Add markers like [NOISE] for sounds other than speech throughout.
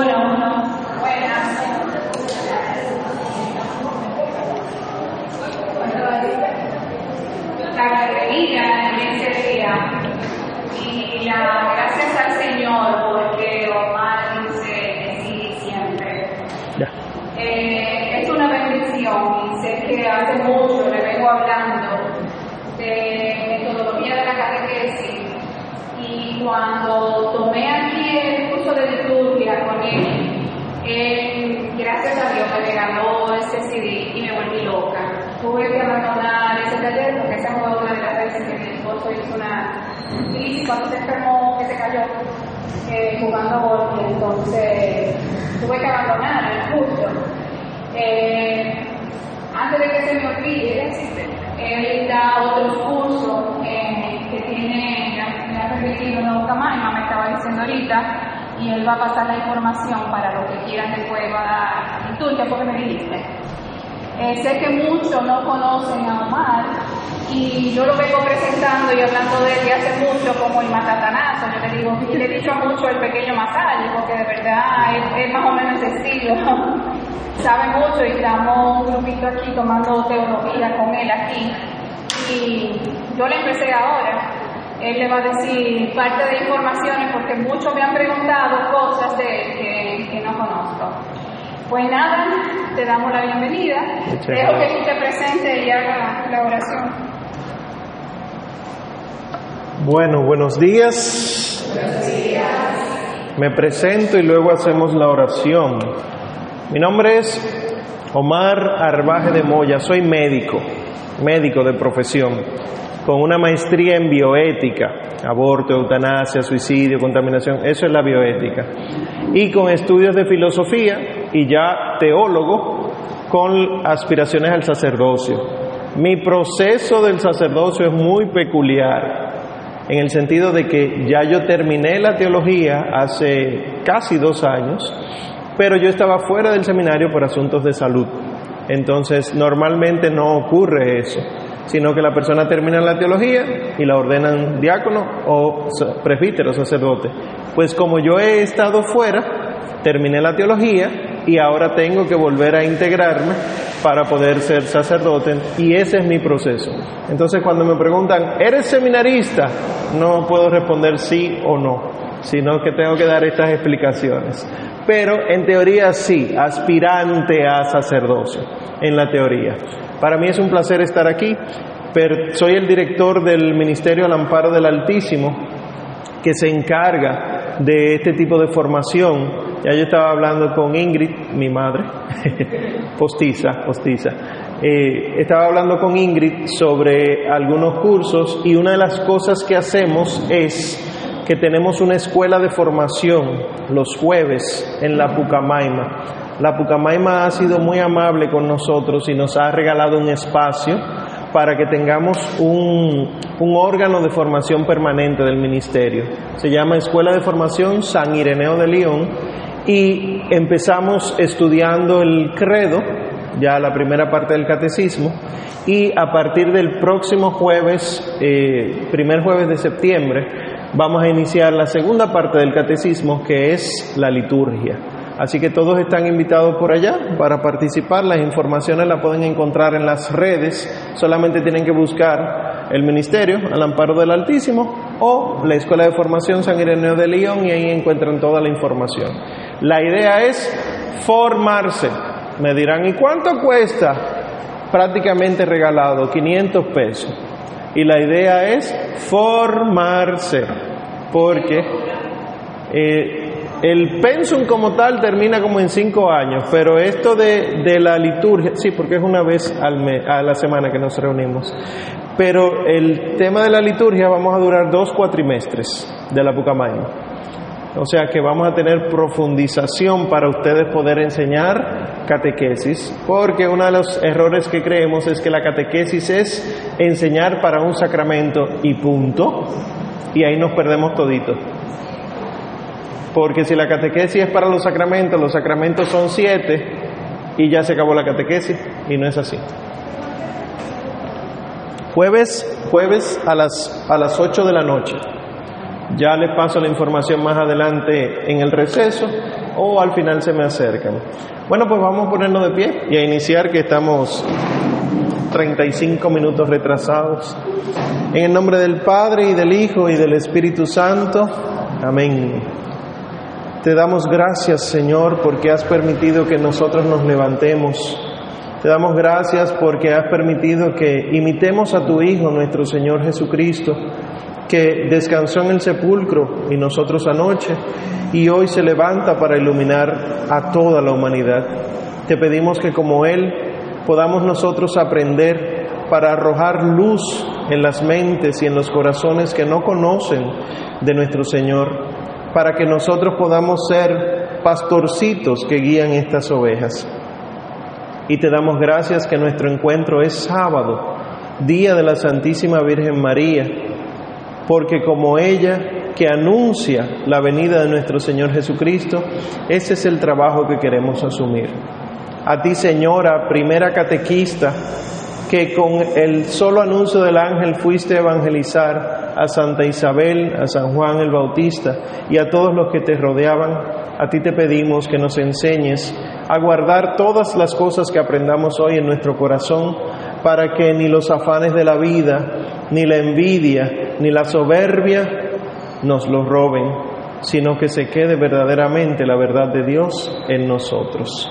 Uno, uno. Buenas. La alegría en ese día y la gracias al Señor porque Omar dice sí siempre. Ya. Eh, es una bendición y sé que hace mucho le vengo hablando de metodología de la catequesis y cuando tomé aquí el curso de liturgia con él, gracias a Dios me regaló ese CD y me volví loca. Tuve que abandonar ese taller porque esa fue una de las veces que mi esposo hizo una crisis cuando se enfermó, que se cayó eh, jugando golf, entonces tuve que abandonar el curso. Eh, antes de que se me olvide, él da otros cursos eh, que tiene, me ha permitido no Camaima, me estaba diciendo ahorita, y él va a pasar la información para los que quieran después va a dar liturgia, porque me dijiste. Eh, sé que muchos no conocen a Omar y yo lo vengo presentando y hablando de él de hace mucho como el matatanazo. Yo le digo, y le he dicho mucho el pequeño Masal, porque de verdad es, más o menos ese estilo. [LAUGHS] Sabe mucho y estamos un grupito aquí tomando teología con él aquí. Y yo le empecé ahora. Él le va a decir parte de informaciones porque muchos me han preguntado cosas de él que, que no conozco. Pues nada, te damos la bienvenida. Muchas Dejo que gracias. tú te presentes y haga la oración. Bueno, buenos días. Me presento y luego hacemos la oración. Mi nombre es Omar Arbaje de Moya, soy médico, médico de profesión, con una maestría en bioética, aborto, eutanasia, suicidio, contaminación, eso es la bioética, y con estudios de filosofía y ya teólogo con aspiraciones al sacerdocio. Mi proceso del sacerdocio es muy peculiar en el sentido de que ya yo terminé la teología hace casi dos años, pero yo estaba fuera del seminario por asuntos de salud. Entonces, normalmente no ocurre eso, sino que la persona termina la teología y la ordenan diácono o presbítero, sacerdote. Pues como yo he estado fuera, terminé la teología y ahora tengo que volver a integrarme para poder ser sacerdote y ese es mi proceso. Entonces cuando me preguntan, ¿eres seminarista? No puedo responder sí o no, sino que tengo que dar estas explicaciones. Pero en teoría sí, aspirante a sacerdocio, en la teoría. Para mí es un placer estar aquí. Soy el director del Ministerio al Amparo del Altísimo, que se encarga de este tipo de formación. Ya yo estaba hablando con Ingrid, mi madre, [LAUGHS] postiza, postiza. Eh, estaba hablando con Ingrid sobre algunos cursos y una de las cosas que hacemos es que tenemos una escuela de formación los jueves en la Pucamaima. La Pucamaima ha sido muy amable con nosotros y nos ha regalado un espacio para que tengamos un, un órgano de formación permanente del ministerio. Se llama Escuela de Formación San Ireneo de León y empezamos estudiando el credo, ya la primera parte del catecismo, y a partir del próximo jueves, eh, primer jueves de septiembre, vamos a iniciar la segunda parte del catecismo que es la liturgia. Así que todos están invitados por allá para participar. Las informaciones las pueden encontrar en las redes. Solamente tienen que buscar el Ministerio al Amparo del Altísimo o la Escuela de Formación San Ireneo de León y ahí encuentran toda la información. La idea es formarse. Me dirán, ¿y cuánto cuesta? Prácticamente regalado, 500 pesos. Y la idea es formarse, porque eh, el pensum como tal termina como en cinco años, pero esto de, de la liturgia, sí, porque es una vez al me- a la semana que nos reunimos, pero el tema de la liturgia vamos a durar dos cuatrimestres de la Pucamaima. O sea que vamos a tener profundización para ustedes poder enseñar catequesis, porque uno de los errores que creemos es que la catequesis es enseñar para un sacramento y punto, y ahí nos perdemos todito. Porque si la catequesis es para los sacramentos, los sacramentos son siete y ya se acabó la catequesis y no es así. Jueves, jueves a las, a las 8 de la noche. Ya les paso la información más adelante en el receso o al final se me acercan. Bueno, pues vamos a ponernos de pie y a iniciar que estamos 35 minutos retrasados. En el nombre del Padre y del Hijo y del Espíritu Santo. Amén. Te damos gracias, Señor, porque has permitido que nosotros nos levantemos. Te damos gracias porque has permitido que imitemos a tu Hijo, nuestro Señor Jesucristo, que descansó en el sepulcro y nosotros anoche, y hoy se levanta para iluminar a toda la humanidad. Te pedimos que como Él podamos nosotros aprender para arrojar luz en las mentes y en los corazones que no conocen de nuestro Señor, para que nosotros podamos ser pastorcitos que guían estas ovejas. Y te damos gracias que nuestro encuentro es sábado, día de la Santísima Virgen María, porque como ella que anuncia la venida de nuestro Señor Jesucristo, ese es el trabajo que queremos asumir. A ti, Señora, primera catequista, que con el solo anuncio del ángel fuiste a evangelizar a Santa Isabel, a San Juan el Bautista y a todos los que te rodeaban, a ti te pedimos que nos enseñes a guardar todas las cosas que aprendamos hoy en nuestro corazón para que ni los afanes de la vida, ni la envidia, ni la soberbia nos los roben, sino que se quede verdaderamente la verdad de Dios en nosotros.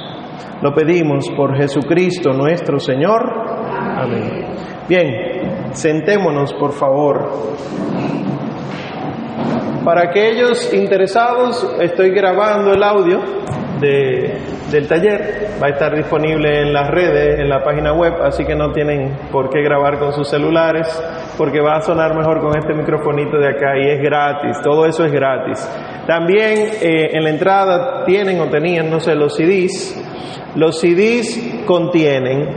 Lo pedimos por Jesucristo nuestro Señor. Amén. Bien, sentémonos por favor. Para aquellos interesados, estoy grabando el audio de, del taller. Va a estar disponible en las redes, en la página web, así que no tienen por qué grabar con sus celulares, porque va a sonar mejor con este microfonito de acá y es gratis. Todo eso es gratis. También eh, en la entrada tienen o tenían, no sé, los CDs los CDs contienen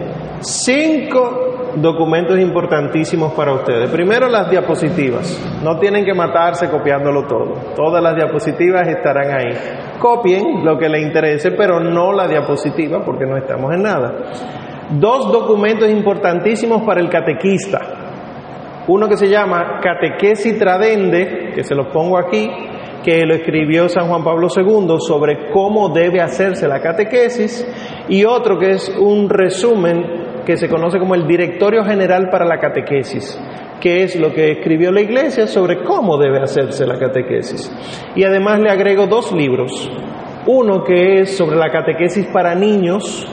cinco documentos importantísimos para ustedes. Primero las diapositivas. No tienen que matarse copiándolo todo. Todas las diapositivas estarán ahí. Copien lo que les interese, pero no la diapositiva porque no estamos en nada. Dos documentos importantísimos para el catequista. Uno que se llama Catequesis Tradende, que se los pongo aquí, que lo escribió San Juan Pablo II sobre cómo debe hacerse la catequesis y otro que es un resumen que se conoce como el Directorio General para la Catequesis, que es lo que escribió la Iglesia sobre cómo debe hacerse la catequesis. Y además le agrego dos libros, uno que es sobre la catequesis para niños,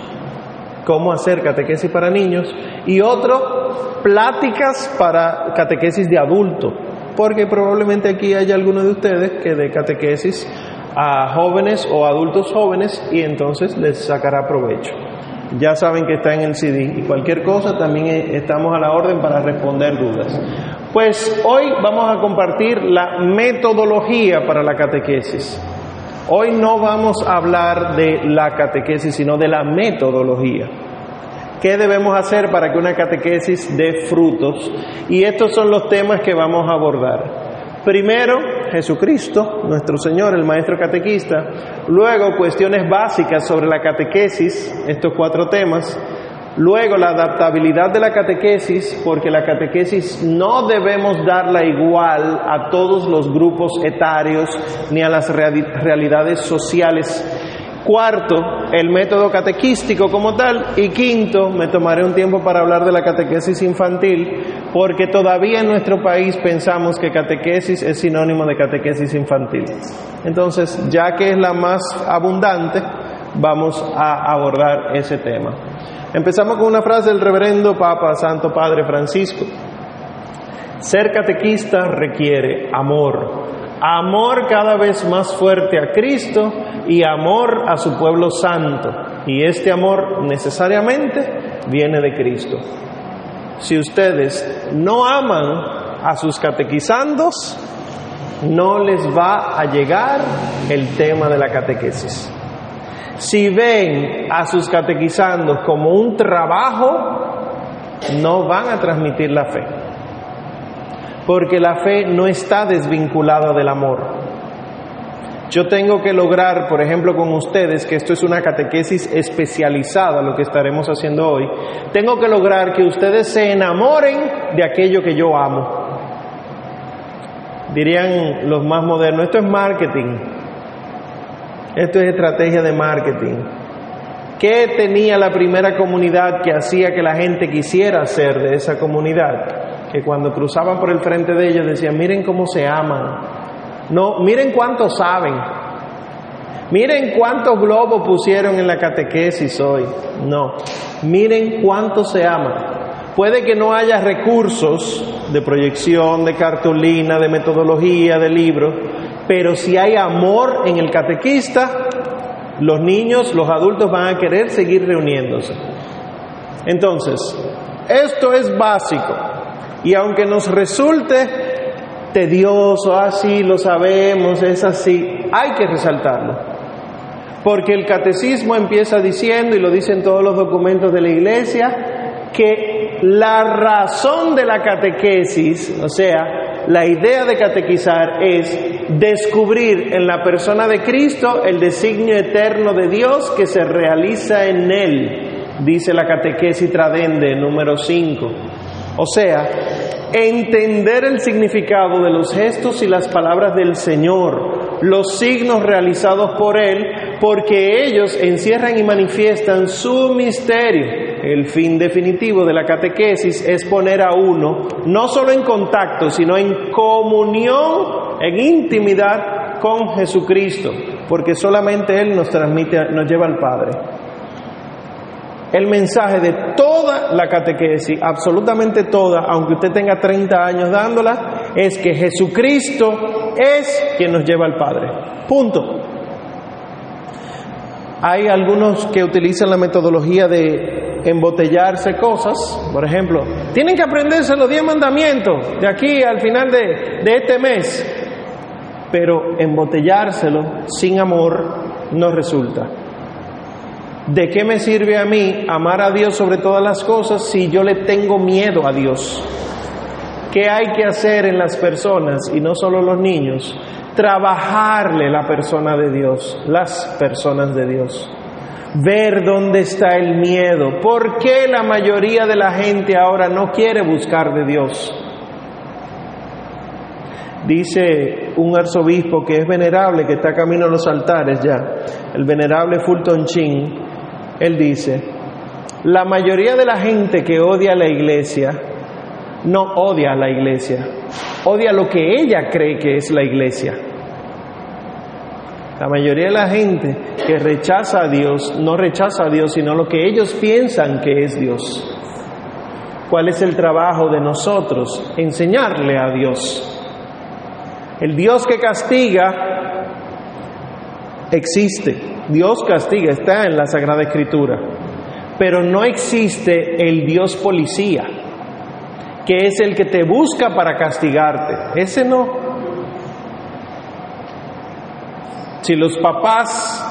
cómo hacer catequesis para niños, y otro, pláticas para catequesis de adulto, porque probablemente aquí haya alguno de ustedes que de catequesis a jóvenes o adultos jóvenes y entonces les sacará provecho. Ya saben que está en el CD y cualquier cosa también estamos a la orden para responder dudas. Pues hoy vamos a compartir la metodología para la catequesis. Hoy no vamos a hablar de la catequesis, sino de la metodología. ¿Qué debemos hacer para que una catequesis dé frutos? Y estos son los temas que vamos a abordar. Primero, Jesucristo, nuestro Señor, el Maestro Catequista. Luego, cuestiones básicas sobre la catequesis, estos cuatro temas. Luego, la adaptabilidad de la catequesis, porque la catequesis no debemos darla igual a todos los grupos etarios ni a las realidades sociales Cuarto, el método catequístico como tal. Y quinto, me tomaré un tiempo para hablar de la catequesis infantil, porque todavía en nuestro país pensamos que catequesis es sinónimo de catequesis infantil. Entonces, ya que es la más abundante, vamos a abordar ese tema. Empezamos con una frase del reverendo Papa Santo Padre Francisco. Ser catequista requiere amor, amor cada vez más fuerte a Cristo y amor a su pueblo santo. Y este amor necesariamente viene de Cristo. Si ustedes no aman a sus catequizandos, no les va a llegar el tema de la catequesis. Si ven a sus catequizandos como un trabajo, no van a transmitir la fe porque la fe no está desvinculada del amor. Yo tengo que lograr, por ejemplo, con ustedes, que esto es una catequesis especializada, lo que estaremos haciendo hoy, tengo que lograr que ustedes se enamoren de aquello que yo amo. Dirían los más modernos, esto es marketing. Esto es estrategia de marketing. ¿Qué tenía la primera comunidad que hacía que la gente quisiera ser de esa comunidad? Que cuando cruzaban por el frente de ellos decían, miren cómo se aman. No, miren cuánto saben. Miren cuántos globos pusieron en la catequesis hoy. No, miren cuánto se aman. Puede que no haya recursos de proyección, de cartulina, de metodología, de libros, pero si hay amor en el catequista, los niños, los adultos van a querer seguir reuniéndose. Entonces, esto es básico. Y aunque nos resulte tedioso, así lo sabemos, es así, hay que resaltarlo. Porque el catecismo empieza diciendo, y lo dicen todos los documentos de la iglesia, que la razón de la catequesis, o sea, la idea de catequizar es descubrir en la persona de Cristo el designio eterno de Dios que se realiza en él, dice la catequesis tradende número 5. O sea, entender el significado de los gestos y las palabras del Señor, los signos realizados por Él, porque ellos encierran y manifiestan su misterio el fin definitivo de la catequesis es poner a uno no solo en contacto, sino en comunión, en intimidad con Jesucristo, porque solamente Él nos transmite, nos lleva al Padre. El mensaje de toda la catequesis, absolutamente toda, aunque usted tenga 30 años dándola, es que Jesucristo es quien nos lleva al Padre. Punto. Hay algunos que utilizan la metodología de embotellarse cosas, por ejemplo, tienen que aprenderse los diez mandamientos de aquí al final de, de este mes, pero embotellárselo sin amor no resulta. ¿De qué me sirve a mí amar a Dios sobre todas las cosas si yo le tengo miedo a Dios? ¿Qué hay que hacer en las personas y no solo los niños? Trabajarle la persona de Dios, las personas de Dios ver dónde está el miedo. ¿Por qué la mayoría de la gente ahora no quiere buscar de Dios? Dice un arzobispo que es venerable, que está camino a los altares ya, el venerable Fulton Chin, él dice, la mayoría de la gente que odia a la iglesia no odia a la iglesia, odia lo que ella cree que es la iglesia. La mayoría de la gente que rechaza a Dios no rechaza a Dios, sino lo que ellos piensan que es Dios. ¿Cuál es el trabajo de nosotros? Enseñarle a Dios. El Dios que castiga existe. Dios castiga, está en la Sagrada Escritura. Pero no existe el Dios policía, que es el que te busca para castigarte. Ese no. Si los papás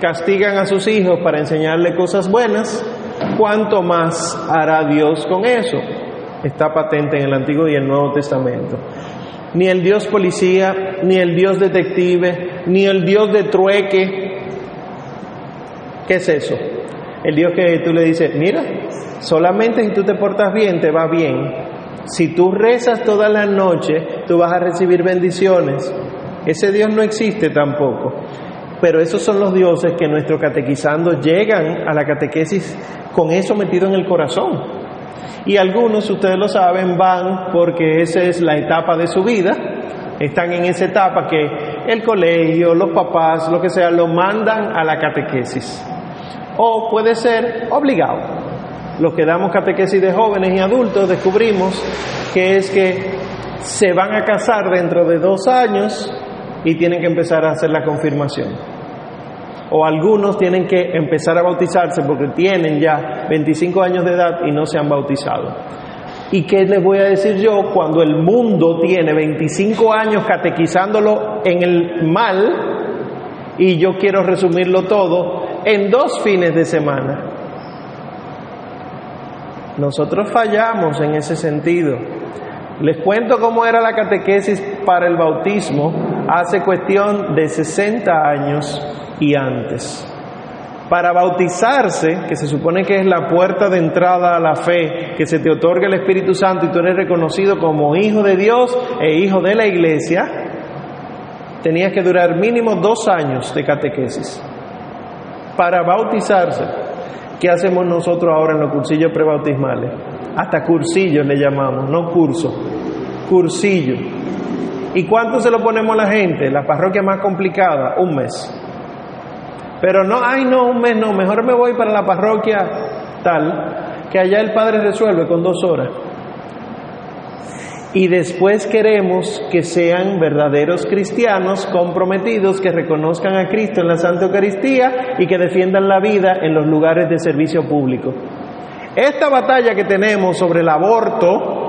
castigan a sus hijos para enseñarle cosas buenas, ¿cuánto más hará Dios con eso? Está patente en el Antiguo y el Nuevo Testamento. Ni el Dios policía, ni el Dios detective, ni el Dios de trueque. ¿Qué es eso? El Dios que tú le dices, mira, solamente si tú te portas bien, te va bien. Si tú rezas toda la noche, tú vas a recibir bendiciones. Ese Dios no existe tampoco. Pero esos son los dioses que nuestros catequizando llegan a la catequesis con eso metido en el corazón. Y algunos, ustedes lo saben, van porque esa es la etapa de su vida. Están en esa etapa que el colegio, los papás, lo que sea, lo mandan a la catequesis. O puede ser obligado. Los que damos catequesis de jóvenes y adultos descubrimos que es que se van a casar dentro de dos años y tienen que empezar a hacer la confirmación. O algunos tienen que empezar a bautizarse porque tienen ya 25 años de edad y no se han bautizado. ¿Y qué les voy a decir yo cuando el mundo tiene 25 años catequizándolo en el mal y yo quiero resumirlo todo en dos fines de semana? Nosotros fallamos en ese sentido. Les cuento cómo era la catequesis para el bautismo hace cuestión de 60 años y antes. Para bautizarse, que se supone que es la puerta de entrada a la fe, que se te otorga el Espíritu Santo y tú eres reconocido como hijo de Dios e hijo de la iglesia, tenía que durar mínimo dos años de catequesis para bautizarse. ¿Qué hacemos nosotros ahora en los cursillos prebautismales? Hasta cursillos le llamamos, no curso, cursillo. ¿Y cuánto se lo ponemos a la gente? La parroquia más complicada, un mes. Pero no, ay no, un mes no, mejor me voy para la parroquia tal, que allá el Padre resuelve con dos horas y después queremos que sean verdaderos cristianos comprometidos, que reconozcan a Cristo en la Santa Eucaristía y que defiendan la vida en los lugares de servicio público. Esta batalla que tenemos sobre el aborto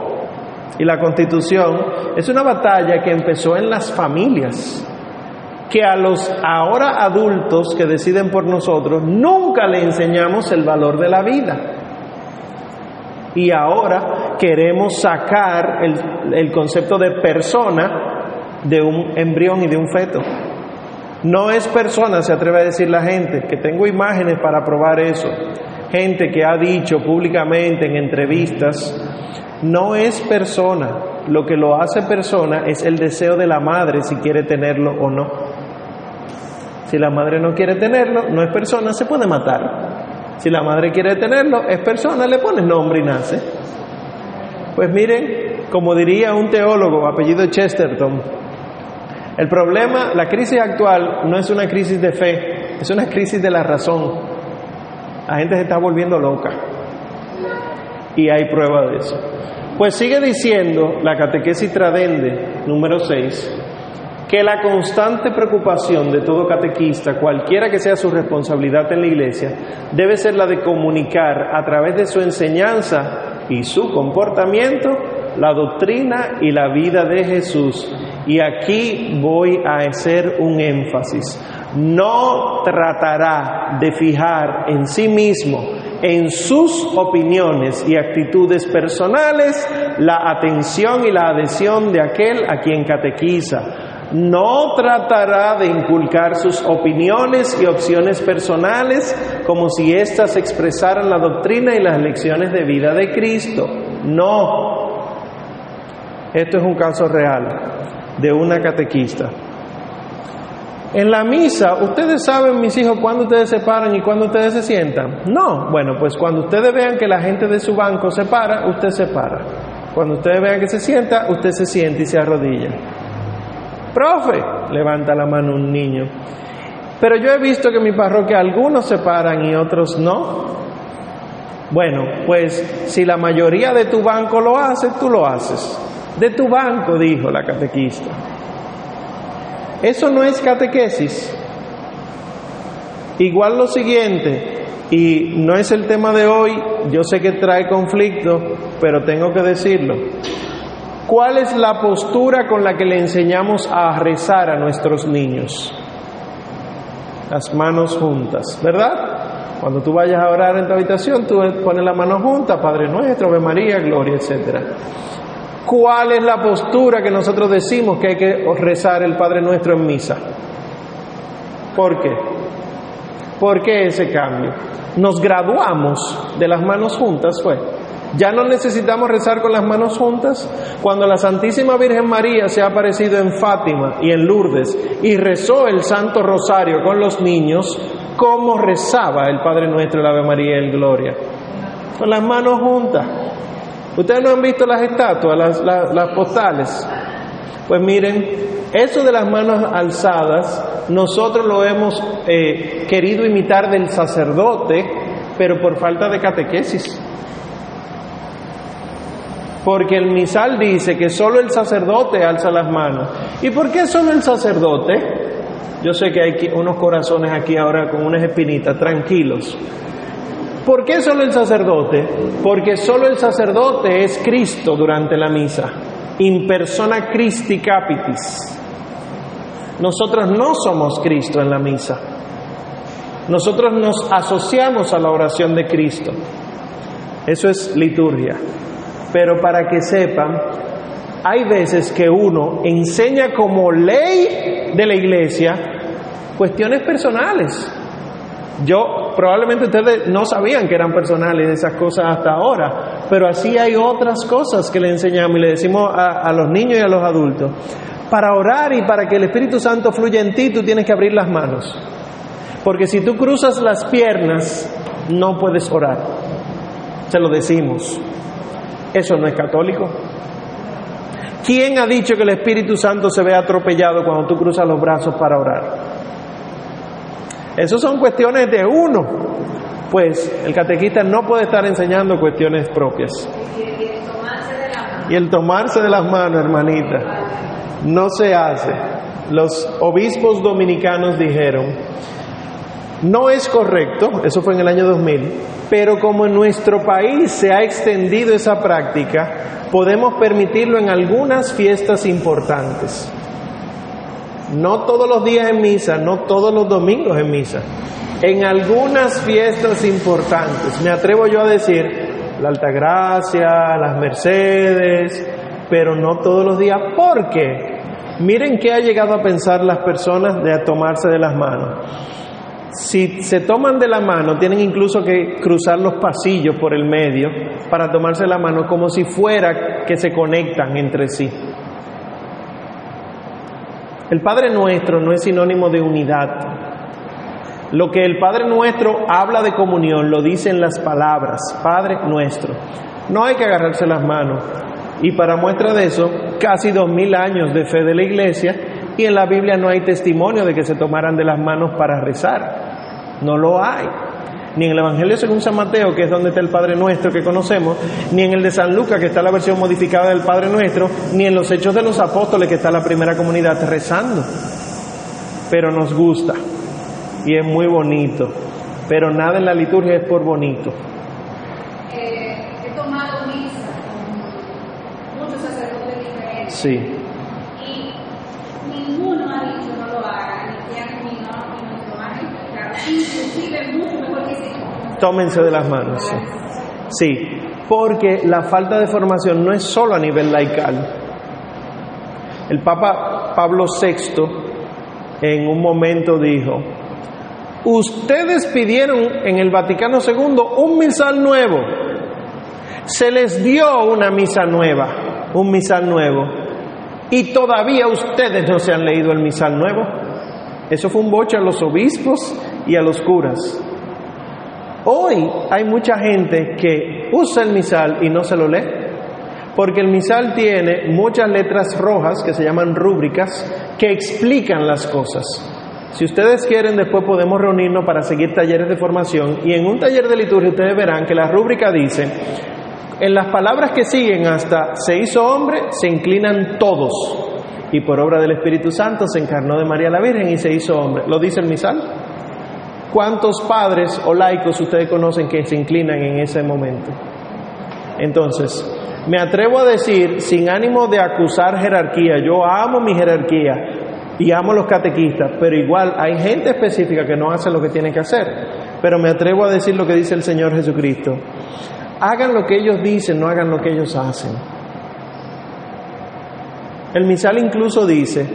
y la constitución es una batalla que empezó en las familias, que a los ahora adultos que deciden por nosotros nunca le enseñamos el valor de la vida y ahora queremos sacar el, concepto de persona de un embrión y de un feto. No es persona, se atreve a decir la gente, que tengo imágenes para probar eso. Gente que ha dicho públicamente en entrevistas, no es persona, lo que lo hace persona es el deseo de la madre si quiere tenerlo o no. Si la madre no quiere tenerlo, no es persona, se puede matar. Si la madre quiere tenerlo, es persona, le pones nombre y nace. Pues miren, como diría un teólogo, apellido Chesterton, el problema, la crisis actual no es una crisis de fe, es una crisis de la razón. La gente se está volviendo loca. Y hay prueba de eso. Pues sigue diciendo la catequesis tradende número 6 que la constante preocupación de todo catequista, cualquiera que sea su responsabilidad en la iglesia, debe ser la de comunicar a través de su enseñanza y su comportamiento la doctrina y la vida de Jesús. Y aquí voy a hacer un énfasis. No tratará de fijar en sí mismo, en sus opiniones y actitudes personales, la atención y la adhesión de aquel a quien catequiza no tratará de inculcar sus opiniones y opciones personales como si éstas expresaran la doctrina y las lecciones de vida de Cristo. No. Esto es un caso real de una catequista. En la misa, ustedes saben, mis hijos, cuándo ustedes se paran y cuándo ustedes se sientan. No, bueno, pues cuando ustedes vean que la gente de su banco se para, usted se para. Cuando ustedes vean que se sienta, usted se sienta y se arrodilla. Profe, levanta la mano un niño. Pero yo he visto que en mi parroquia algunos se paran y otros no. Bueno, pues si la mayoría de tu banco lo hace, tú lo haces. De tu banco, dijo la catequista. Eso no es catequesis. Igual lo siguiente, y no es el tema de hoy, yo sé que trae conflicto, pero tengo que decirlo. ¿Cuál es la postura con la que le enseñamos a rezar a nuestros niños? Las manos juntas, ¿verdad? Cuando tú vayas a orar en tu habitación, tú pones la mano junta, Padre nuestro, Ave María, Gloria, etc. ¿Cuál es la postura que nosotros decimos que hay que rezar el Padre nuestro en misa? ¿Por qué? ¿Por qué ese cambio? Nos graduamos de las manos juntas, fue. Ya no necesitamos rezar con las manos juntas. Cuando la Santísima Virgen María se ha aparecido en Fátima y en Lourdes y rezó el Santo Rosario con los niños, ¿cómo rezaba el Padre Nuestro, el Ave María y el Gloria? Con las manos juntas. Ustedes no han visto las estatuas, las, postales. Pues miren, eso de las manos alzadas, nosotros lo hemos eh, querido imitar del sacerdote, pero por falta de catequesis. Porque el misal dice que solo el sacerdote alza las manos. ¿Y por qué solo el sacerdote? Yo sé que hay unos corazones aquí ahora con unas espinitas, tranquilos. ¿Por qué solo el sacerdote? Porque solo el sacerdote es Cristo durante la misa. In persona Christi capitis. Nosotros no somos Cristo en la misa. Nosotros nos asociamos a la oración de Cristo. Eso es liturgia. Pero para que sepan, hay veces que uno enseña como ley de la iglesia cuestiones personales. Yo, probablemente ustedes no sabían que eran personales esas cosas hasta ahora, pero así hay otras cosas que le enseñamos y le decimos a, a los niños y a los adultos. Para orar y para que el Espíritu Santo fluya en ti, tú tienes que abrir las manos. Porque si tú cruzas las piernas, no puedes orar. Se lo decimos. Eso no es católico. ¿Quién ha dicho que el Espíritu Santo se ve atropellado cuando tú cruzas los brazos para orar? Esas son cuestiones de uno. Pues el catequista no puede estar enseñando cuestiones propias. Y el tomarse de las manos, hermanita, no se hace. Los obispos dominicanos dijeron, no es correcto, eso fue en el año 2000, pero como en nuestro país se ha extendido esa práctica, podemos permitirlo en algunas fiestas importantes. No todos los días en misa, no todos los domingos en misa. En algunas fiestas importantes, me atrevo yo a decir, la Altagracia, las Mercedes, pero no todos los días. ¿Por qué? Miren qué ha llegado a pensar las personas de tomarse de las manos. Si se toman de la mano, tienen incluso que cruzar los pasillos por el medio para tomarse la mano como si fuera que se conectan entre sí. El Padre Nuestro no es sinónimo de unidad. Lo que el Padre Nuestro habla de comunión lo dice en las palabras, Padre Nuestro. No hay que agarrarse las manos. Y para muestra de eso, casi dos mil años de fe de la Iglesia y en la Biblia no hay testimonio de que se tomaran de las manos para rezar. No lo hay. Ni en el Evangelio según San Mateo, que es donde está el Padre Nuestro que conocemos, ni en el de San Lucas, que está la versión modificada del Padre Nuestro, ni en los Hechos de los Apóstoles, que está la primera comunidad rezando. Pero nos gusta y es muy bonito. Pero nada en la liturgia es por bonito. Eh, he tomado misa con muchos sacerdotes diferentes. Sí. Y ninguno ha dicho no lo hagan, ni que ni no, ni nos lo van a explicar. Inclusive mucho mejor que sí. Tómense de las manos. Sí. Porque la falta de formación no es solo a nivel laical. El Papa Pablo VI en un momento dijo, ustedes pidieron en el Vaticano II un misal nuevo, se les dio una misa nueva, un misal nuevo, y todavía ustedes no se han leído el misal nuevo. Eso fue un boche a los obispos y a los curas. Hoy hay mucha gente que usa el misal y no se lo lee, porque el misal tiene muchas letras rojas que se llaman rúbricas que explican las cosas. Si ustedes quieren, después podemos reunirnos para seguir talleres de formación y en un taller de liturgia ustedes verán que la rúbrica dice, en las palabras que siguen hasta se hizo hombre, se inclinan todos y por obra del Espíritu Santo se encarnó de María la Virgen y se hizo hombre. ¿Lo dice el misal? ¿Cuántos padres o laicos ustedes conocen que se inclinan en ese momento? Entonces, me atrevo a decir, sin ánimo de acusar jerarquía, yo amo mi jerarquía y amo los catequistas, pero igual hay gente específica que no hace lo que tiene que hacer. Pero me atrevo a decir lo que dice el Señor Jesucristo. Hagan lo que ellos dicen, no hagan lo que ellos hacen. El misal incluso dice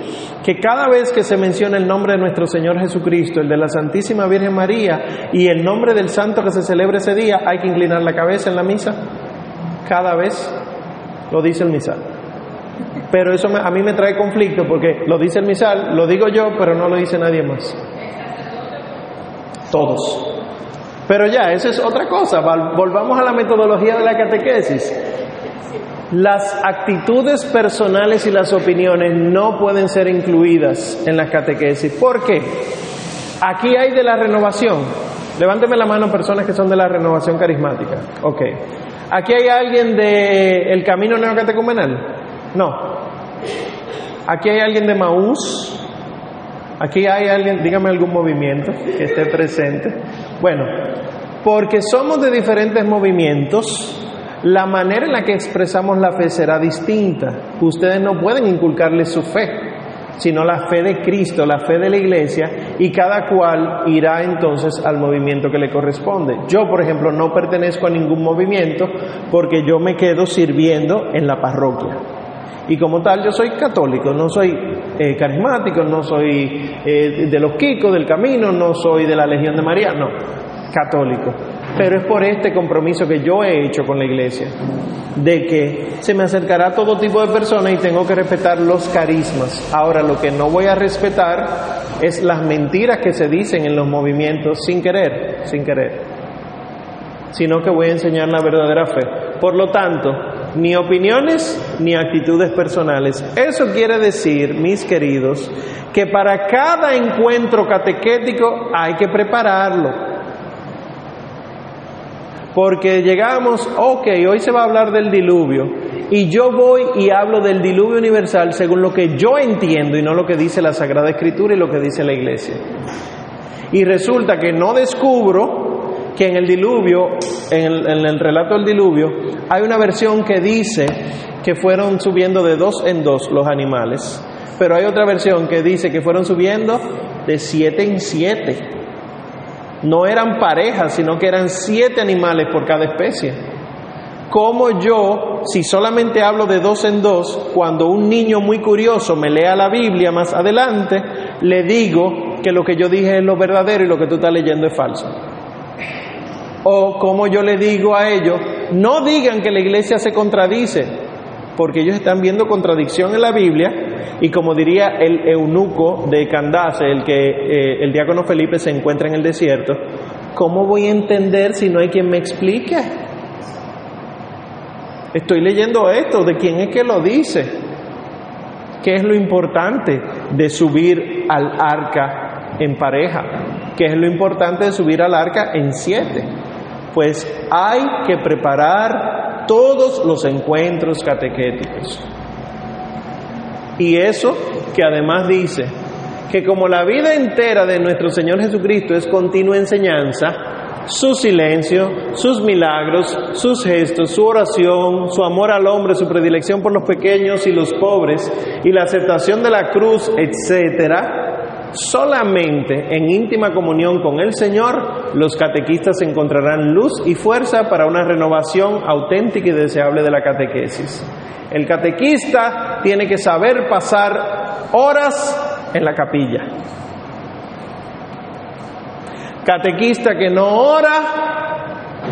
que cada vez que se menciona el nombre de nuestro Señor Jesucristo, el de la Santísima Virgen María y el nombre del santo que se celebra ese día, hay que inclinar la cabeza en la misa. Cada vez lo dice el misal. Pero eso a mí me trae conflicto porque lo dice el misal, lo digo yo, pero no lo dice nadie más. Todos. Pero ya, eso es otra cosa. Volvamos a la metodología de la catequesis. Las actitudes personales y las opiniones no pueden ser incluidas en las catequesis. ¿Por qué? Aquí hay de la renovación. Levánteme la mano personas que son de la renovación carismática. Ok. ¿Aquí hay alguien del el camino neocatecumenal? No. ¿Aquí hay alguien de Maús? ¿Aquí hay alguien, dígame algún movimiento que esté presente? Bueno, porque somos de diferentes movimientos, la manera en la que expresamos la fe será distinta. Ustedes no pueden inculcarle su fe, sino la fe de Cristo, la fe de la iglesia, y cada cual irá entonces al movimiento que le corresponde. Yo, por ejemplo, no pertenezco a ningún movimiento porque yo me quedo sirviendo en la parroquia. Y como tal, yo soy católico, no soy eh, carismático, no soy eh, de los Kikos, del camino, no soy de la Legión de María, no, católico. Pero es por este compromiso que yo he hecho con la iglesia, de que se me acercará todo tipo de personas y tengo que respetar los carismas. Ahora, lo que no voy a respetar es las mentiras que se dicen en los movimientos sin querer, sin querer, sino que voy a enseñar la verdadera fe. Por lo tanto, ni opiniones ni actitudes personales. Eso quiere decir, mis queridos, que para cada encuentro catequético hay que prepararlo. Porque llegamos, ok, hoy se va a hablar del diluvio, y yo voy y hablo del diluvio universal según lo que yo entiendo y no lo que dice la Sagrada Escritura y lo que dice la Iglesia. Y resulta que no descubro que en el diluvio, en el, relato del diluvio, hay una versión que dice que fueron subiendo de dos en dos los animales, pero hay otra versión que dice que fueron subiendo de siete en siete. No eran parejas, sino que eran siete animales por cada especie. ¿Cómo yo, si solamente hablo de dos en dos, cuando un niño muy curioso me lea la Biblia más adelante, le digo que lo que yo dije es lo verdadero y lo que tú estás leyendo es falso? O como yo le digo a ellos, no digan que la iglesia se contradice, porque ellos están viendo contradicción en la Biblia y como diría el eunuco de Candace, el que eh, el diácono Felipe se encuentra en el desierto, ¿cómo voy a entender si no hay quien me explique? Estoy leyendo esto, ¿de quién es que lo dice? ¿Qué es lo importante de subir al arca en pareja? ¿Qué es lo importante de subir al arca en siete? pues hay que preparar todos los encuentros catequéticos. Y eso que además dice que como la vida entera de nuestro Señor Jesucristo es continua enseñanza, su silencio, sus milagros, sus gestos, su oración, su amor al hombre, su predilección por los pequeños y los pobres, y la aceptación de la cruz, etcétera, Solamente en íntima comunión con el Señor los catequistas encontrarán luz y fuerza para una renovación auténtica y deseable de la catequesis. El catequista tiene que saber pasar horas en la capilla. Catequista que no ora,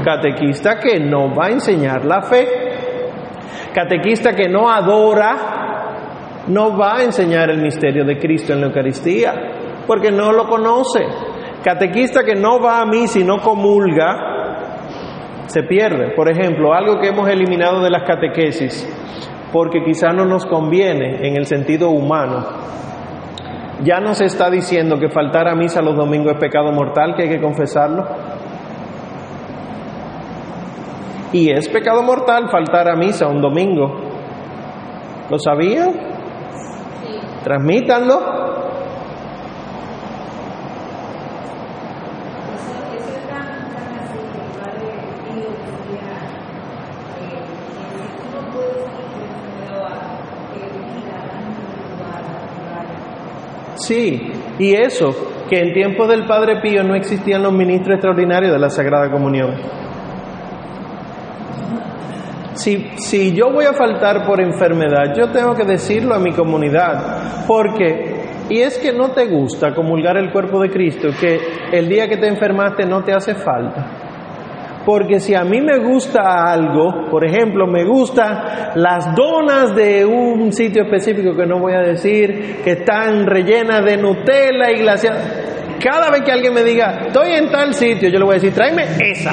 catequista que no va a enseñar la fe, catequista que no adora, no va a enseñar el misterio de Cristo en la Eucaristía, porque no lo conoce. Catequista que no va a mí si no comulga, se pierde. Por ejemplo, algo que hemos eliminado de las catequesis, porque quizá no nos conviene en el sentido humano. Ya nos está diciendo que faltar a misa los domingos es pecado mortal, que hay que confesarlo. Y es pecado mortal faltar a misa un domingo. ¿Lo sabían? Transmítanlo. Sí, y eso, que en tiempos del Padre Pío no existían los ministros extraordinarios de la Sagrada Comunión. Si, si yo voy a faltar por enfermedad, yo tengo que decirlo a mi comunidad, porque, y es que no te gusta comulgar el cuerpo de Cristo, que el día que te enfermaste no te hace falta. Porque si a mí me gusta algo, por ejemplo, me gustan las donas de un sitio específico que no voy a decir, que están rellenas de Nutella y glaciadas, cada vez que alguien me diga, estoy en tal sitio, yo le voy a decir, tráeme esa.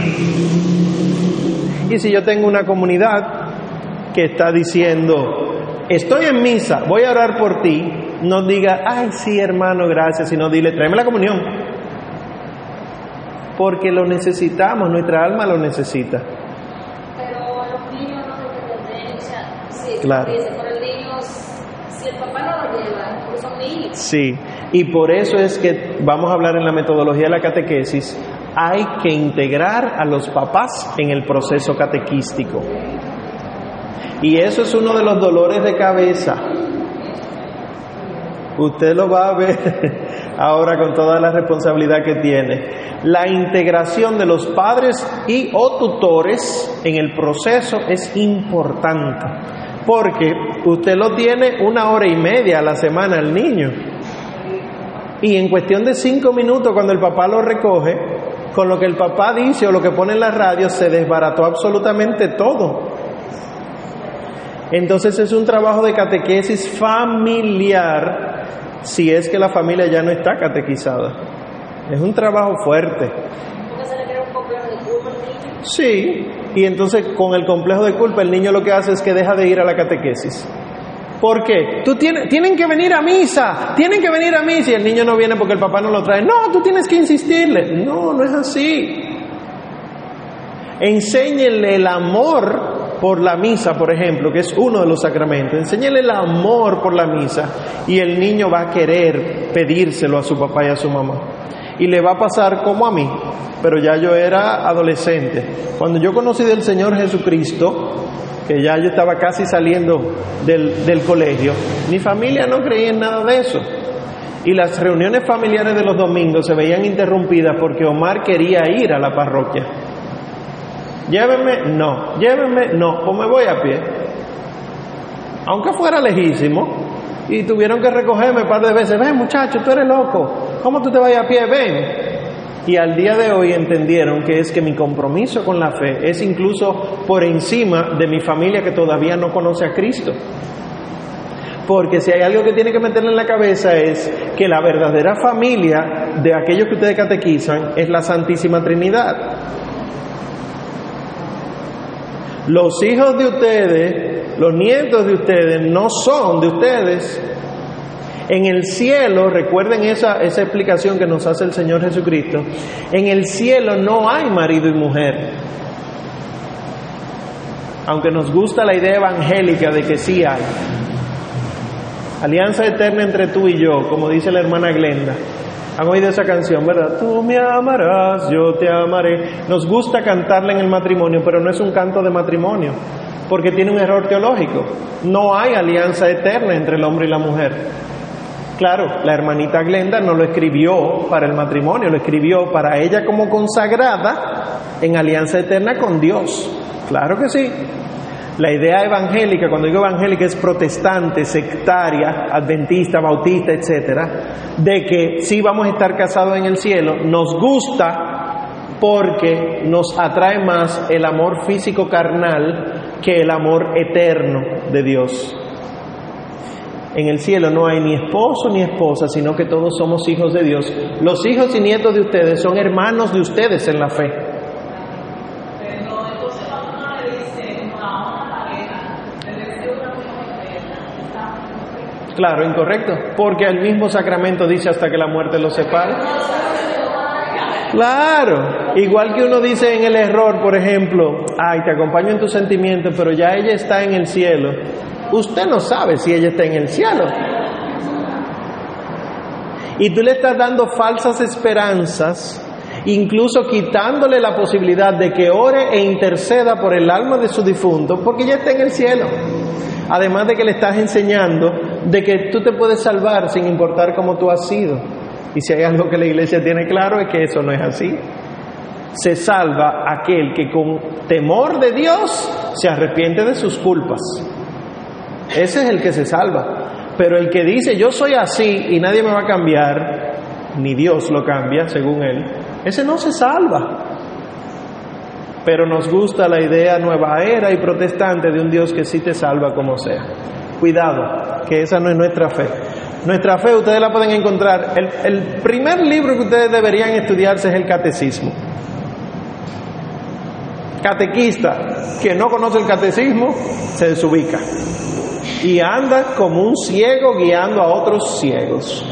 Y si yo tengo una comunidad que está diciendo, estoy en misa, voy a orar por ti, no diga, ay, sí, hermano, gracias, sino dile, tráeme la comunión. Porque lo necesitamos, nuestra alma lo necesita. Pero los niños no deben sí, claro. por el niño, si el papá no lo lleva, porque son niños. Sí, y por eso es que vamos a hablar en la metodología de la catequesis, hay que integrar a los papás en el proceso catequístico. Y eso es uno de los dolores de cabeza. Usted lo va a ver [LAUGHS] ahora con toda la responsabilidad que tiene. La integración de los padres y o tutores en el proceso es importante, porque usted lo tiene una hora y media a la semana al niño. Y en cuestión de cinco minutos, cuando el papá lo recoge, con lo que el papá dice o lo que pone en la radio se desbarató absolutamente todo. Entonces es un trabajo de catequesis familiar si es que la familia ya no está catequizada. Es un trabajo fuerte. Sí, y entonces con el complejo de culpa el niño lo que hace es que deja de ir a la catequesis. ¿Por qué? Tú tienes, tienen que venir a misa, tienen que venir a misa y el niño no viene porque el papá no lo trae. No, tú tienes que insistirle. No, no es así. Enséñenle el amor por la misa, por ejemplo, que es uno de los sacramentos. Enséñenle el amor por la misa y el niño va a querer pedírselo a su papá y a su mamá. Y le va a pasar como a mí, pero ya yo era adolescente. Cuando yo conocí del Señor Jesucristo, que ya yo estaba casi saliendo del, del colegio, mi familia no creía en nada de eso. Y las reuniones familiares de los domingos se veían interrumpidas porque Omar quería ir a la parroquia. Llévenme, no, llévenme, no, o me voy a pie. Aunque fuera lejísimo, y tuvieron que recogerme un par de veces, ven muchacho, tú eres loco, ¿cómo tú te vas a pie? Ven. Y al día de hoy entendieron que es que mi compromiso con la fe es incluso por encima de mi familia que todavía no conoce a Cristo. Porque si hay algo que tiene que meterle en la cabeza es que la verdadera familia de aquellos que ustedes catequizan es la Santísima Trinidad. Los hijos de ustedes, los nietos de ustedes, no son de ustedes. En el cielo, recuerden esa, esa explicación que nos hace el Señor Jesucristo, en el cielo no hay marido y mujer. Aunque nos gusta la idea evangélica de que sí hay. Alianza eterna entre tú y yo, como dice la hermana Glenda. Han oído esa canción, ¿verdad? Tú me amarás, yo te amaré. Nos gusta cantarla en el matrimonio, pero no es un canto de matrimonio, porque tiene un error teológico. No hay alianza eterna entre el hombre y la mujer. Claro, la hermanita Glenda no lo escribió para el matrimonio, lo escribió para ella como consagrada en alianza eterna con Dios. Claro que sí. La idea evangélica, cuando digo evangélica, es protestante, sectaria, adventista, bautista, etcétera, de que sí vamos a estar casados en el cielo, nos gusta porque nos atrae más el amor físico carnal que el amor eterno de Dios. En el cielo no hay ni esposo ni esposa, sino que todos somos hijos de Dios. Los hijos y nietos de ustedes son hermanos de ustedes en la fe. Claro, incorrecto, porque el mismo sacramento dice hasta que la muerte los separe. Claro, igual que uno dice en el error, por ejemplo, ay, te acompaño en tus sentimientos, pero ya ella está en el cielo. Usted no sabe si ella está en el cielo. Y tú le estás dando falsas esperanzas, incluso quitándole la posibilidad de que ore e interceda por el alma de su difunto, porque ya está en el cielo. Además de que le estás enseñando de que tú te puedes salvar sin importar cómo tú has sido. Y si hay algo que la iglesia tiene claro es que eso no es así. Se salva aquel que con temor de Dios se arrepiente de sus culpas. Ese es el que se salva. Pero el que dice yo soy así y nadie me va a cambiar, ni Dios lo cambia según él, ese no se salva. Pero nos gusta la idea nueva era y protestante de un Dios que sí te salva como sea. Cuidado, que esa no es nuestra fe. Nuestra fe ustedes la pueden encontrar. El, el primer libro que ustedes deberían estudiarse es el catecismo. Catequista que no conoce el catecismo se desubica y anda como un ciego guiando a otros ciegos.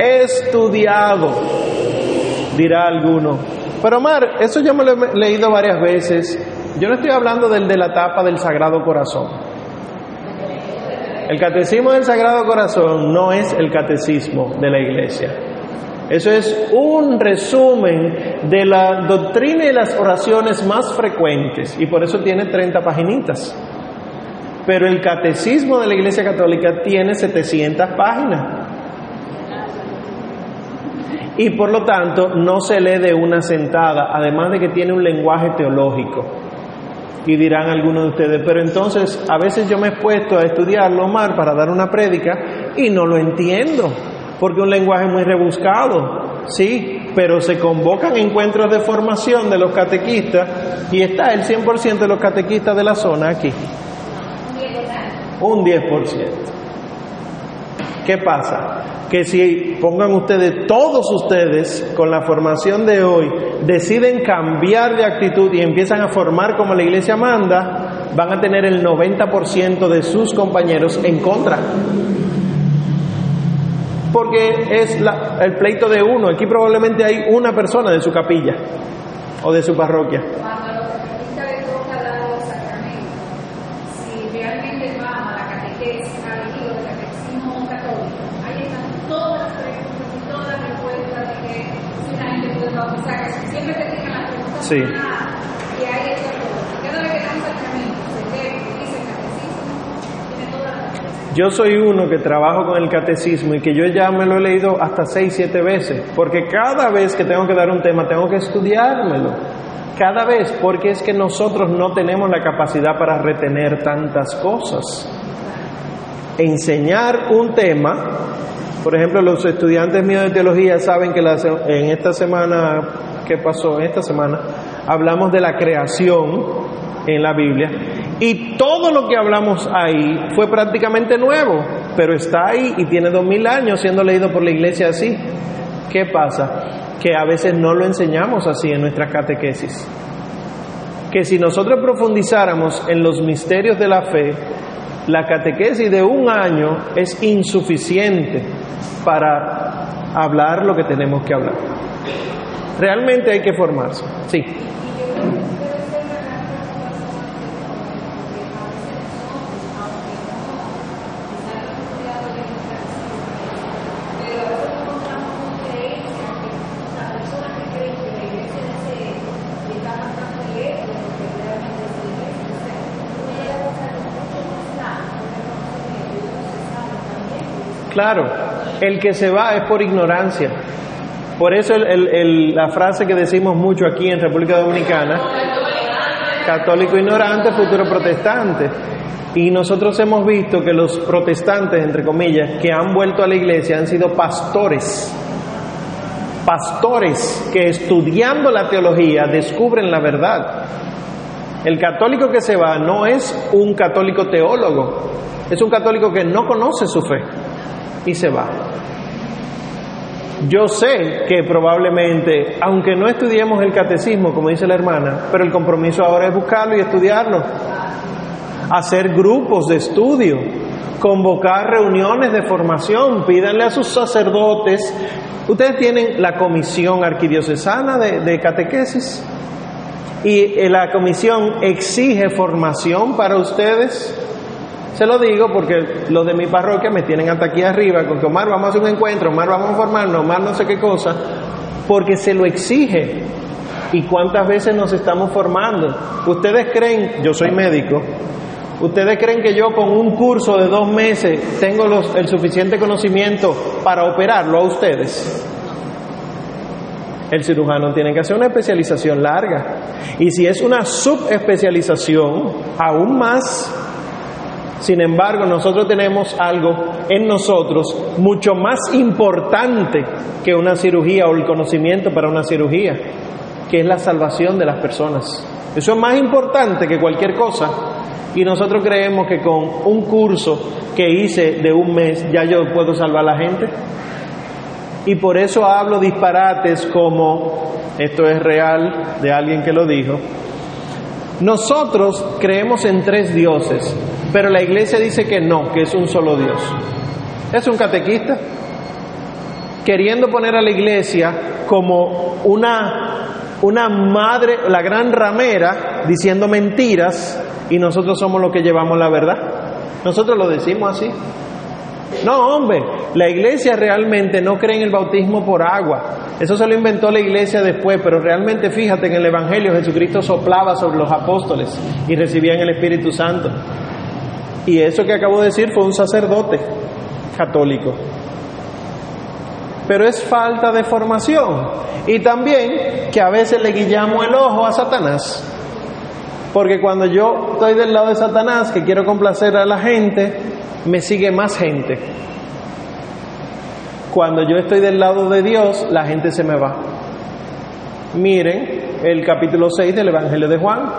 Estudiado, dirá alguno. Pero Omar, eso yo me lo he leído varias veces. Yo no estoy hablando del de la tapa del Sagrado Corazón. El catecismo del Sagrado Corazón no es el catecismo de la iglesia. Eso es un resumen de la doctrina y las oraciones más frecuentes y por eso tiene 30 paginitas. Pero el catecismo de la Iglesia Católica tiene 700 páginas. Y por lo tanto no se lee de una sentada, además de que tiene un lenguaje teológico. Y dirán algunos de ustedes, pero entonces a veces yo me he puesto a estudiarlo, Omar, para dar una prédica y no lo entiendo, porque un lenguaje muy rebuscado. Sí, pero se convocan encuentros de formación de los catequistas y está el 100% de los catequistas de la zona aquí. Un 10%. ¿Qué pasa? Que si pongan ustedes, todos ustedes, con la formación de hoy, deciden cambiar de actitud y empiezan a formar como la iglesia manda, van a tener el 90% de sus compañeros en contra porque es la, el pleito de uno. Aquí probablemente hay una persona de su capilla o de su parroquia. Cuando a los catequistas les toca dar los sacramentos, si realmente van a la catequesis, al libro del catecismo católico, ahí están todas las preguntas y todas las respuestas de que si una gente puede bautizar, que siempre te digan las preguntas. Sí. Ah, y ahí está todo. Cada vez que da un sacramento, se ve, dice el catecismo, tiene todas las respuestas. Yo soy uno que trabajo con el catecismo y que yo ya me lo he leído hasta seis, siete veces, porque cada vez que tengo que dar un tema tengo que estudiármelo. Cada vez, porque es que nosotros no tenemos la capacidad para retener tantas cosas. Enseñar un tema, por ejemplo, los estudiantes míos de teología saben que en esta semana, ¿qué pasó? Esta semana hablamos de la creación en la Biblia y todo lo que hablamos ahí fue prácticamente nuevo, pero está ahí y tiene dos mil años siendo leído por la iglesia así. ¿Qué pasa? Que a veces no lo enseñamos así en nuestras catequesis. Que si nosotros profundizáramos en los misterios de la fe, la catequesis de un año es insuficiente para hablar lo que tenemos que hablar. Realmente hay que formarse. Sí. Claro, el que se va es por ignorancia. Por eso la frase que decimos mucho aquí en República Dominicana, católico ignorante, futuro protestante. Y nosotros hemos visto que los protestantes, entre comillas, que han vuelto a la iglesia han sido pastores. Pastores que estudiando la teología descubren la verdad. El católico que se va no es un católico teólogo, es un católico que no conoce su fe y se va. Yo sé que probablemente, aunque no estudiemos el catecismo, como dice la hermana, pero el compromiso ahora es buscarlo y estudiarlo, hacer grupos de estudio, convocar reuniones de formación, pídanle a sus sacerdotes. Ustedes tienen la comisión arquidiocesana de, catequesis y eh, la comisión exige formación para ustedes. Se lo digo porque los de mi parroquia me tienen hasta aquí arriba con que Omar vamos a hacer un encuentro, Omar vamos a formarnos, Omar no sé qué cosa, porque se lo exige. ¿Y cuántas veces nos estamos formando? Ustedes creen, yo soy médico, ustedes creen que yo con un curso de dos meses tengo el suficiente conocimiento para operarlo a ustedes. El cirujano tiene que hacer una especialización larga. Y si es una subespecialización, aún más. Sin embargo, nosotros tenemos algo en nosotros mucho más importante que una cirugía o el conocimiento para una cirugía, que es la salvación de las personas. Eso es más importante que cualquier cosa. Y nosotros creemos que con un curso que hice de un mes ya yo puedo salvar a la gente. Y por eso hablo disparates como, esto es real de alguien que lo dijo, nosotros creemos en tres dioses, pero la iglesia dice que no, que es un solo Dios. Es un catequista queriendo poner a la iglesia como una, una madre, la gran ramera, diciendo mentiras y nosotros somos los que llevamos la verdad. Nosotros lo decimos así. No, hombre, la iglesia realmente no cree en el bautismo por agua. Eso se lo inventó la iglesia después, pero realmente fíjate en el Evangelio Jesucristo soplaba sobre los apóstoles y recibían el Espíritu Santo. Y eso que acabo de decir fue un sacerdote católico. Pero es falta de formación. Y también que a veces le guillamos el ojo a Satanás. Porque cuando yo estoy del lado de Satanás, que quiero complacer a la gente, me sigue más gente. Cuando yo estoy del lado de Dios, la gente se me va. Miren el capítulo 6 del Evangelio de Juan.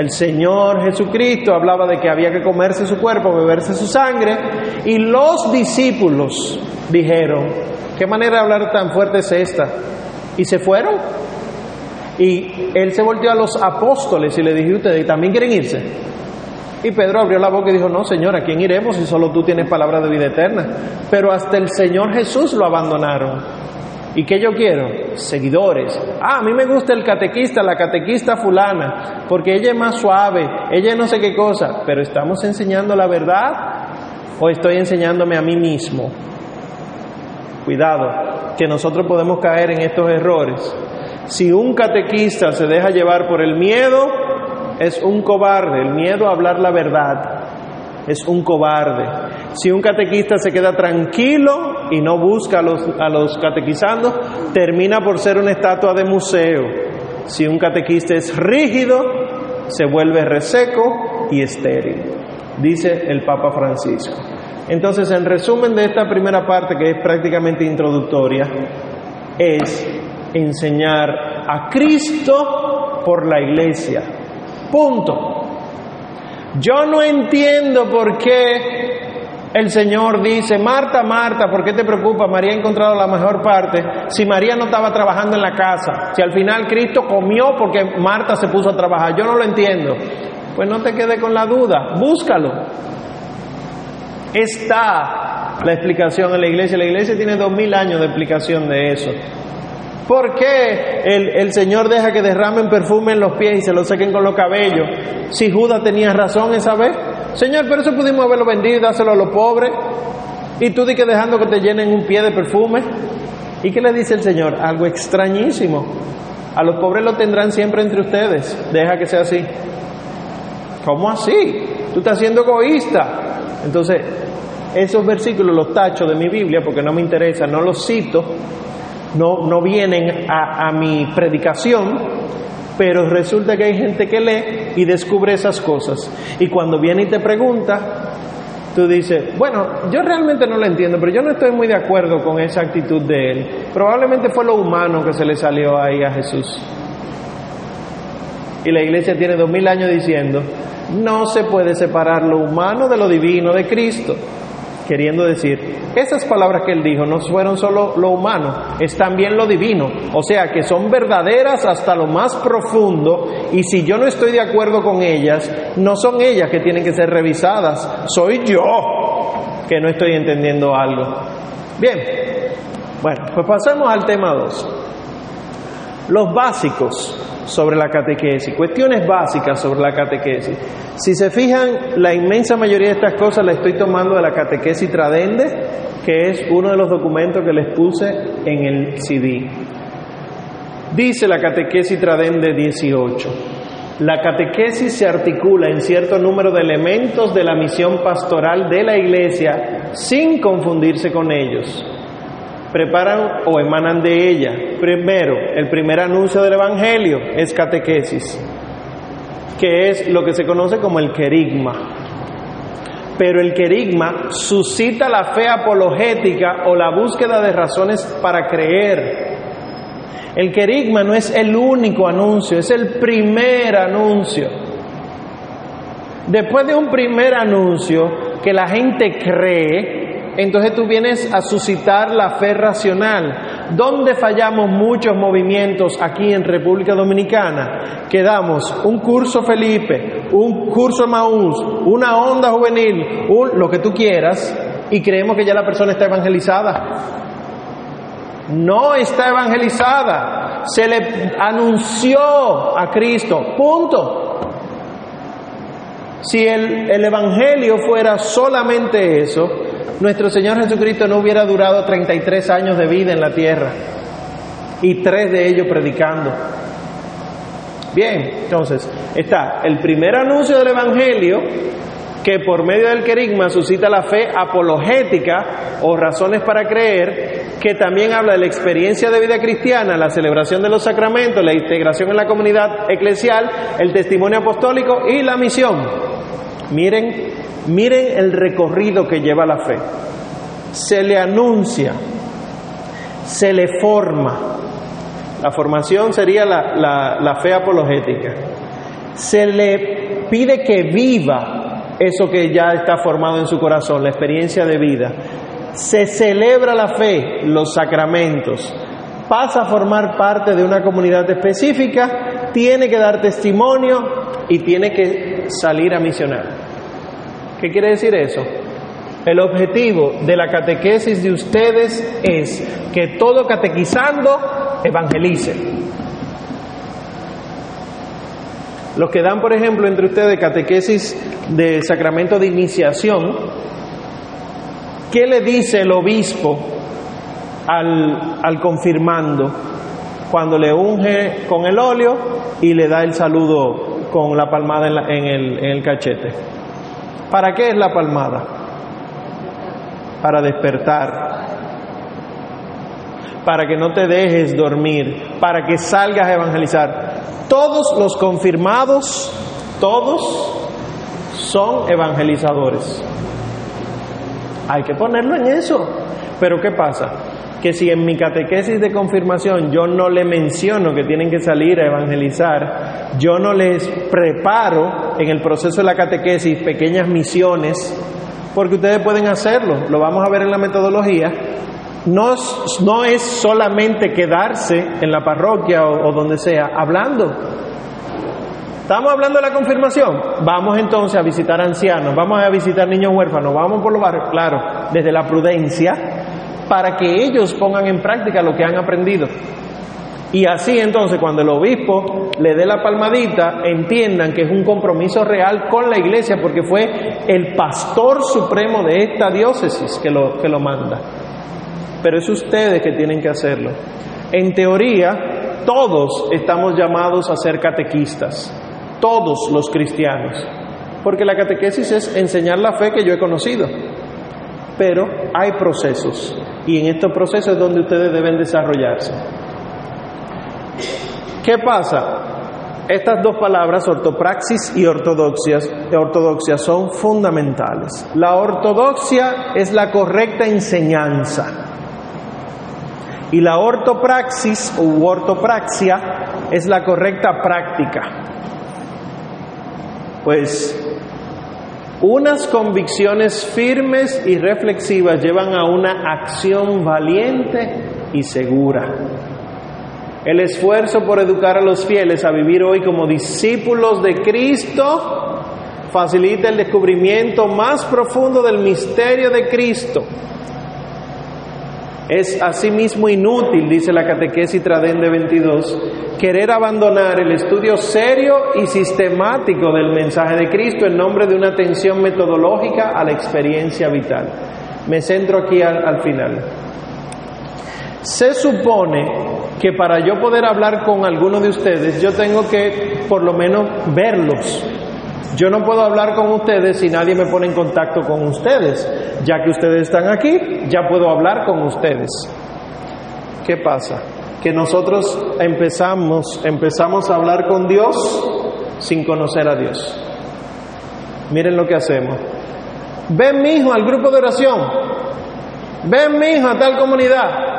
El Señor Jesucristo hablaba de que había que comerse su cuerpo, beberse su sangre, y los discípulos dijeron, ¿qué manera de hablar tan fuerte es esta? Y se fueron. Y él se volvió a los apóstoles y le dijo, ¿ustedes también quieren irse? Y Pedro abrió la boca y dijo, no, Señor, ¿a quién iremos si solo tú tienes palabra de vida eterna? Pero hasta el Señor Jesús lo abandonaron. ¿Y qué yo quiero? Seguidores. Ah, a mí me gusta el catequista, la catequista fulana, porque ella es más suave, ella no sé qué cosa, pero ¿estamos enseñando la verdad o estoy enseñándome a mí mismo? Cuidado, que nosotros podemos caer en estos errores. Si un catequista se deja llevar por el miedo, es un cobarde. El miedo a hablar la verdad es un cobarde. Si un catequista se queda tranquilo y no busca a los, a los catequizando, termina por ser una estatua de museo. Si un catequista es rígido, se vuelve reseco y estéril, dice el Papa Francisco. Entonces, en resumen de esta primera parte, que es prácticamente introductoria, es enseñar a Cristo por la iglesia. Punto. Yo no entiendo por qué el Señor dice, Marta, Marta, ¿por qué te preocupas? María ha encontrado la mejor parte. Si María no estaba trabajando en la casa, si al final Cristo comió porque Marta se puso a trabajar, yo no lo entiendo. Pues no te quede con la duda, búscalo. Está la explicación en la iglesia. La iglesia tiene dos mil años de explicación de eso. ¿Por qué el, el, Señor deja que derramen perfume en los pies y se lo sequen con los cabellos? Si Judas tenía razón esa vez. Señor, pero eso pudimos haberlo vendido y dárselo a los pobres. Y tú di que dejando que te llenen un pie de perfume. ¿Y qué le dice el Señor? Algo extrañísimo. A los pobres lo tendrán siempre entre ustedes. Deja que sea así. ¿Cómo así? Tú estás siendo egoísta. Entonces, esos versículos los tacho de mi Biblia porque no me interesa, no los cito no, no vienen a, a mi predicación, pero resulta que hay gente que lee y descubre esas cosas. Y cuando viene y te pregunta, tú dices, bueno, yo realmente no lo entiendo, pero yo no estoy muy de acuerdo con esa actitud de él. Probablemente fue lo humano que se le salió ahí a Jesús. Y la iglesia tiene dos mil años diciendo, no se puede separar lo humano de lo divino de Cristo queriendo decir, esas palabras que él dijo no fueron solo lo humano, es también lo divino, o sea que son verdaderas hasta lo más profundo y si yo no estoy de acuerdo con ellas, no son ellas que tienen que ser revisadas, soy yo que no estoy entendiendo algo. Bien, bueno, pues pasemos al tema 2. Los básicos sobre la catequesis, cuestiones básicas sobre la catequesis. Si se fijan, la inmensa mayoría de estas cosas las estoy tomando de la catequesis Tradende, que es uno de los documentos que les puse en el CD. Dice la catequesis Tradende 18. La catequesis se articula en cierto número de elementos de la misión pastoral de la Iglesia sin confundirse con ellos preparan o emanan de ella. Primero, el primer anuncio del Evangelio es catequesis, que es lo que se conoce como el querigma. Pero el querigma suscita la fe apologética o la búsqueda de razones para creer. El querigma no es el único anuncio, es el primer anuncio. Después de un primer anuncio que la gente cree, entonces tú vienes a suscitar la fe racional. ¿Dónde fallamos muchos movimientos aquí en República Dominicana? Que damos un curso Felipe, un curso Maús, una onda juvenil, un, lo que tú quieras, y creemos que ya la persona está evangelizada. No está evangelizada. Se le anunció a Cristo. Punto. Si el, el Evangelio fuera solamente eso, nuestro Señor Jesucristo no hubiera durado 33 años de vida en la tierra y tres de ellos predicando. Bien, entonces está el primer anuncio del Evangelio que por medio del querigma suscita la fe apologética o razones para creer, que también habla de la experiencia de vida cristiana, la celebración de los sacramentos, la integración en la comunidad eclesial, el testimonio apostólico y la misión. Miren Miren el recorrido que lleva la fe. Se le anuncia, se le forma, La formación sería la, la, la fe apologética. Se le pide que viva eso que ya está formado en su corazón, la experiencia de vida. Se celebra la fe, los sacramentos. Pasa a formar parte de una comunidad específica, tiene que dar testimonio y tiene que salir a misionar. ¿Qué quiere decir eso? El objetivo de la catequesis de ustedes es que todo catequizando evangelice. Los que dan, por ejemplo, entre ustedes catequesis de sacramento de iniciación, ¿qué le dice el obispo al, al confirmando cuando le unge con el óleo y le da el saludo con la palmada en, el, el cachete? ¿Para qué es la palmada? Para despertar, para que no te dejes dormir, para que salgas a evangelizar. Todos los confirmados, todos son evangelizadores. Hay que ponerlo en eso. Pero ¿qué pasa? Que si en mi catequesis de confirmación yo no le menciono que tienen que salir a evangelizar, yo no les preparo en el proceso de la catequesis pequeñas misiones, porque ustedes pueden hacerlo, lo vamos a ver en la metodología, no, no es solamente quedarse en la parroquia o, o donde sea hablando. Estamos hablando de la confirmación. Vamos entonces a visitar ancianos, vamos a visitar niños huérfanos, vamos por los barrios, claro, desde la prudencia, para que ellos pongan en práctica lo que han aprendido. Y así entonces cuando el obispo le dé la palmadita, entiendan que es un compromiso real con la iglesia, porque fue el pastor supremo de esta diócesis que lo, que lo manda pero es ustedes que tienen que hacerlo. En teoría, todos estamos llamados a ser catequistas, todos los cristianos, porque la catequesis es enseñar la fe que yo he conocido, pero hay procesos y en estos procesos es donde ustedes deben desarrollarse. ¿Qué pasa? Estas dos palabras, ortopraxis y ortodoxia, son fundamentales. La ortodoxia es la correcta enseñanza. Y la ortopraxis u ortopraxia es la correcta práctica. Pues unas convicciones firmes y reflexivas llevan a una acción valiente y segura. El esfuerzo por educar a los fieles a vivir hoy como discípulos de Cristo facilita el descubrimiento más profundo del misterio de Cristo. Es asimismo inútil, dice la catequesis Tradende 22, querer abandonar el estudio serio y sistemático del mensaje de Cristo en nombre de una atención metodológica a la experiencia vital. Me centro aquí al, al final. Se supone que para yo poder hablar con alguno de ustedes, yo tengo que por lo menos verlos. Yo no puedo hablar con ustedes si nadie me pone en contacto con ustedes. Ya que ustedes están aquí, ya puedo hablar con ustedes. ¿Qué pasa? Que nosotros empezamos, empezamos a hablar con Dios sin conocer a Dios. Miren lo que hacemos. Ven mi hijo al grupo de oración. Ven mi hijo a tal comunidad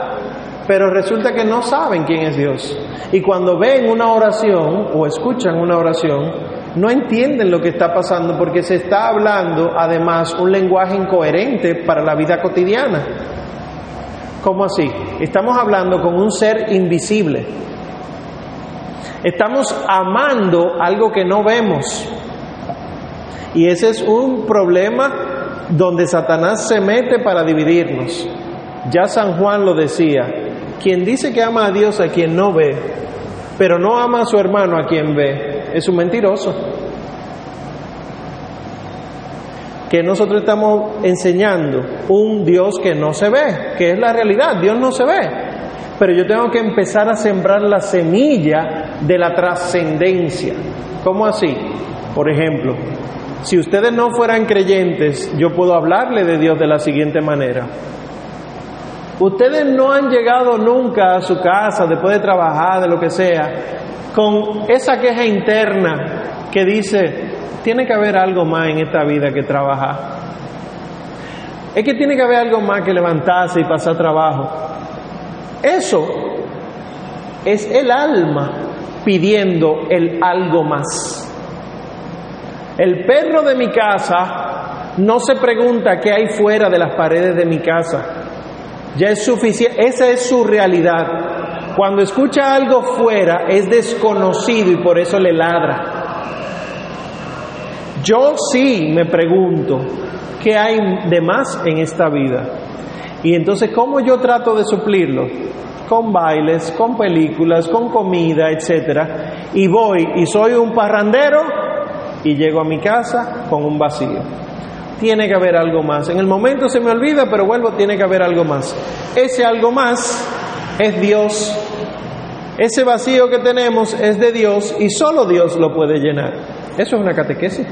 pero resulta que no saben quién es Dios. Y cuando ven una oración o escuchan una oración, no entienden lo que está pasando porque se está hablando además un lenguaje incoherente para la vida cotidiana. ¿Cómo así? Estamos hablando con un ser invisible. Estamos amando algo que no vemos. Y ese es un problema donde Satanás se mete para dividirnos. Ya San Juan lo decía, quien dice que ama a Dios a quien no ve, pero no ama a su hermano a quien ve, es un mentiroso. Que nosotros estamos enseñando un Dios que no se ve, que es la realidad, Dios no se ve. Pero yo tengo que empezar a sembrar la semilla de la trascendencia. ¿Cómo así? Por ejemplo, si ustedes no fueran creyentes, yo puedo hablarle de Dios de la siguiente manera. Ustedes no han llegado nunca a su casa después de trabajar, de lo que sea, con esa queja interna que dice, tiene que haber algo más en esta vida que trabajar. Es que tiene que haber algo más que levantarse y pasar trabajo. Eso es el alma pidiendo el algo más. El perro de mi casa no se pregunta qué hay fuera de las paredes de mi casa. Ya es suficiente, esa es su realidad. Cuando escucha algo fuera es desconocido y por eso le ladra. Yo sí me pregunto, ¿qué hay de más en esta vida? Y entonces, ¿cómo yo trato de suplirlo? Con bailes, con películas, con comida, etcétera. Y voy y soy un parrandero y llego a mi casa con un vacío. Tiene que haber algo más. En el momento se me olvida, pero vuelvo, tiene que haber algo más. Ese algo más es Dios. Ese vacío que tenemos es de Dios y solo Dios lo puede llenar. Eso es una catequesis.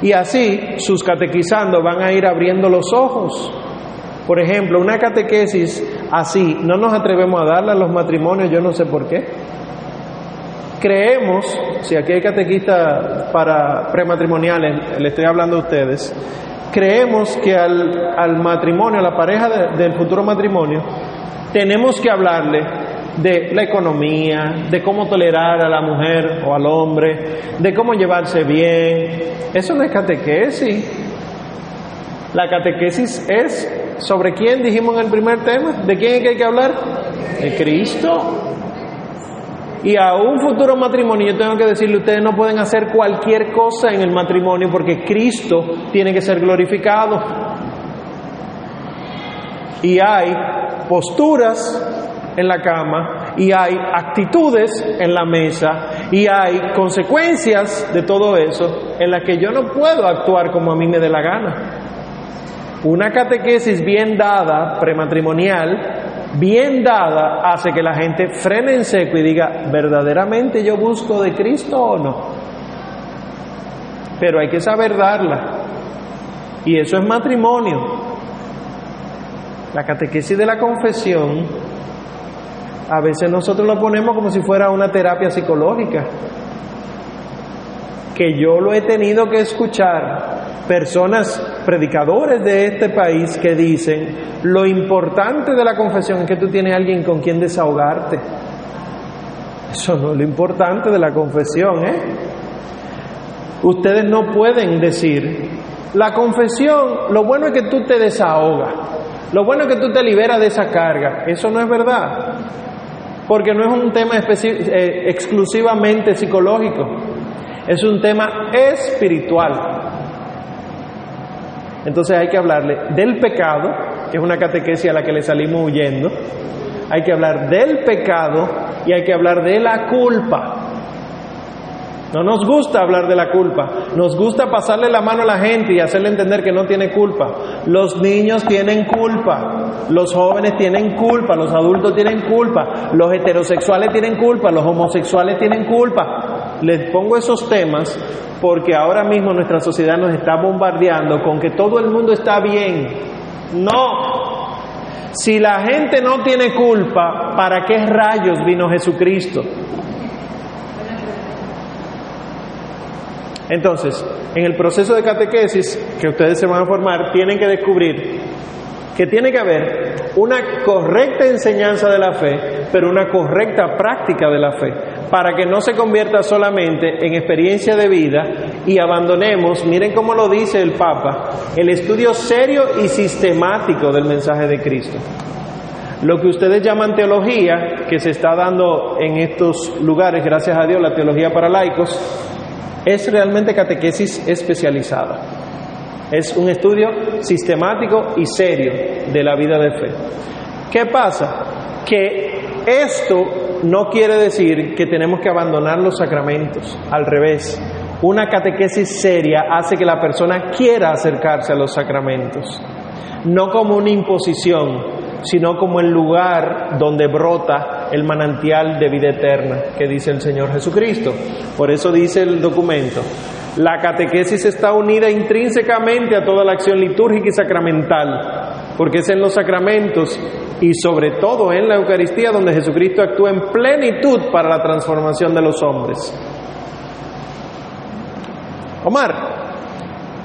Y así sus catequizando van a ir abriendo los ojos. Por ejemplo, una catequesis así, no nos atrevemos a darla a los matrimonios, yo no sé por qué. Creemos, si aquí hay catequistas para prematrimoniales, le estoy hablando a ustedes, creemos que al, matrimonio, a la pareja de- del futuro matrimonio, tenemos que hablarle de la economía, de cómo tolerar a la mujer o al hombre, de cómo llevarse bien. Eso no es catequesis. La catequesis es sobre quién dijimos en el primer tema, de quién es que hay que hablar, de Cristo. Y a un futuro matrimonio yo tengo que decirle, ustedes no pueden hacer cualquier cosa en el matrimonio porque Cristo tiene que ser glorificado. Y hay posturas en la cama y hay actitudes en la mesa y hay consecuencias de todo eso en las que yo no puedo actuar como a mí me dé la gana. Una catequesis bien dada, prematrimonial, bien dada, hace que la gente frene en seco y diga, ¿verdaderamente yo busco de Cristo o no? Pero hay que saber darla. Y eso es matrimonio. La catequesis de la confesión, a veces nosotros lo ponemos como si fuera una terapia psicológica. Que yo lo he tenido que escuchar personas, predicadores de este país que dicen, lo importante de la confesión es que tú tienes alguien con quien desahogarte. Eso no es lo importante de la confesión, ¿eh? Ustedes no pueden decir, la confesión, lo bueno es que tú te desahogas, lo bueno es que tú te liberas de esa carga. Eso no es verdad, porque no es un tema eh, exclusivamente psicológico, es un tema espiritual. Entonces hay que hablarle del pecado, que es una catequesis a la que le salimos huyendo, hay que hablar del pecado y hay que hablar de la culpa. No nos gusta hablar de la culpa, nos gusta pasarle la mano a la gente y hacerle entender que no tiene culpa. Los niños tienen culpa, los jóvenes tienen culpa, los adultos tienen culpa, los heterosexuales tienen culpa, los homosexuales tienen culpa. Les pongo esos temas porque ahora mismo nuestra sociedad nos está bombardeando con que todo el mundo está bien. No, si la gente no tiene culpa, ¿para qué rayos vino Jesucristo? Entonces, en el proceso de catequesis que ustedes se van a formar, tienen que descubrir que tiene que haber una correcta enseñanza de la fe, pero una correcta práctica de la fe, para que no se convierta solamente en experiencia de vida y abandonemos, miren cómo lo dice el Papa, el estudio serio y sistemático del mensaje de Cristo. Lo que ustedes llaman teología, que se está dando en estos lugares, gracias a Dios, la teología para laicos, es realmente catequesis especializada. Es un estudio sistemático y serio de la vida de fe. ¿Qué pasa? Que esto no quiere decir que tenemos que abandonar los sacramentos, al revés. Una catequesis seria hace que la persona quiera acercarse a los sacramentos, no como una imposición, sino como el lugar donde brota el manantial de vida eterna que dice el Señor Jesucristo. Por eso dice el documento, la catequesis está unida intrínsecamente a toda la acción litúrgica y sacramental, porque es en los sacramentos y sobre todo en la Eucaristía donde Jesucristo actúa en plenitud para la transformación de los hombres. Omar,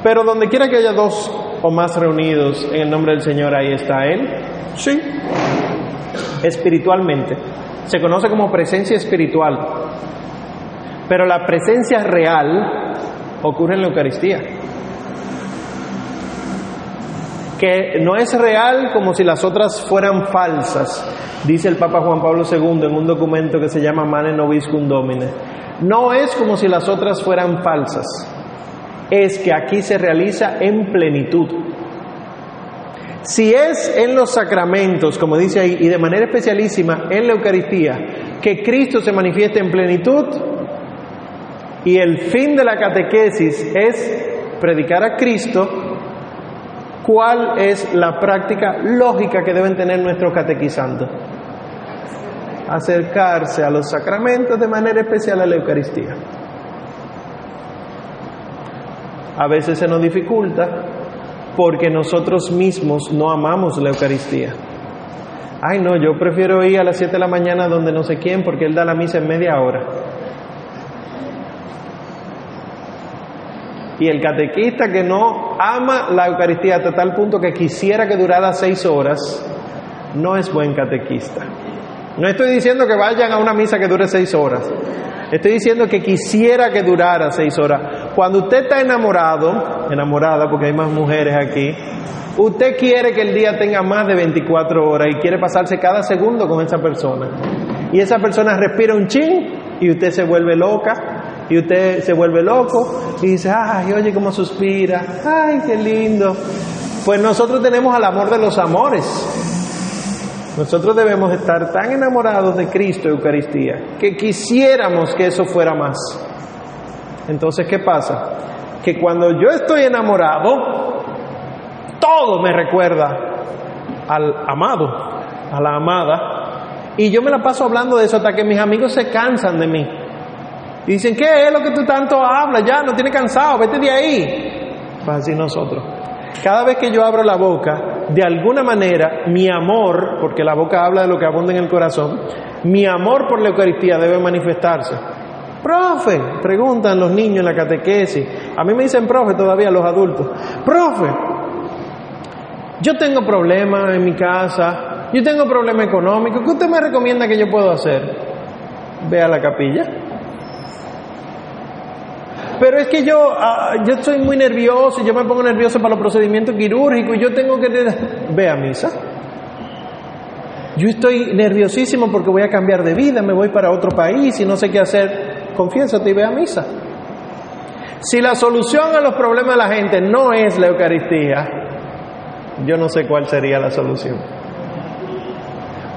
pero donde quiera que haya dos o más reunidos en el nombre del Señor, ahí está Él. Sí, espiritualmente. Se conoce como presencia espiritual. Pero la presencia real ocurre en la Eucaristía. Que no es real como si las otras fueran falsas, dice el Papa Juan Pablo II en un documento que se llama Mane Noviscum Domine. No es como si las otras fueran falsas, es que aquí se realiza en plenitud. Si es en los sacramentos, como dice ahí, y de manera especialísima en la Eucaristía, que Cristo se manifiesta en plenitud, y el fin de la catequesis es predicar a Cristo, ¿cuál es la práctica lógica que deben tener nuestros catequizantes? Acercarse a los sacramentos de manera especial a la Eucaristía. A veces se nos dificulta porque nosotros mismos no amamos la Eucaristía. Ay, no, yo prefiero ir a las 7 de la mañana donde no sé quién porque él da la misa en media hora. Y el catequista que no ama la Eucaristía hasta tal punto que quisiera que durara seis horas, no es buen catequista. No estoy diciendo que vayan a una misa que dure seis horas. Estoy diciendo que quisiera que durara seis horas. Cuando usted está enamorado, enamorada porque hay más mujeres aquí, usted quiere que el día tenga más de 24 horas y quiere pasarse cada segundo con esa persona. Y esa persona respira un chin y usted se vuelve loca y usted se vuelve loco y dice, ay, oye cómo suspira, ay, qué lindo. Pues nosotros tenemos al amor de los amores. Nosotros debemos estar tan enamorados de Cristo Eucaristía que quisiéramos que eso fuera más. Entonces, ¿qué pasa? Que cuando yo estoy enamorado, todo me recuerda al amado, a la amada, y yo me la paso hablando de eso hasta que mis amigos se cansan de mí. Y dicen, ¿qué es lo que tú tanto hablas? Ya, no tiene cansado, vete de ahí. Pues así nosotros. Cada vez que yo abro la boca, de alguna manera, mi amor, porque la boca habla de lo que abunda en el corazón, mi amor por la Eucaristía debe manifestarse. Profe, preguntan los niños en la catequesis. A mí me dicen profe todavía los adultos. Profe, yo tengo problemas en mi casa, yo tengo problemas económicos. ¿Qué usted me recomienda que yo puedo hacer? Ve a la capilla. Pero es que yo, ah, yo estoy muy nervioso, yo me pongo nervioso para los procedimientos quirúrgicos y yo tengo que... Ve a misa. Yo estoy nerviosísimo porque voy a cambiar de vida, me voy para otro país y no sé qué hacer. Confiésate y ve a misa. Si la solución a los problemas de la gente no es la Eucaristía, yo no sé cuál sería la solución.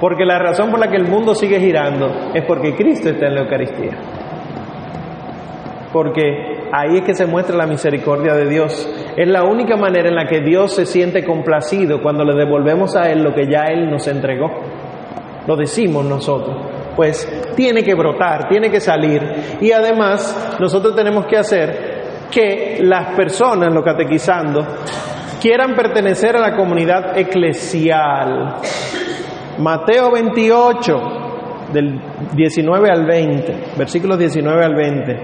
Porque la razón por la que el mundo sigue girando es porque Cristo está en la Eucaristía. Porque ahí es que se muestra la misericordia de Dios. Es la única manera en la que Dios se siente complacido cuando le devolvemos a Él lo que ya Él nos entregó. Lo decimos nosotros. Pues tiene que brotar, tiene que salir. Y además nosotros tenemos que hacer que las personas, lo catequizando, quieran pertenecer a la comunidad eclesial. Mateo 28, del 19 al 20, versículos 19 al 20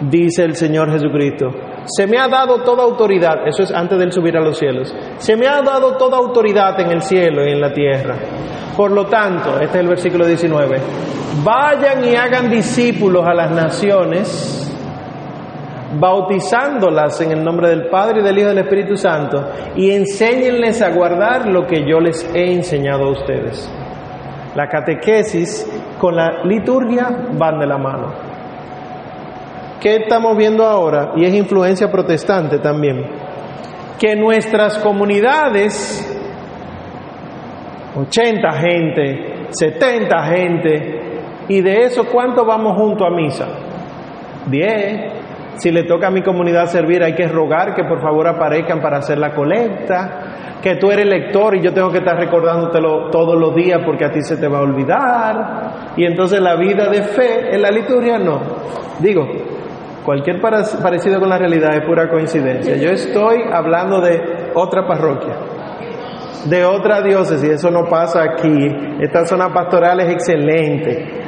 dice el Señor Jesucristo, se me ha dado toda autoridad, eso es antes de él subir a los cielos, se me ha dado toda autoridad en el cielo y en la tierra. Por lo tanto, este es el versículo 19, vayan y hagan discípulos a las naciones, bautizándolas en el nombre del Padre y del Hijo y del Espíritu Santo, y enséñenles a guardar lo que yo les he enseñado a ustedes. La catequesis con la liturgia van de la mano. ¿Qué estamos viendo ahora? Y es influencia protestante también. Que nuestras comunidades, 80 gente, 70 gente, y de eso, ¿cuánto vamos junto a misa? 10. Si le toca a mi comunidad servir, hay que rogar que por favor aparezcan para hacer la colecta. Que tú eres lector y yo tengo que estar recordándotelo todos los días porque a ti se te va a olvidar. Y entonces la vida de fe en la liturgia no. Digo, Cualquier parecido con la realidad es pura coincidencia. Yo estoy hablando de otra parroquia, de otra diócesis, eso no pasa aquí. Esta zona pastoral es excelente.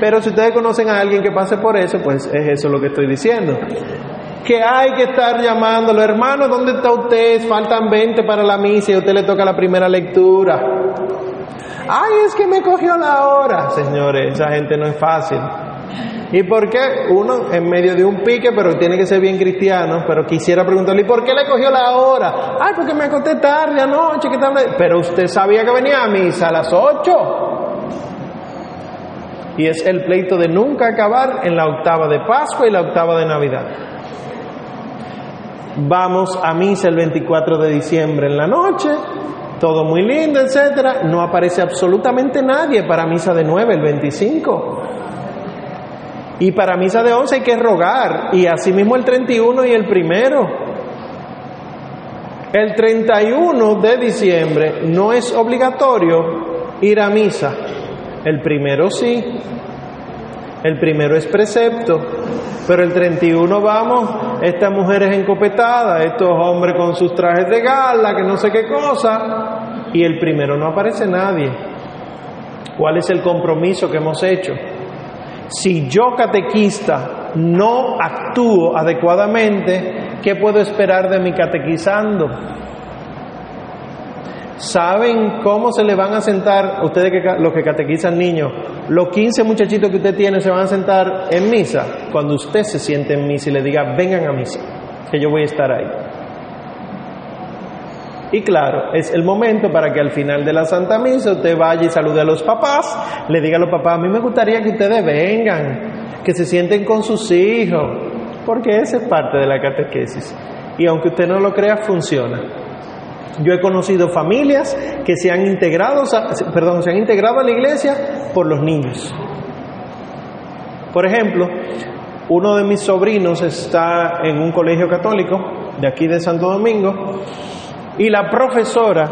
Pero si ustedes conocen a alguien que pase por eso, pues es eso lo que estoy diciendo. Que hay que estar llamándolo, hermano, ¿dónde está usted? Faltan 20 para la misa y a usted le toca la primera lectura. ay, es que me cogió la hora. Señores, esa gente no es fácil. ¿Y por qué? Uno en medio de un pique, pero tiene que ser bien cristiano, pero quisiera preguntarle, ¿y por qué le cogió la hora? Ay, porque me acosté tarde anoche, ¿qué tal? Pero usted sabía que venía a misa a las 8. Y es el pleito de nunca acabar en la octava de Pascua y la octava de Navidad. Vamos a misa el 24 de diciembre en la noche, todo muy lindo, etcétera. No aparece absolutamente nadie para misa de 9 el 25. Y para misa de 11 hay que rogar, y asimismo el 31 y el primero. El 31 de diciembre no es obligatorio ir a misa. El primero sí. El primero es precepto. Pero el 31 vamos, estas mujeres encopetadas, estos hombres con sus trajes de gala, que no sé qué cosa. Y el primero no aparece nadie. ¿Cuál es el compromiso que hemos hecho? Si yo catequista no actúo adecuadamente, ¿qué puedo esperar de mi catequizando? ¿Saben cómo se le van a sentar, ustedes que, los que catequizan niños, los 15 muchachitos que usted tiene se van a sentar en misa? Cuando usted se siente en misa y le diga, vengan a misa, que yo voy a estar ahí. Y claro, es el momento para que al final de la Santa Misa usted vaya y salude a los papás, le diga a los papás, a mí me gustaría que ustedes vengan, que se sienten con sus hijos, porque esa es parte de la catequesis. Y aunque usted no lo crea, funciona. Yo he conocido familias que se han integrado, perdón, se han integrado a la iglesia por los niños. Por ejemplo, uno de mis sobrinos está en un colegio católico de aquí de Santo Domingo y la profesora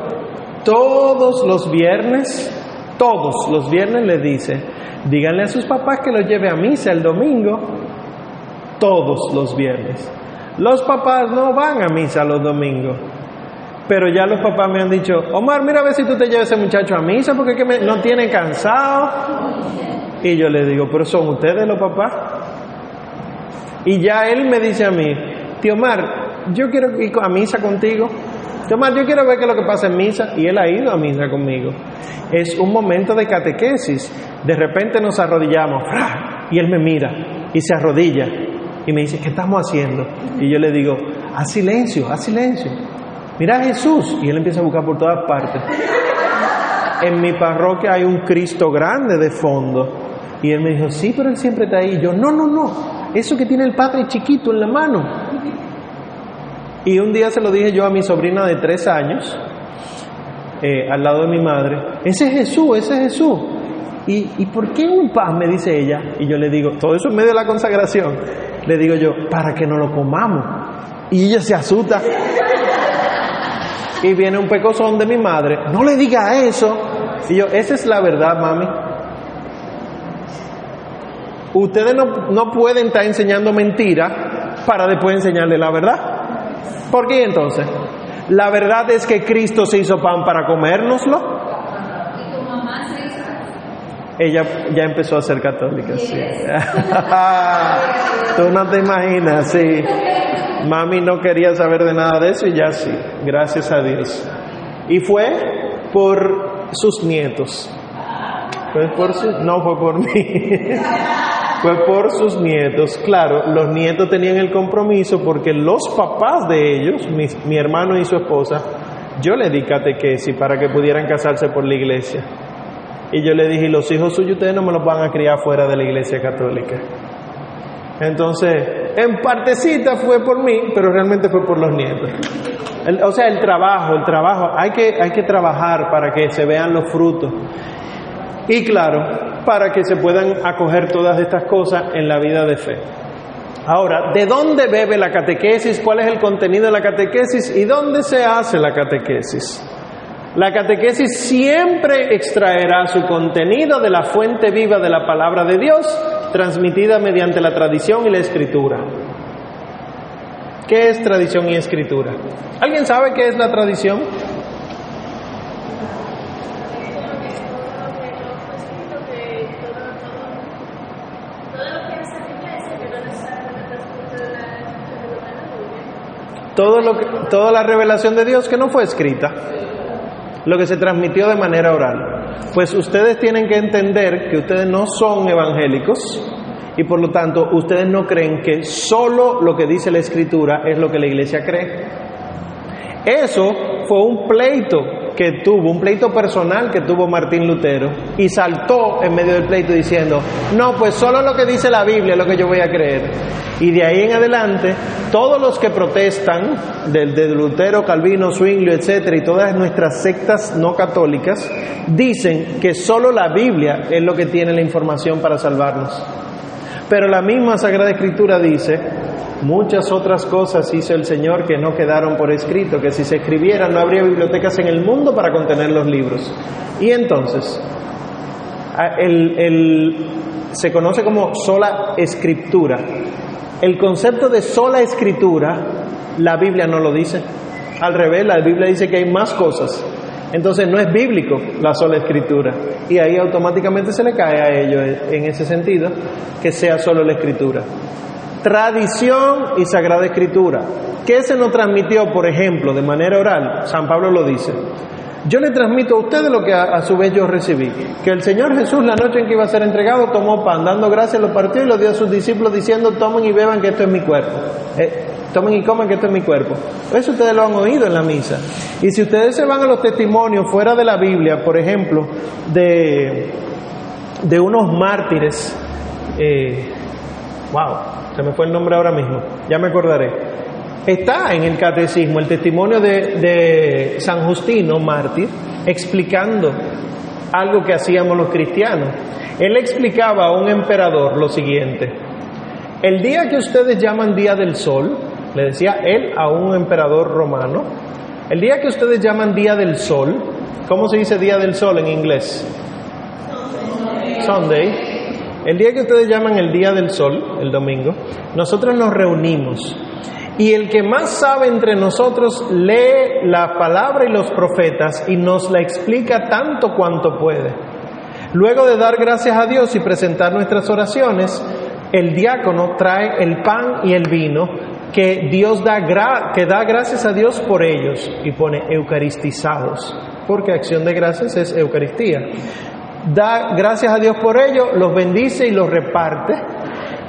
todos los viernes, todos los viernes le dice, díganle a sus papás que los lleve a misa el domingo, todos los viernes. Los papás no van a misa los domingos. Pero ya los papás me han dicho, Omar, mira a ver si tú te llevas a ese muchacho a misa porque me, no tiene cansado. Y yo le digo, pero son ustedes los papás. Y ya él me dice a mí, tío Omar, yo quiero ir a misa contigo. Omar, yo quiero ver qué es lo que pasa en misa. Y él ha ido a misa conmigo. Es un momento de catequesis. De repente nos arrodillamos. Y él me mira y se arrodilla. Y me dice, ¿qué estamos haciendo? Y yo le digo, haz silencio, haz silencio. Mira a Jesús. Y él empieza a buscar por todas partes. En mi parroquia hay un Cristo grande de fondo. Y él me dijo, sí, pero él siempre está ahí. Yo, no, no, no. Eso que tiene el Padre chiquito en la mano. Y un día se lo dije yo a mi sobrina de tres años, eh, al lado de mi madre. Ese es Jesús, ese es Jesús. ¿Y, ¿Y por qué un pan? Me dice ella. Y yo le digo, todo eso en medio de la consagración. Le digo yo, para que no lo comamos. Y ella se asusta. Y viene un pecozón de mi madre, no le diga eso. Y yo, esa es la verdad, mami. Ustedes no, no pueden estar enseñando mentira para después enseñarle la verdad. ¿Por qué entonces? La verdad es que Cristo se hizo pan para comérnoslo. Ella ya empezó a ser católica, sí. [LAUGHS] Tú no te imaginas, sí. Mami no quería saber de nada de eso y ya sí, gracias a Dios. Y fue por sus nietos. Fue por su, no fue por mí. [LAUGHS] fue por sus nietos. Claro, los nietos tenían el compromiso porque los papás de ellos, mi, hermano y su esposa, yo le di catequesis para que pudieran casarse por la iglesia. Y yo le dije, los hijos suyos ustedes no me los van a criar fuera de la iglesia católica. Entonces, en partecita fue por mí, pero realmente fue por los nietos. O sea, el trabajo, el trabajo, hay que, hay que trabajar para que se vean los frutos. Y claro, para que se puedan acoger todas estas cosas en la vida de fe. Ahora, ¿de dónde bebe la catequesis? ¿Cuál es el contenido de la catequesis? ¿Y dónde se hace la catequesis? La catequesis siempre extraerá su contenido de la fuente viva de la palabra de Dios, transmitida mediante la tradición y la escritura. ¿Qué es tradición y escritura? ¿Alguien sabe qué es la tradición? Todo lo toda la revelación de Dios que no fue escrita. lo que se transmitió de manera oral. Pues ustedes tienen que entender que ustedes no son evangélicos y por lo tanto ustedes no creen que solo lo que dice la escritura es lo que la iglesia cree. Eso fue un pleito que tuvo, un pleito personal que tuvo Martín Lutero, y saltó en medio del pleito diciendo, no, pues solo lo que dice la Biblia es lo que yo voy a creer. Y de ahí en adelante, todos los que protestan, desde Lutero, Calvino, Zwinglio, etcétera, y todas nuestras sectas no católicas, dicen que solo la Biblia es lo que tiene la información para salvarnos. Pero la misma Sagrada Escritura dice Muchas otras cosas hizo el Señor que no quedaron por escrito, que si se escribieran no habría bibliotecas en el mundo para contener los libros. Y entonces, se conoce como sola escritura. El concepto de sola escritura, la Biblia no lo dice. Al revés, la Biblia dice que hay más cosas. Entonces no es bíblico la sola escritura. Y ahí automáticamente se le cae a ellos en ese sentido que sea solo la escritura tradición y sagrada escritura. ¿Qué se nos transmitió, por ejemplo, de manera oral? San Pablo lo dice. Yo le transmito a ustedes lo que a, su vez yo recibí. Que el Señor Jesús la noche en que iba a ser entregado tomó pan, dando gracias, lo partió y lo dio a sus discípulos diciendo, tomen y beban que esto es mi cuerpo. Eh, tomen y coman que esto es mi cuerpo. Eso ustedes lo han oído en la misa. Y si ustedes se van a los testimonios fuera de la Biblia, por ejemplo, de, de unos mártires, eh, wow, se me fue el nombre ahora mismo, ya me acordaré. Está en el catecismo el testimonio de, San Justino, mártir, explicando algo que hacíamos los cristianos. Él explicaba a un emperador lo siguiente, el día que ustedes llaman Día del Sol, le decía él a un emperador romano, el día que ustedes llaman Día del Sol, ¿cómo se dice Día del Sol en inglés? Sunday. El día que ustedes llaman el día del sol, el domingo, nosotros nos reunimos y el que más sabe entre nosotros lee la palabra y los profetas y nos la explica tanto cuanto puede. Luego de dar gracias a Dios y presentar nuestras oraciones, el diácono trae el pan y el vino que Dios da, que da gracias a Dios por ellos y pone eucaristizados, porque acción de gracias es Eucaristía da gracias a Dios por ello, los bendice y los reparte.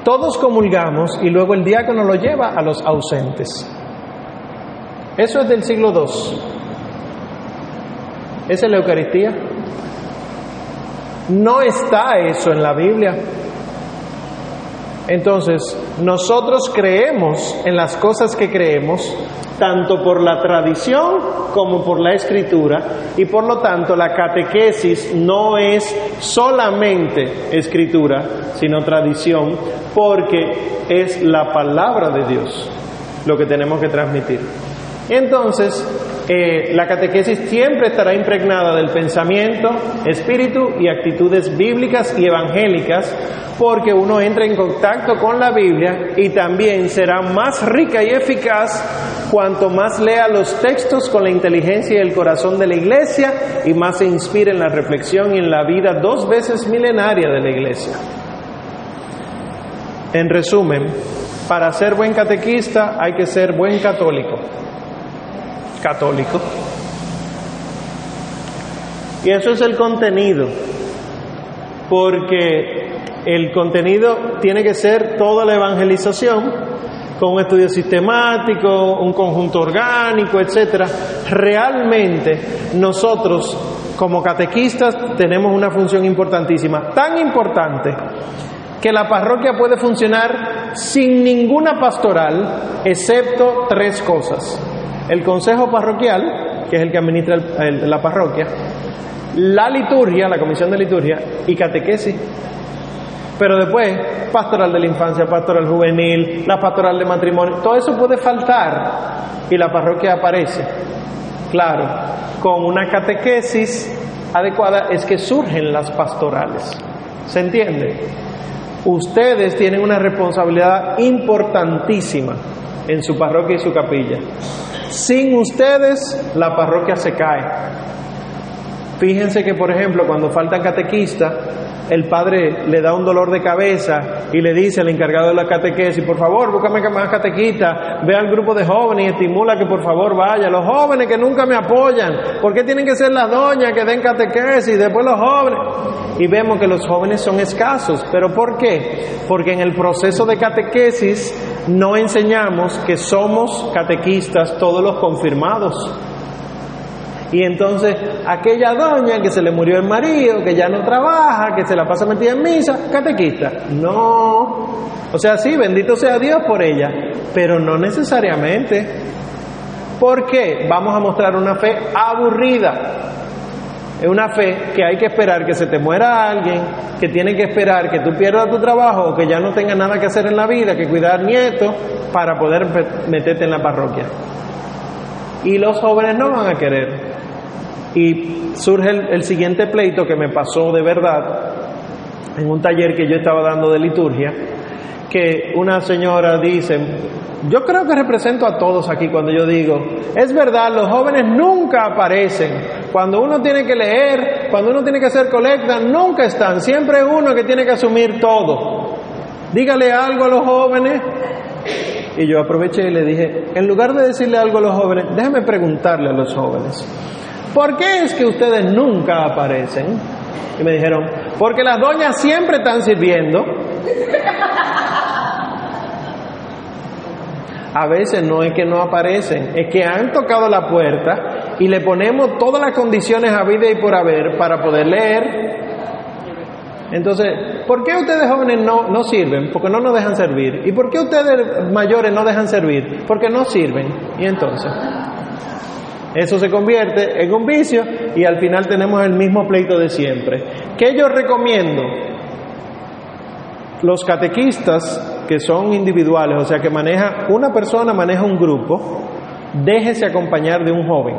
Todos comulgamos y luego el diácono lo lleva a los ausentes. Eso es del siglo II. ¿Esa es la Eucaristía? No está eso en la Biblia. Entonces, nosotros creemos en las cosas que creemos tanto por la tradición como por la escritura, y por lo tanto la catequesis no es solamente escritura, sino tradición, porque es la palabra de Dios lo que tenemos que transmitir. Entonces, eh, la catequesis siempre estará impregnada del pensamiento, espíritu y actitudes bíblicas y evangélicas, porque uno entra en contacto con la Biblia y también será más rica y eficaz cuanto más lea los textos con la inteligencia y el corazón de la iglesia y más se inspire en la reflexión y en la vida dos veces milenaria de la iglesia. En resumen, para ser buen catequista hay que ser buen católico católico. Y eso es el contenido, porque el contenido tiene que ser toda la evangelización, con un estudio sistemático, un conjunto orgánico, etcétera. Realmente nosotros como catequistas tenemos una función importantísima, tan importante que la parroquia puede funcionar sin ninguna pastoral, excepto tres cosas el consejo parroquial, que es el que administra la parroquia, la liturgia, la comisión de liturgia y catequesis. Pero después, pastoral de la infancia, pastoral juvenil, la pastoral de matrimonio, todo eso puede faltar y la parroquia aparece. Claro, con una catequesis adecuada es que surgen las pastorales. ¿Se entiende? Ustedes tienen una responsabilidad importantísima en su parroquia y su capilla. Sin ustedes, la parroquia se cae. Fíjense que, por ejemplo, cuando faltan catequistas, el padre le da un dolor de cabeza y le dice al encargado de la catequesis, por favor, búscame más catequista, ve al grupo de jóvenes y estimula que por favor vaya. Los jóvenes que nunca me apoyan, ¿por qué tienen que ser las doñas que den catequesis y después los jóvenes? Y vemos que los jóvenes son escasos, pero ¿por qué? Porque en el proceso de catequesis no enseñamos que somos catequistas todos los confirmados. Y entonces aquella doña que se le murió el marido, que ya no trabaja, que se la pasa metida en misa, catequista. No. O sea, sí, bendito sea Dios por ella, pero no necesariamente. ¿Por qué? Vamos a mostrar una fe aburrida. Es una fe que hay que esperar que se te muera alguien, que tiene que esperar que tú pierdas tu trabajo o que ya no tengas nada que hacer en la vida, que cuidar nietos para poder meterte en la parroquia. Y los jóvenes no van a querer. Y surge el, siguiente pleito que me pasó de verdad en un taller que yo estaba dando de liturgia, que una señora dice, yo creo que represento a todos aquí cuando yo digo, es verdad, los jóvenes nunca aparecen. Cuando uno tiene que leer, cuando uno tiene que hacer colecta, nunca están. Siempre uno que tiene que asumir todo. Dígale algo a los jóvenes. Y yo aproveché y le dije, en lugar de decirle algo a los jóvenes, déjeme preguntarle a los jóvenes. ¿por qué es que ustedes nunca aparecen? Y me dijeron, porque las doñas siempre están sirviendo. A veces no es que no aparecen, es que han tocado la puerta y le ponemos todas las condiciones a vida y por haber para poder leer. Entonces, ¿por qué ustedes jóvenes no, no sirven? Porque no nos dejan servir. ¿Y por qué ustedes mayores no dejan servir? Porque no sirven. Y entonces, eso se convierte en un vicio y al final tenemos el mismo pleito de siempre. ¿Qué yo recomiendo? Los catequistas que son individuales, o sea que maneja una persona, maneja un grupo, déjese acompañar de un joven.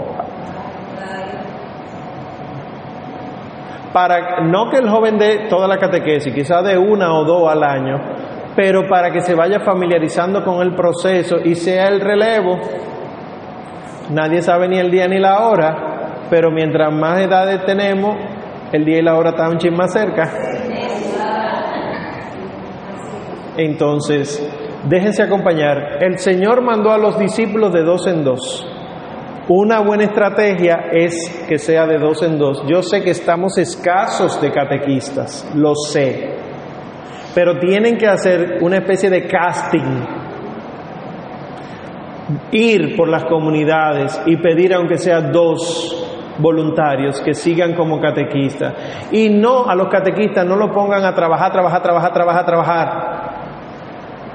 Para no que el joven dé toda la catequesis, quizá de una o dos al año, pero para que se vaya familiarizando con el proceso y sea el relevo Nadie sabe ni el día ni la hora, pero mientras más edades tenemos, el día y la hora están un chin más cerca. Entonces, déjense acompañar. El Señor mandó a los discípulos de dos en dos. Una buena estrategia es que sea de dos en dos. Yo sé que estamos escasos de catequistas, lo sé, pero tienen que hacer una especie de casting ir por las comunidades y pedir aunque sea dos voluntarios que sigan como catequistas. Y no a los catequistas, no lo pongan a trabajar, trabajar, trabajar, trabajar, trabajar.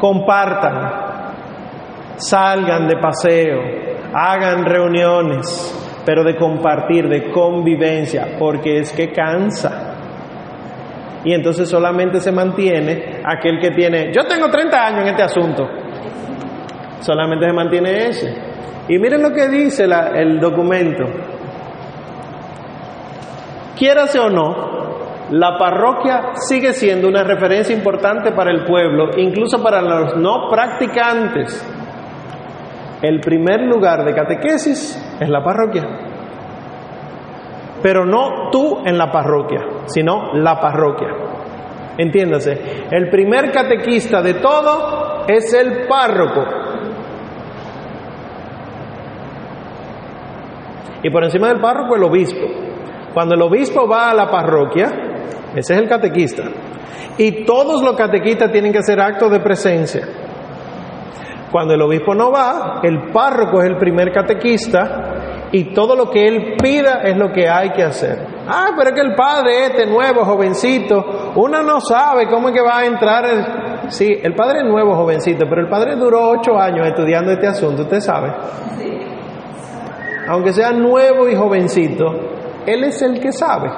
Compartan, salgan de paseo, hagan reuniones, pero de compartir, de convivencia, porque es que cansa. Y entonces solamente se mantiene aquel que tiene, yo tengo 30 años en este asunto, solamente se mantiene ese. Y miren lo que dice el documento. Quiérase o no, la parroquia sigue siendo una referencia importante para el pueblo, incluso para los no practicantes. El primer lugar de catequesis es la parroquia. Pero no tú en la parroquia, sino la parroquia. Entiéndase, el primer catequista de todo es el párroco, y por encima del párroco el obispo. Cuando el obispo va a la parroquia, ese es el catequista. Y todos los catequistas tienen que hacer actos de presencia. Cuando el obispo no va, el párroco es el primer catequista y todo lo que él pida es lo que hay que hacer. Ah, pero es que el padre este nuevo, jovencito, uno no sabe cómo es que va a entrar. Sí, el padre es nuevo, jovencito, pero el padre duró ocho años estudiando este asunto, usted sabe aunque sea nuevo y jovencito, Él es el que sabe.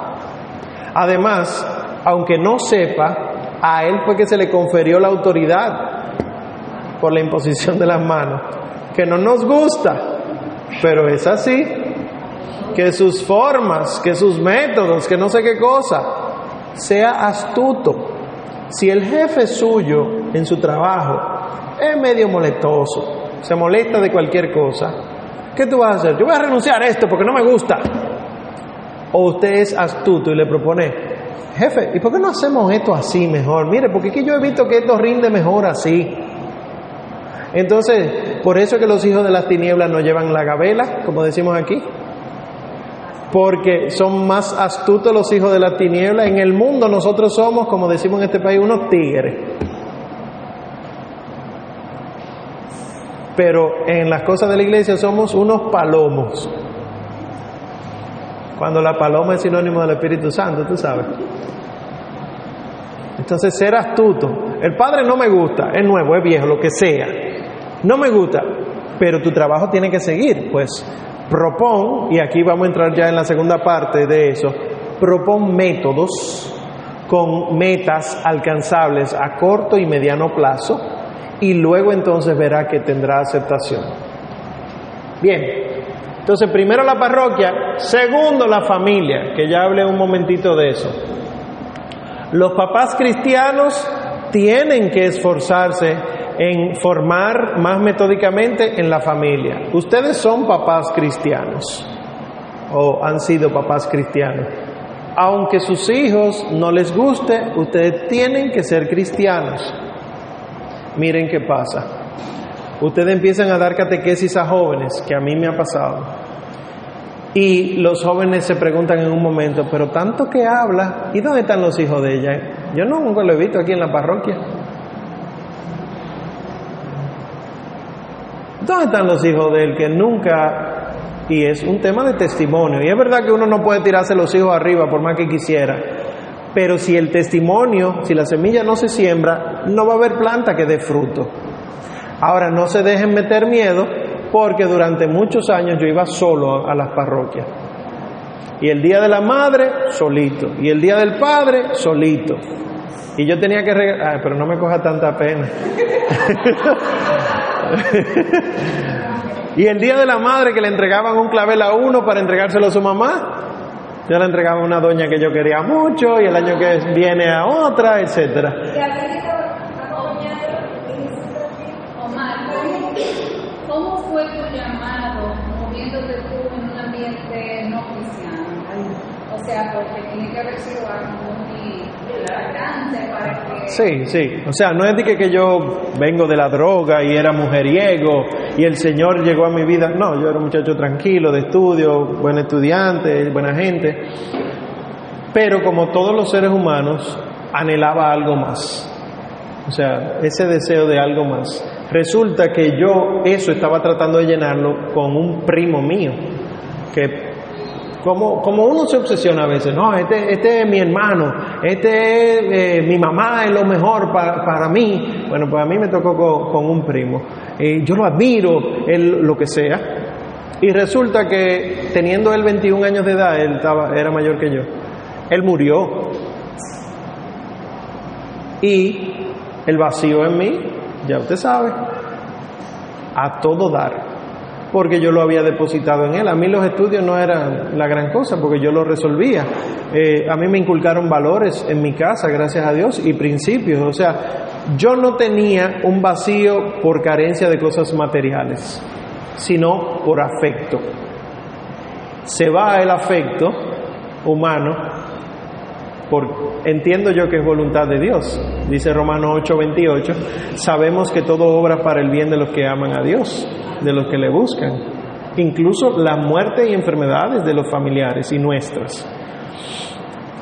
Además, aunque no sepa, a Él fue que se le conferió la autoridad por la imposición de las manos, que no nos gusta, pero es así, que sus formas, que sus métodos, que no sé qué cosa, sea astuto. Si el jefe suyo en su trabajo es medio molestoso, se molesta de cualquier cosa, ¿Qué tú vas a hacer? Yo voy a renunciar a esto porque no me gusta. O usted es astuto y le propone, jefe, ¿y por qué no hacemos esto así mejor? Mire, porque es que yo he visto que esto rinde mejor así. Entonces, por eso que los hijos de las tinieblas no llevan la gabela, como decimos aquí. Porque son más astutos los hijos de las tinieblas. En el mundo nosotros somos, como decimos en este país, unos tigres. Pero en las cosas de la iglesia somos unos palomos. Cuando la paloma es sinónimo del Espíritu Santo, tú sabes. Entonces, ser astuto. El padre no me gusta, es nuevo, es viejo, lo que sea. No me gusta, pero tu trabajo tiene que seguir. Pues propon, y aquí vamos a entrar ya en la segunda parte de eso, propon métodos con metas alcanzables a corto y mediano plazo y luego entonces verá que tendrá aceptación. Bien, entonces primero la parroquia, segundo la familia, que ya hablé un momentito de eso. Los papás cristianos tienen que esforzarse en formar más metódicamente en la familia. Ustedes son papás cristianos o han sido papás cristianos. Aunque sus hijos no les guste, ustedes tienen que ser cristianos. Miren qué pasa. Ustedes empiezan a dar catequesis a jóvenes, que a mí me ha pasado. Y los jóvenes se preguntan en un momento, pero tanto que habla, ¿y dónde están los hijos de ella? Yo nunca lo he visto aquí en la parroquia. ¿Dónde están los hijos de él que nunca... Y es un tema de testimonio. Y es verdad que uno no puede tirarse los hijos arriba por más que quisiera. Pero si el testimonio, si la semilla no se siembra, no va a haber planta que dé fruto. Ahora, no se dejen meter miedo porque durante muchos años yo iba solo a las parroquias. Y el día de la madre, solito. Y el día del padre, solito. Y yo tenía que regalar, pero no me coja tanta pena. [LAUGHS] y el día de la madre que le entregaban un clavel a uno para entregárselo a su mamá, yo le entregaba a una doña que yo quería mucho y el año que viene a otra, etcétera. Omar, ¿cómo fue tu llamado moviéndote tú en un ambiente no cristiano? O sea, porque tiene que haber sido algo. Sí, sí. O sea, no es de que, que yo vengo de la droga y era mujeriego y el Señor llegó a mi vida. No, yo era un muchacho tranquilo, de estudio, buen estudiante, buena gente. Pero como todos los seres humanos, anhelaba algo más. O sea, ese deseo de algo más. Resulta que yo eso estaba tratando de llenarlo con un primo mío, que como, como uno se obsesiona a veces, no, este, este es mi hermano, este es eh, mi mamá, es lo mejor para, para mí. Bueno, pues a mí me tocó con, un primo. Eh, yo lo admiro, él lo que sea. Y resulta que teniendo él 21 años de edad, él estaba, era mayor que yo, él murió. Y el vacío en mí, ya usted sabe, a todo dar porque yo lo había depositado en él. A mí los estudios no eran la gran cosa, porque yo lo resolvía. Eh, a mí me inculcaron valores en mi casa, gracias a Dios, y principios. O sea, yo no tenía un vacío por carencia de cosas materiales, sino por afecto. Se va el afecto humano por, entiendo yo que es voluntad de Dios. Dice Romanos 8:28, sabemos que todo obra para el bien de los que aman a Dios, de los que le buscan, incluso la muerte y enfermedades de los familiares y nuestras.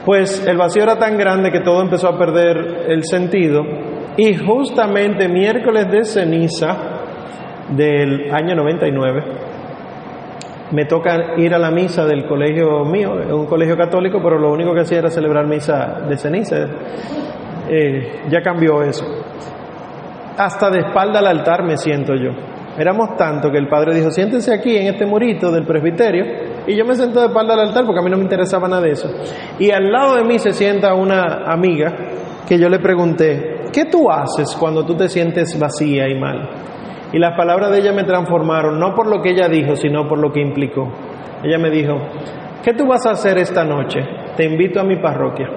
Pues el vacío era tan grande que todo empezó a perder el sentido y justamente miércoles de ceniza del año 99 me toca ir a la misa del colegio mío, un colegio católico, pero lo único que hacía era celebrar misa de ceniza. Eh, ya cambió eso. Hasta de espalda al altar me siento yo. Éramos tanto que el padre dijo, siéntense aquí en este murito del presbiterio, y yo me senté de espalda al altar porque a mí no me interesaba nada de eso. Y al lado de mí se sienta una amiga que yo le pregunté, ¿qué tú haces cuando tú te sientes vacía y mal? Y las palabras de ella me transformaron, no por lo que ella dijo, sino por lo que implicó. Ella me dijo, ¿qué tú vas a hacer esta noche? Te invito a mi parroquia.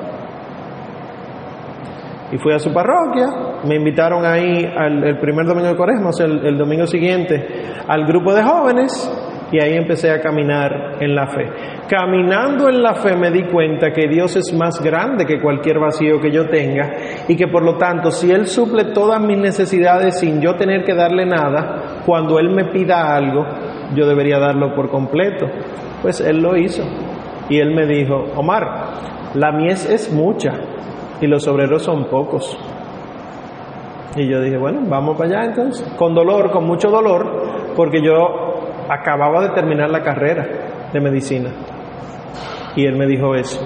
Y fui a su parroquia, me invitaron ahí al, el primer domingo de cuaresma, o sea, el, el domingo siguiente, al grupo de jóvenes, Y ahí empecé a caminar en la fe. Caminando en la fe me di cuenta que Dios es más grande que cualquier vacío que yo tenga y que por lo tanto si Él suple todas mis necesidades sin yo tener que darle nada, cuando Él me pida algo, yo debería darlo por completo. Pues Él lo hizo. Y Él me dijo, Omar, la mies es mucha y los obreros son pocos. Y yo dije, bueno, vamos para allá entonces, con dolor, con mucho dolor, porque yo acababa de terminar la carrera de medicina. Y él me dijo eso.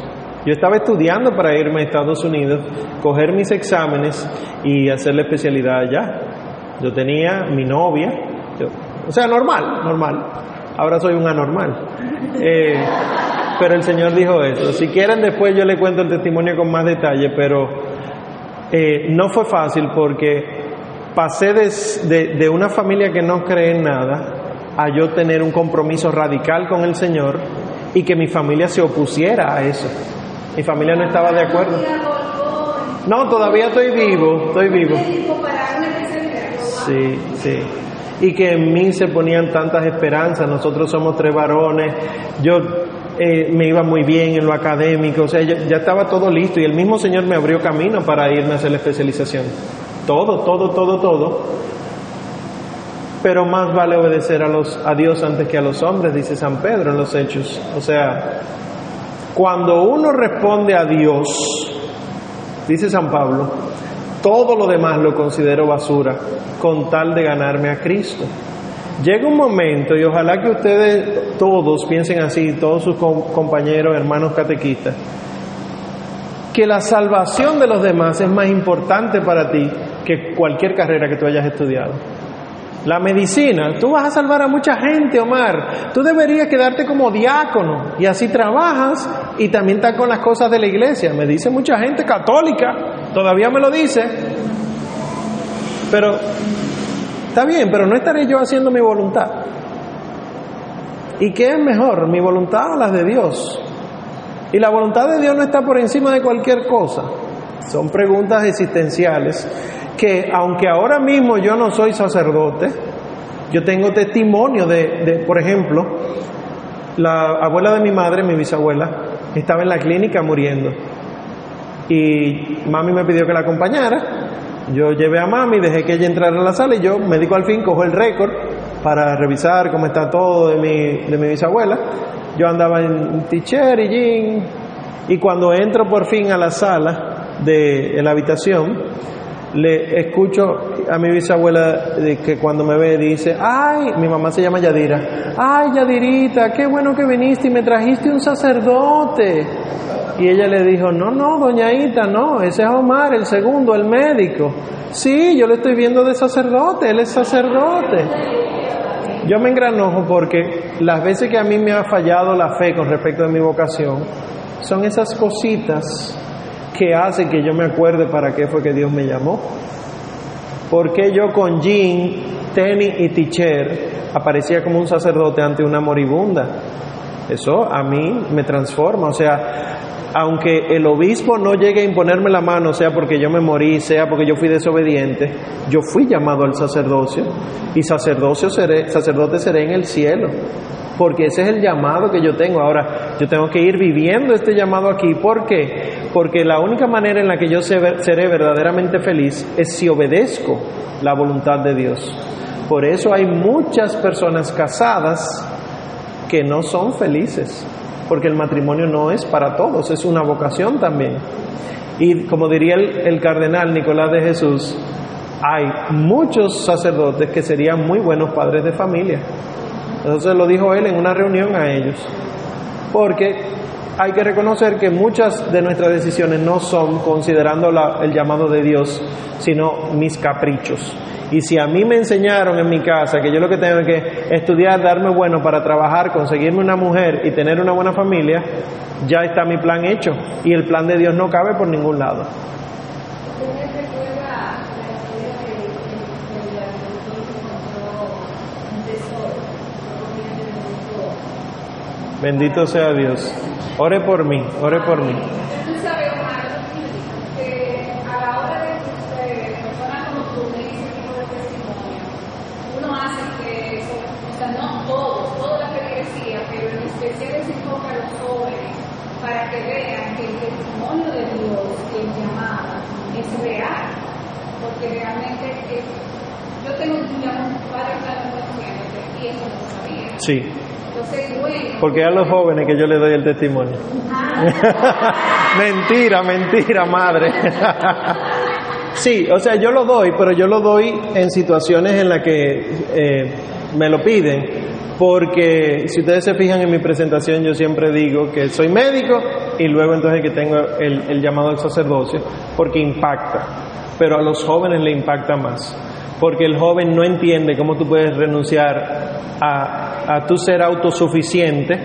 Yo estaba estudiando para irme a Estados Unidos, coger mis exámenes y hacer la especialidad allá. Yo tenía mi novia, o sea, normal, normal. Ahora soy un anormal. Eh, pero el Señor dijo eso. Si quieren después yo le cuento el testimonio con más detalle, pero eh, no fue fácil porque pasé de, de una familia que no cree en nada a yo tener un compromiso radical con el Señor y que mi familia se opusiera a eso. Mi familia no estaba de acuerdo. No, todavía estoy vivo, estoy vivo. Sí, sí. Y que en mí se ponían tantas esperanzas. Nosotros somos tres varones. Yo eh, me iba muy bien en lo académico. O sea, ya, ya estaba todo listo. Y el mismo Señor me abrió camino para irme a hacer la especialización. Todo, todo, todo, todo. Pero más vale obedecer a, los, Dios antes que a los hombres, dice San Pedro en los Hechos. O sea, cuando uno responde a Dios, dice San Pablo, todo lo demás lo considero basura con tal de ganarme a Cristo. Llega un momento, y ojalá que ustedes todos piensen así, todos sus compañeros, hermanos catequistas, que la salvación de los demás es más importante para ti que cualquier carrera que tú hayas estudiado. La medicina, tú vas a salvar a mucha gente, Omar. Tú deberías quedarte como diácono y así trabajas y también estás con las cosas de la iglesia. Me dice mucha gente católica, todavía me lo dice. Pero está bien, pero no estaré yo haciendo mi voluntad. ¿Y qué es mejor, mi voluntad o las de Dios? Y la voluntad de Dios no está por encima de cualquier cosa. Son preguntas existenciales que aunque ahora mismo yo no soy sacerdote, yo tengo testimonio de, por ejemplo, la abuela de mi madre, mi bisabuela, estaba en la clínica muriendo. Y mami me pidió que la acompañara. Yo llevé a mami, dejé que ella entrara a la sala y yo, médico al fin, cojo el récord para revisar cómo está todo de mi, de mi bisabuela. Yo andaba en t-shirt y jean. Y cuando entro por fin a la sala de la habitación, le escucho a mi bisabuela que cuando me ve dice, ay, mi mamá se llama Yadira, ay Yadirita, qué bueno que viniste y me trajiste un sacerdote. Y ella le dijo, no, no, doñaita, no, ese es Omar, el segundo, el médico. Sí, yo le estoy viendo de sacerdote, él es sacerdote. Yo me engranojo porque las veces que a mí me ha fallado la fe con respecto a mi vocación, son esas cositas que hace que yo me acuerde para qué fue que Dios me llamó. Porque yo con jean, tenis y t aparecía como un sacerdote ante una moribunda. Eso a mí me transforma. O sea, aunque el obispo no llegue a imponerme la mano, sea porque yo me morí, sea porque yo fui desobediente, yo fui llamado al sacerdocio y sacerdocio seré, sacerdote seré en el cielo porque ese es el llamado que yo tengo. Ahora, yo tengo que ir viviendo este llamado aquí. ¿Por qué? Porque la única manera en la que yo seré verdaderamente feliz es si obedezco la voluntad de Dios. Por eso hay muchas personas casadas que no son felices, porque el matrimonio no es para todos, es una vocación también. Y como diría el, cardenal Nicolás de Jesús, hay muchos sacerdotes que serían muy buenos padres de familia entonces lo dijo él en una reunión a ellos. Porque hay que reconocer que muchas de nuestras decisiones no son considerando el llamado de Dios, sino mis caprichos. Y si a mí me enseñaron en mi casa que yo lo que tengo que estudiar, darme bueno para trabajar, conseguirme una mujer y tener una buena familia, ya está mi plan hecho. Y el plan de Dios no cabe por ningún lado. Bendito sea Dios. Ore por mí. Ore por mí. Uno hace que, o sea, no todo, toda la peregrinaciones, pero en especial se enfoca a los jóvenes para que vean que el testimonio de Dios, el llamado, es real, porque realmente es. Yo tengo un llamado para el campo de cienentes y eso no sabía. Sí porque a los jóvenes que yo les doy el testimonio. [LAUGHS] mentira, mentira, madre. [LAUGHS] sí, o sea, yo lo doy, pero yo lo doy en situaciones en las que eh, me lo piden. Porque si ustedes se fijan en mi presentación, yo siempre digo que soy médico y luego entonces que tengo el, el llamado al sacerdocio, porque impacta. Pero a los jóvenes le impacta más. Porque el joven no entiende cómo tú puedes renunciar a, a tu ser autosuficiente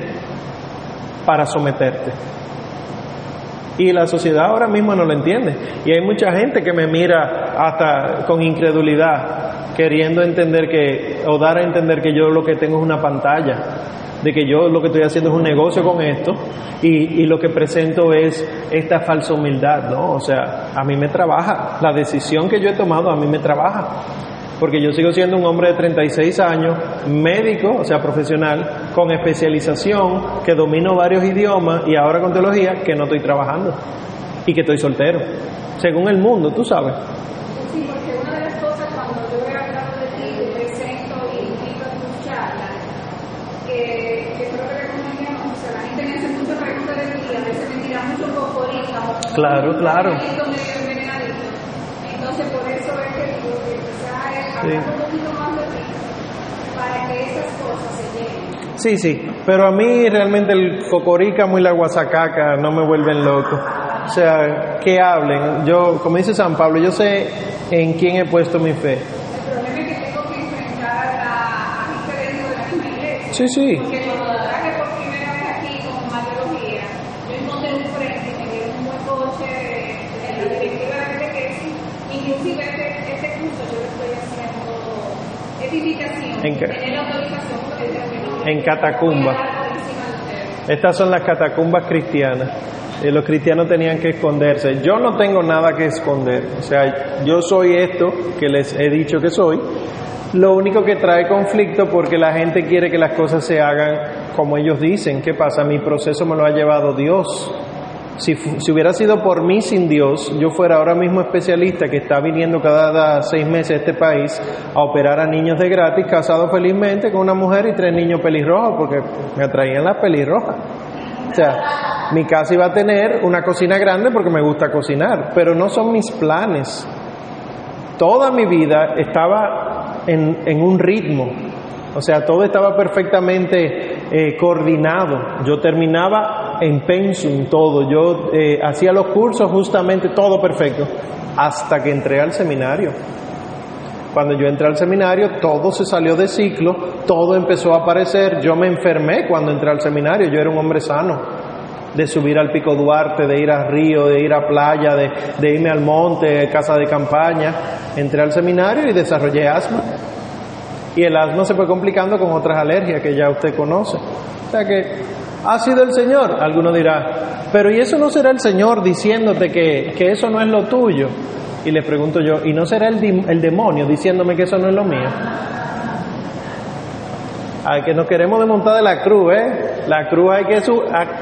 para someterte. Y la sociedad ahora mismo no lo entiende. Y hay mucha gente que me mira hasta con incredulidad, queriendo entender que, o dar a entender que yo lo que tengo es una pantalla, de que yo lo que estoy haciendo es un negocio con esto y, y lo que presento es esta falsa humildad, ¿no? O sea, a mí me trabaja, la decisión que yo he tomado a mí me trabaja porque yo sigo siendo un hombre de 36 años, médico, o sea, profesional, con especialización, que domino varios idiomas y ahora con teología, que no estoy trabajando y que estoy soltero, según el mundo, tú sabes. Sí, porque una de las cosas cuando yo he hablado de ti, te presento y invito a tus charlas, que, que creo que recomendamos, o sea, la gente me hace muchas preguntas de ti, a veces me tira mucho cocorita, o Claro, claro. Entonces, por eso es que digo que quizás es Sí. hablar un poquito más de para que esas cosas se lleguen. Sí, sí, pero a mí realmente el cocorícamo y la guasacaca no me vuelven loco. O sea, que hablen. Yo, como dice San Pablo, yo sé en quién he puesto mi fe. El problema es que tengo que enfrentar a a gente dentro de la misma iglesia. Sí, sí. Porque cuando lo traje por primera vez aquí con mateología, yo encontré un frente y me dieron un buen coche en la directiva de catequesis. Inclusive este, este curso yo lo estoy haciendo, es invitación, ¿En. En catacumba. Voy a dar por encima de ustedes. Estas son las catacumbas cristianas. Eh, los cristianos tenían que esconderse. Yo no tengo nada que esconder. O sea, yo soy esto que les he dicho que soy. Lo único que trae conflicto porque la gente quiere que las cosas se hagan como ellos dicen. ¿Qué pasa? Mi proceso me lo ha llevado Dios. Si, si hubiera sido por mí sin Dios, yo fuera ahora mismo especialista que está viniendo cada seis meses a este país a operar a niños de gratis, casado felizmente con una mujer y tres niños pelirrojos, porque me atraían las pelirrojas. O sea, mi casa iba a tener una cocina grande porque me gusta cocinar, pero no son mis planes. Toda mi vida estaba en, en un ritmo, o sea, todo estaba perfectamente eh, coordinado. Yo terminaba en pensum todo, yo eh, hacía los cursos justamente todo perfecto, hasta que entré al seminario. Cuando yo entré al seminario, todo se salió de ciclo, todo empezó a aparecer. Yo me enfermé cuando entré al seminario, yo era un hombre sano, de subir al Pico Duarte, de ir al río, de ir a playa, de, de irme al monte, casa de campaña. Entré al seminario y desarrollé asma. Y el asma se fue complicando con otras alergias que ya usted conoce. O sea que ha sido el Señor, alguno dirá, pero ¿y eso no será el Señor diciéndote que, que eso no es lo tuyo? Y le pregunto yo, ¿y no será el, el demonio diciéndome que eso no es lo mío? Ay, que nos queremos desmontar de la cruz, ¿eh? La cruz hay que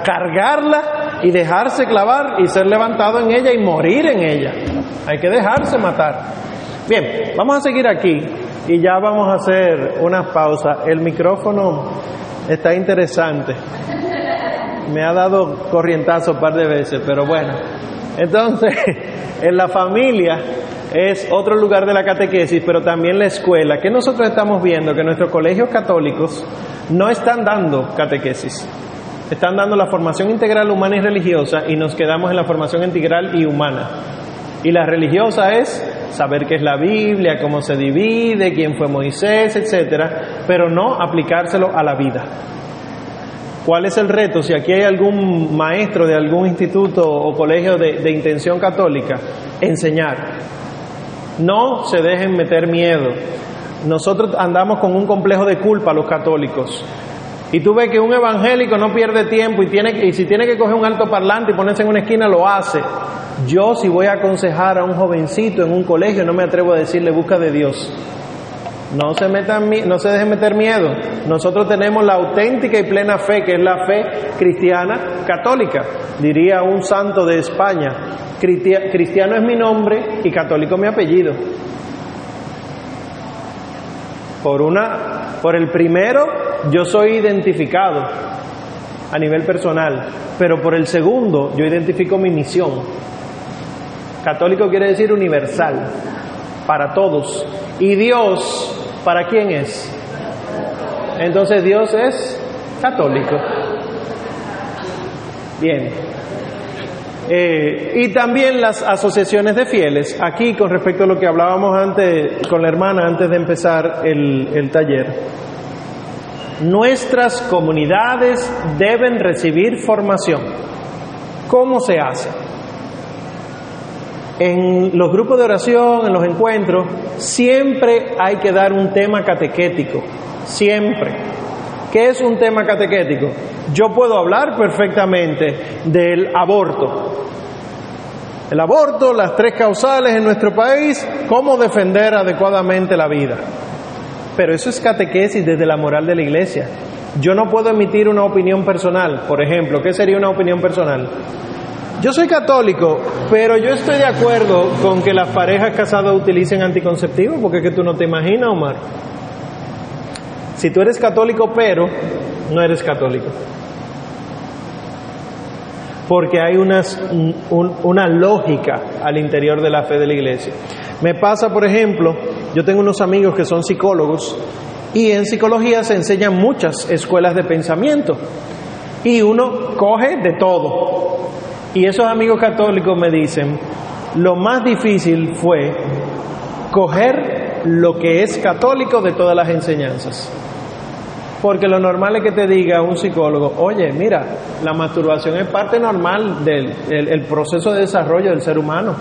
cargarla y dejarse clavar y ser levantado en ella y morir en ella. Hay que dejarse matar. Bien, vamos a seguir aquí y ya vamos a hacer una pausa. El micrófono está interesante. Me ha dado corrientazo un par de veces, pero bueno. Entonces, [LAUGHS] en la familia es otro lugar de la catequesis, pero también la escuela. que nosotros estamos viendo? Que nuestros colegios católicos no están dando catequesis. Están dando la formación integral humana y religiosa y nos quedamos en la formación integral y humana. Y la religiosa es saber qué es la Biblia, cómo se divide, quién fue Moisés, etcétera, pero no aplicárselo a la vida. ¿Cuál es el reto? Si aquí hay algún maestro de algún instituto o colegio de, de intención católica, enseñar. No se dejen meter miedo. Nosotros andamos con un complejo de culpa los católicos. Y tú ves que un evangélico no pierde tiempo y, tiene, y si tiene que coger un alto parlante y ponerse en una esquina, lo hace. Yo si voy a aconsejar a un jovencito en un colegio, no me atrevo a decirle busca de Dios. No se, no se dejen meter miedo. Nosotros tenemos la auténtica y plena fe, que es la fe cristiana católica, diría un santo de España. Cristiano es mi nombre y católico mi apellido. Por una, por el primero, yo soy identificado a nivel personal, pero por el segundo, yo identifico mi misión. Católico quiere decir universal, para todos. Y Dios, ¿para quién es? Entonces Dios es católico. Bien. Eh, y también las asociaciones de fieles. Aquí, con respecto a lo que hablábamos antes con la hermana antes de empezar el, el taller, nuestras comunidades deben recibir formación. ¿Cómo se hace? En los grupos de oración, en los encuentros, siempre hay que dar un tema catequético, siempre. ¿Qué es un tema catequético? Yo puedo hablar perfectamente del aborto. El aborto, las tres causales en nuestro país, cómo defender adecuadamente la vida. Pero eso es catequesis desde la moral de la iglesia. Yo no puedo emitir una opinión personal. Por ejemplo, ¿qué sería una opinión personal? Yo soy católico, pero yo estoy de acuerdo con que las parejas casadas utilicen anticonceptivos, porque es que tú no te imaginas, Omar. Si tú eres católico, pero no eres católico. Porque hay unas, una lógica al interior de la fe de la iglesia. Me pasa, por ejemplo, yo tengo unos amigos que son psicólogos y en psicología se enseñan muchas escuelas de pensamiento y uno coge de todo. Y esos amigos católicos me dicen, lo más difícil fue coger lo que es católico de todas las enseñanzas. Porque lo normal es que te diga un psicólogo, oye, mira, la masturbación es parte normal del proceso de desarrollo del ser humano.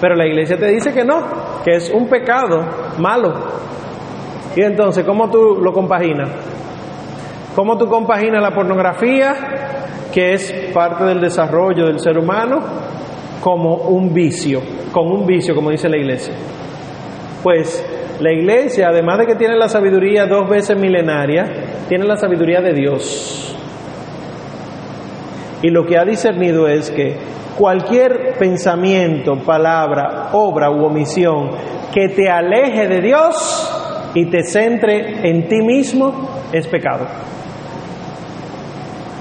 Pero la iglesia te dice que no, que es un pecado malo. Y entonces, ¿cómo tú lo compaginas? ¿Cómo tú compaginas la pornografía, que es parte del desarrollo del ser humano, como un vicio, con un vicio, como dice la iglesia? Pues la iglesia, además de que tiene la sabiduría dos veces milenaria, tiene la sabiduría de Dios. Y lo que ha discernido es que cualquier pensamiento, palabra, obra u omisión que te aleje de Dios y te centre en ti mismo es pecado.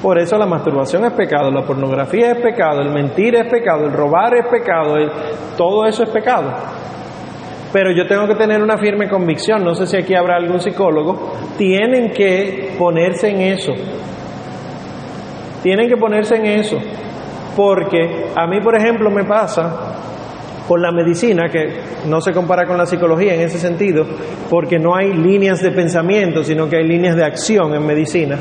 Por eso la masturbación es pecado, la pornografía es pecado, el mentir es pecado, el robar es pecado, todo eso es pecado. Pero yo tengo que tener una firme convicción, no sé si aquí habrá algún psicólogo, tienen que ponerse en eso. Tienen que ponerse en eso. Porque a mí, por ejemplo, me pasa con la medicina, que no se compara con la psicología en ese sentido, porque no hay líneas de pensamiento, sino que hay líneas de acción en medicina.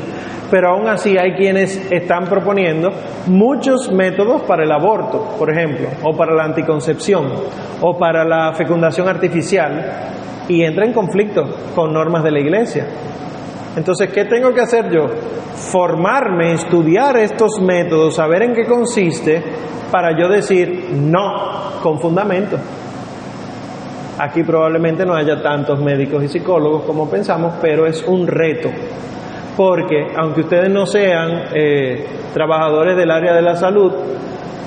Pero aún así hay quienes están proponiendo muchos métodos para el aborto, por ejemplo, o para la anticoncepción, o para la fecundación artificial, y entra en conflicto con normas de la iglesia. Entonces, ¿qué tengo que hacer yo? Formarme, estudiar estos métodos, saber en qué consiste, para yo decir no con fundamento. Aquí probablemente no haya tantos médicos y psicólogos como pensamos, pero es un reto. Porque aunque ustedes no sean eh, trabajadores del área de la salud,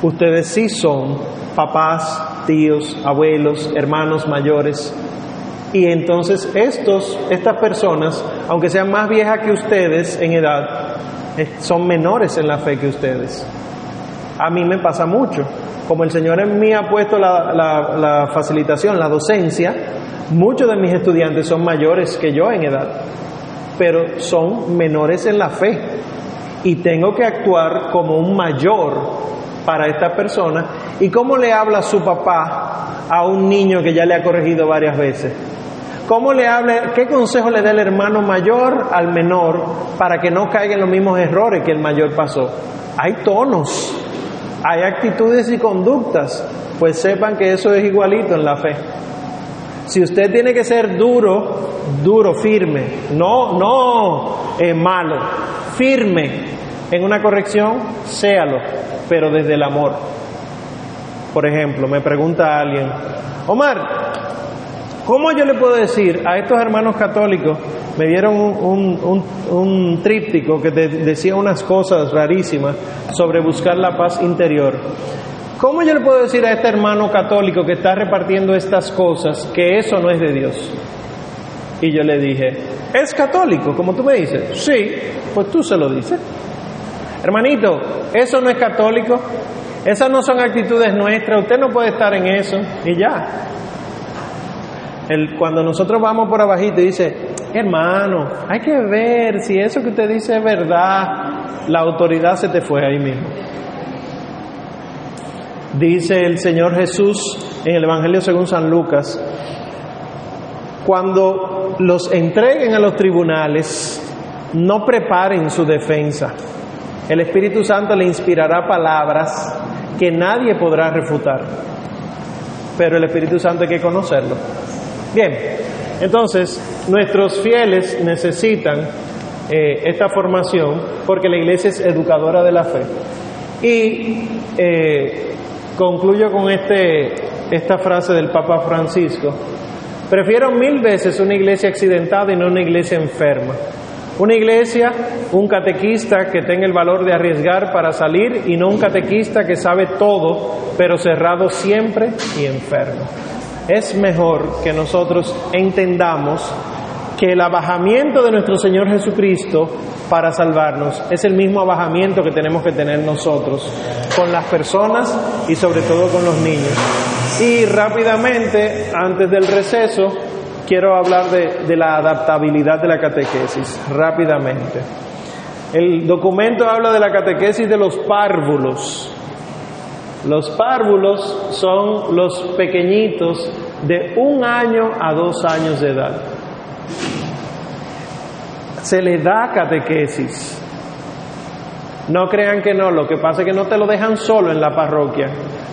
ustedes sí son papás, tíos, abuelos, hermanos mayores, y entonces estos, estas personas, aunque sean más viejas que ustedes en edad, son menores en la fe que ustedes. A mí me pasa mucho. Como el Señor en mí ha puesto la, facilitación, la docencia, muchos de mis estudiantes son mayores que yo en edad, pero son menores en la fe. Y tengo que actuar como un mayor para esta persona. ¿Y cómo le habla su papá a un niño que ya le ha corregido varias veces? ¿Cómo le habla, qué consejo le da el hermano mayor al menor para que no caiga en los mismos errores que el mayor pasó? Hay tonos, hay actitudes y conductas, pues sepan que eso es igualito en la fe. Si usted tiene que ser duro, duro, firme, no, no eh, malo, firme en una corrección, séalo, pero desde el amor. Por ejemplo, me pregunta alguien, Omar, ¿Cómo yo le puedo decir a estos hermanos católicos? Me dieron un, tríptico que decía unas cosas rarísimas sobre buscar la paz interior. ¿Cómo yo le puedo decir a este hermano católico que está repartiendo estas cosas que eso no es de Dios? Y yo le dije, ¿es católico, como tú me dices? Sí, pues tú se lo dices. Hermanito, eso no es católico, esas no son actitudes nuestras, usted no puede estar en eso y ya. El, cuando nosotros vamos por abajito y dice, hermano, hay que ver si eso que usted dice es verdad, la autoridad se te fue ahí mismo. Dice el Señor Jesús en el Evangelio según San Lucas, cuando los entreguen a los tribunales, no preparen su defensa. El Espíritu Santo le inspirará palabras que nadie podrá refutar. Pero el Espíritu Santo hay que conocerlo. Bien, entonces nuestros fieles necesitan eh, esta formación porque la iglesia es educadora de la fe. Y eh, concluyo con este, esta frase del Papa Francisco. Prefiero mil veces una iglesia accidentada y no una iglesia enferma. Una iglesia, un catequista que tenga el valor de arriesgar para salir y no un catequista que sabe todo, pero cerrado siempre y enfermo es mejor que nosotros entendamos que el abajamiento de nuestro Señor Jesucristo para salvarnos es el mismo abajamiento que tenemos que tener nosotros con las personas y sobre todo con los niños. Y rápidamente, antes del receso, quiero hablar de, de la adaptabilidad de la catequesis, rápidamente. El documento habla de la catequesis de los párvulos, los párvulos son los pequeñitos de un año a dos años de edad. Se les da catequesis. No crean que no, lo que pasa es que no te lo dejan solo en la parroquia,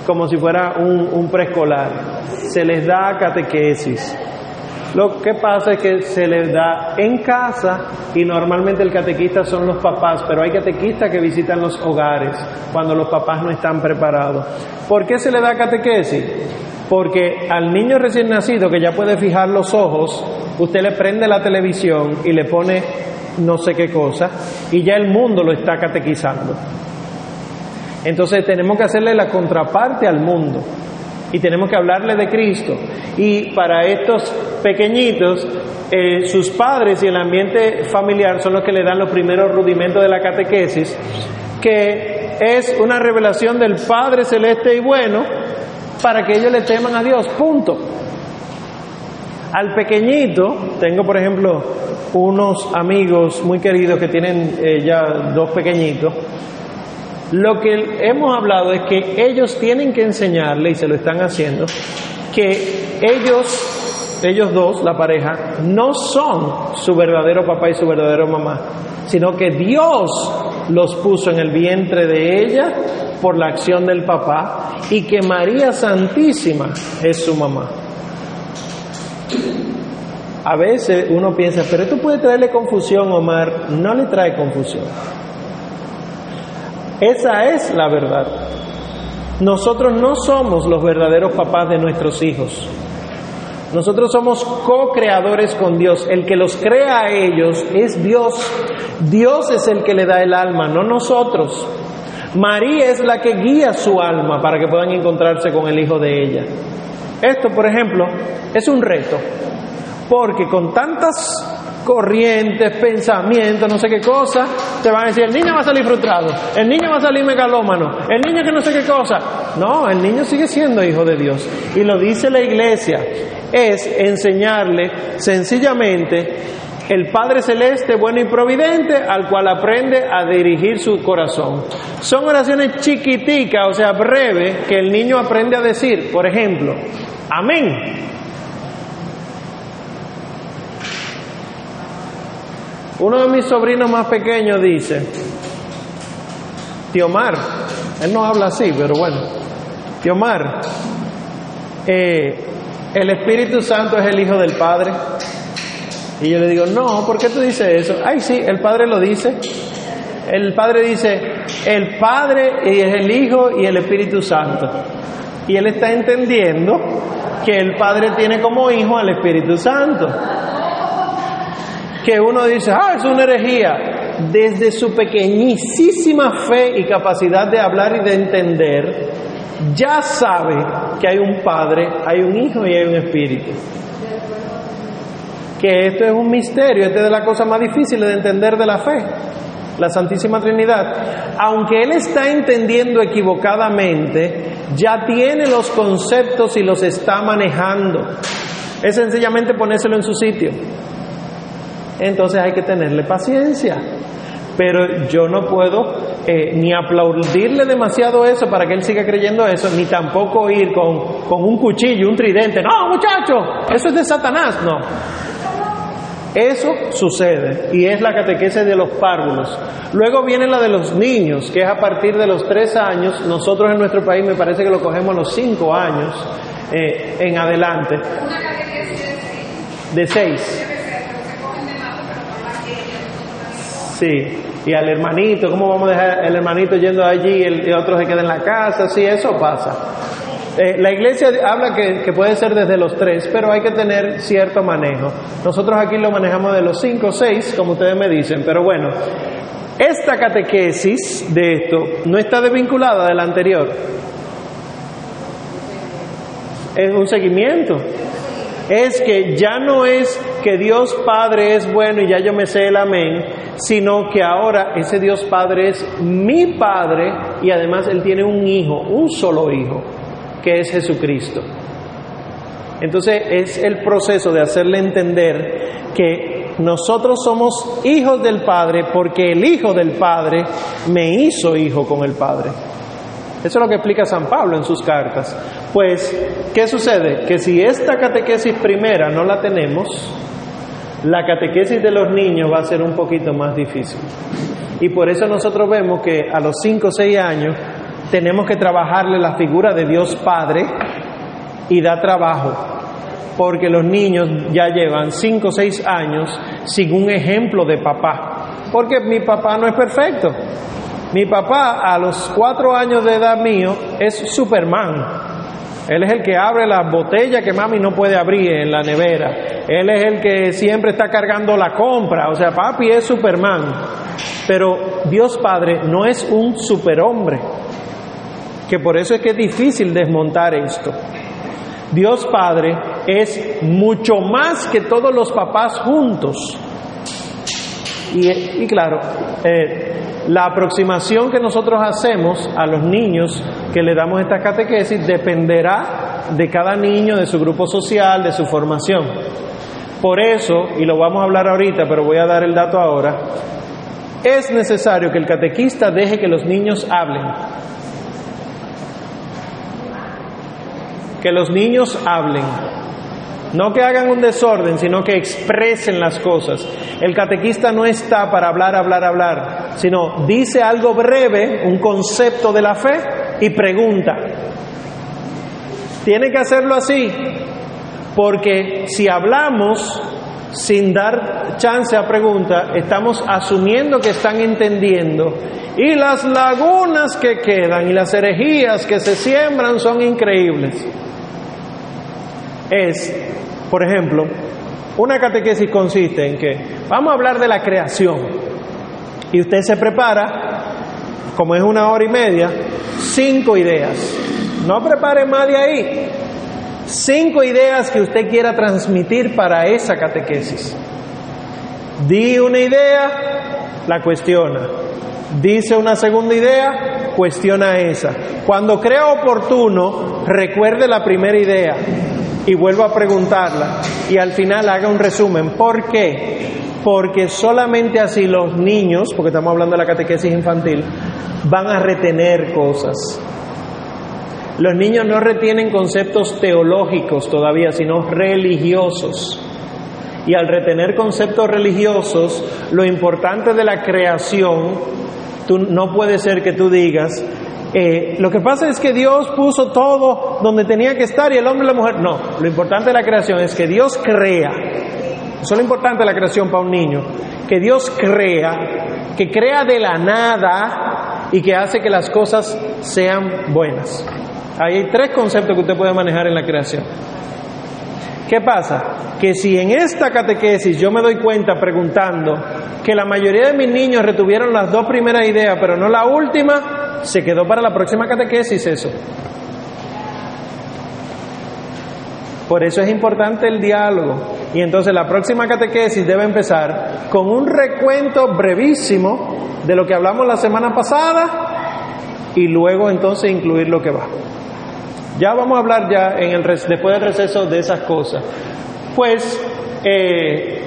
como si fuera un, un preescolar. Se les da catequesis. Lo que pasa es que se les da en casa y normalmente el catequista son los papás, pero hay catequistas que visitan los hogares cuando los papás no están preparados. ¿Por qué se le da catequesis? Porque al niño recién nacido que ya puede fijar los ojos, usted le prende la televisión y le pone no sé qué cosa y ya el mundo lo está catequizando. Entonces tenemos que hacerle la contraparte al mundo y tenemos que hablarle de Cristo. Y para estos pequeñitos, eh, sus padres y el ambiente familiar son los que le dan los primeros rudimentos de la catequesis, que es una revelación del Padre celeste y bueno para que ellos le teman a Dios, punto. Al pequeñito, tengo por ejemplo unos amigos muy queridos que tienen eh, ya dos pequeñitos, lo que hemos hablado es que ellos tienen que enseñarle, y se lo están haciendo, que ellos, ellos dos, la pareja, no son su verdadero papá y su verdadero mamá, sino que Dios los puso en el vientre de ella por la acción del papá y que María Santísima es su mamá. A veces uno piensa, pero esto puede traerle confusión, Omar. No le trae confusión. Esa es la verdad. Nosotros no somos los verdaderos papás de nuestros hijos. Nosotros somos co-creadores con Dios. El que los crea a ellos es Dios. Dios es el que le da el alma, no nosotros. María es la que guía su alma para que puedan encontrarse con el hijo de ella. Esto, por ejemplo, es un reto, porque con tantas corrientes, pensamientos, no sé qué cosa, te van a decir, el niño va a salir frustrado, el niño va a salir megalómano, el niño que no sé qué cosa. No, el niño sigue siendo hijo de Dios. Y lo dice la iglesia, es enseñarle sencillamente el Padre Celeste, bueno y providente, al cual aprende a dirigir su corazón. Son oraciones chiquiticas, o sea, breves, que el niño aprende a decir. Por ejemplo, amén. Uno de mis sobrinos más pequeños dice, Tío Mar, él no habla así, pero bueno, Tío Mar, eh, el Espíritu Santo es el Hijo del Padre. Y yo le digo, no, ¿por qué tú dices eso? Ay, sí, el Padre lo dice. El Padre dice, el Padre es el Hijo y el Espíritu Santo. Y él está entendiendo que el Padre tiene como hijo al Espíritu Santo. Que uno dice, ah, es una herejía. Desde su pequeñísima fe y capacidad de hablar y de entender, ya sabe que hay un Padre, hay un Hijo y hay un Espíritu. Que esto es un misterio, esta es de las cosas más difíciles de entender de la fe, la Santísima Trinidad. Aunque él está entendiendo equivocadamente, ya tiene los conceptos y los está manejando. Es sencillamente ponérselo en su sitio. Entonces hay que tenerle paciencia. Pero yo no puedo eh, ni aplaudirle demasiado eso para que él siga creyendo eso, ni tampoco ir con, con un cuchillo, un tridente. No, muchacho, eso es de Satanás. No. Eso sucede y es la catequesis de los párvulos. Luego viene la de los niños, que es a partir de los tres años. Nosotros en nuestro país me parece que lo cogemos a los cinco años eh, en adelante. De seis. debe ser, pero se cogen de más porque no más ellos. Sí, y al hermanito, ¿cómo vamos a dejar el hermanito yendo allí y el y otro se queda en la casa? Sí, eso pasa. Eh, la iglesia habla que, que puede ser desde los tres, pero hay que tener cierto manejo. Nosotros aquí lo manejamos de los cinco o seis, como ustedes me dicen, pero bueno, esta catequesis de esto no está desvinculada de la anterior. Es un seguimiento. Es que ya no es que Dios Padre es bueno y ya yo me sé el amén, sino que ahora ese Dios Padre es mi Padre y además Él tiene un hijo, un solo hijo, que es Jesucristo. Entonces es el proceso de hacerle entender que nosotros somos hijos del Padre porque el Hijo del Padre me hizo hijo con el Padre. Eso es lo que explica San Pablo en sus cartas. Pues, ¿qué sucede? Que si esta catequesis primera no la tenemos, la catequesis de los niños va a ser un poquito más difícil. Y por eso nosotros vemos que a los 5 o 6 años tenemos que trabajarle la figura de Dios Padre y da trabajo, porque los niños ya llevan 5 o 6 años sin un ejemplo de papá, porque mi papá no es perfecto. Mi papá a los 4 años de edad mío es Superman. Él es el que abre las botellas que mami no puede abrir en la nevera. Él es el que siempre está cargando la compra. O sea, papi es Superman. Pero Dios Padre no es un superhombre. Que por eso es que es difícil desmontar esto. Dios Padre es mucho más que todos los papás juntos. Y, claro, eh, la aproximación que nosotros hacemos a los niños que le damos esta catequesis dependerá de cada niño, de su grupo social, de su formación. Por eso, y lo vamos a hablar ahorita, pero voy a dar el dato ahora, es necesario que el catequista deje que los niños hablen. Que los niños hablen. No que hagan un desorden, sino que expresen las cosas. El catequista no está para hablar, hablar, hablar, sino dice algo breve, un concepto de la fe y pregunta. Tiene que hacerlo así, porque si hablamos sin dar chance a pregunta, estamos asumiendo que están entendiendo. Y las lagunas que quedan y las herejías que se siembran son increíbles. Es por ejemplo, una catequesis consiste en que vamos a hablar de la creación y usted se prepara, como es una hora y media, cinco ideas. No prepare más de ahí. Cinco ideas que usted quiera transmitir para esa catequesis. Di una idea, la cuestiona. Dice una segunda idea, cuestiona esa. Cuando crea oportuno, recuerde la primera idea y vuelvo a preguntarla y al final haga un resumen. ¿Por qué? Porque solamente así los niños, porque estamos hablando de la catequesis infantil, van a retener cosas. Los niños no retienen conceptos teológicos todavía, sino religiosos. Y al retener conceptos religiosos, lo importante de la creación, tú, no puede ser que tú digas, eh, lo que pasa es que Dios puso todo donde tenía que estar y el hombre y la mujer. No, lo importante de la creación es que Dios crea. Eso es lo importante de la creación para un niño. Que Dios crea, que crea de la nada y que hace que las cosas sean buenas. Hay tres conceptos que usted puede manejar en la creación. ¿Qué pasa? Que si en esta catequesis yo me doy cuenta preguntando que la mayoría de mis niños retuvieron las dos primeras ideas, pero no la última, se quedó para la próxima catequesis eso. Por eso es importante el diálogo. Y entonces la próxima catequesis debe empezar con un recuento brevísimo de lo que hablamos la semana pasada y luego entonces incluir lo que va. Ya vamos a hablar ya en el, después del receso de esas cosas. Pues eh,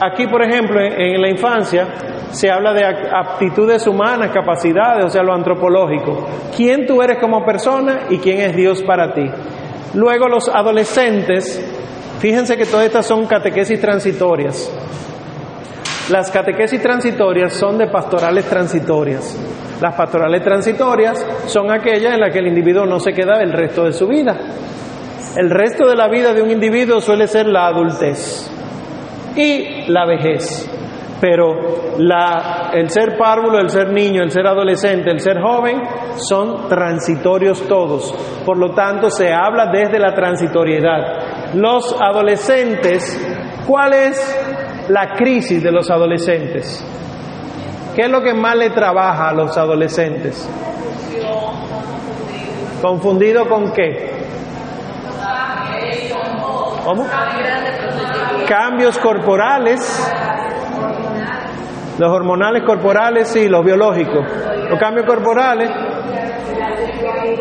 aquí, por ejemplo, en la infancia se habla de aptitudes humanas, capacidades, o sea, lo antropológico. ¿Quién tú eres como persona y quién es Dios para ti? Luego los adolescentes, fíjense que todas estas son catequesis transitorias. Las catequesis transitorias son de pastorales transitorias. Las pastorales transitorias son aquellas en las que el individuo no se queda el resto de su vida. El resto de la vida de un individuo suele ser la adultez y la vejez. Pero el ser párvulo, el ser niño, el ser adolescente, el ser joven son transitorios todos. Por lo tanto, se habla desde la transitoriedad. Los adolescentes, ¿cuál es la crisis de los adolescentes? ¿Qué es lo que más le trabaja a los adolescentes? ¿Confundido con qué? ¿Cómo? Cambios corporales los hormonales corporales, sí, los biológicos. Los cambios corporales,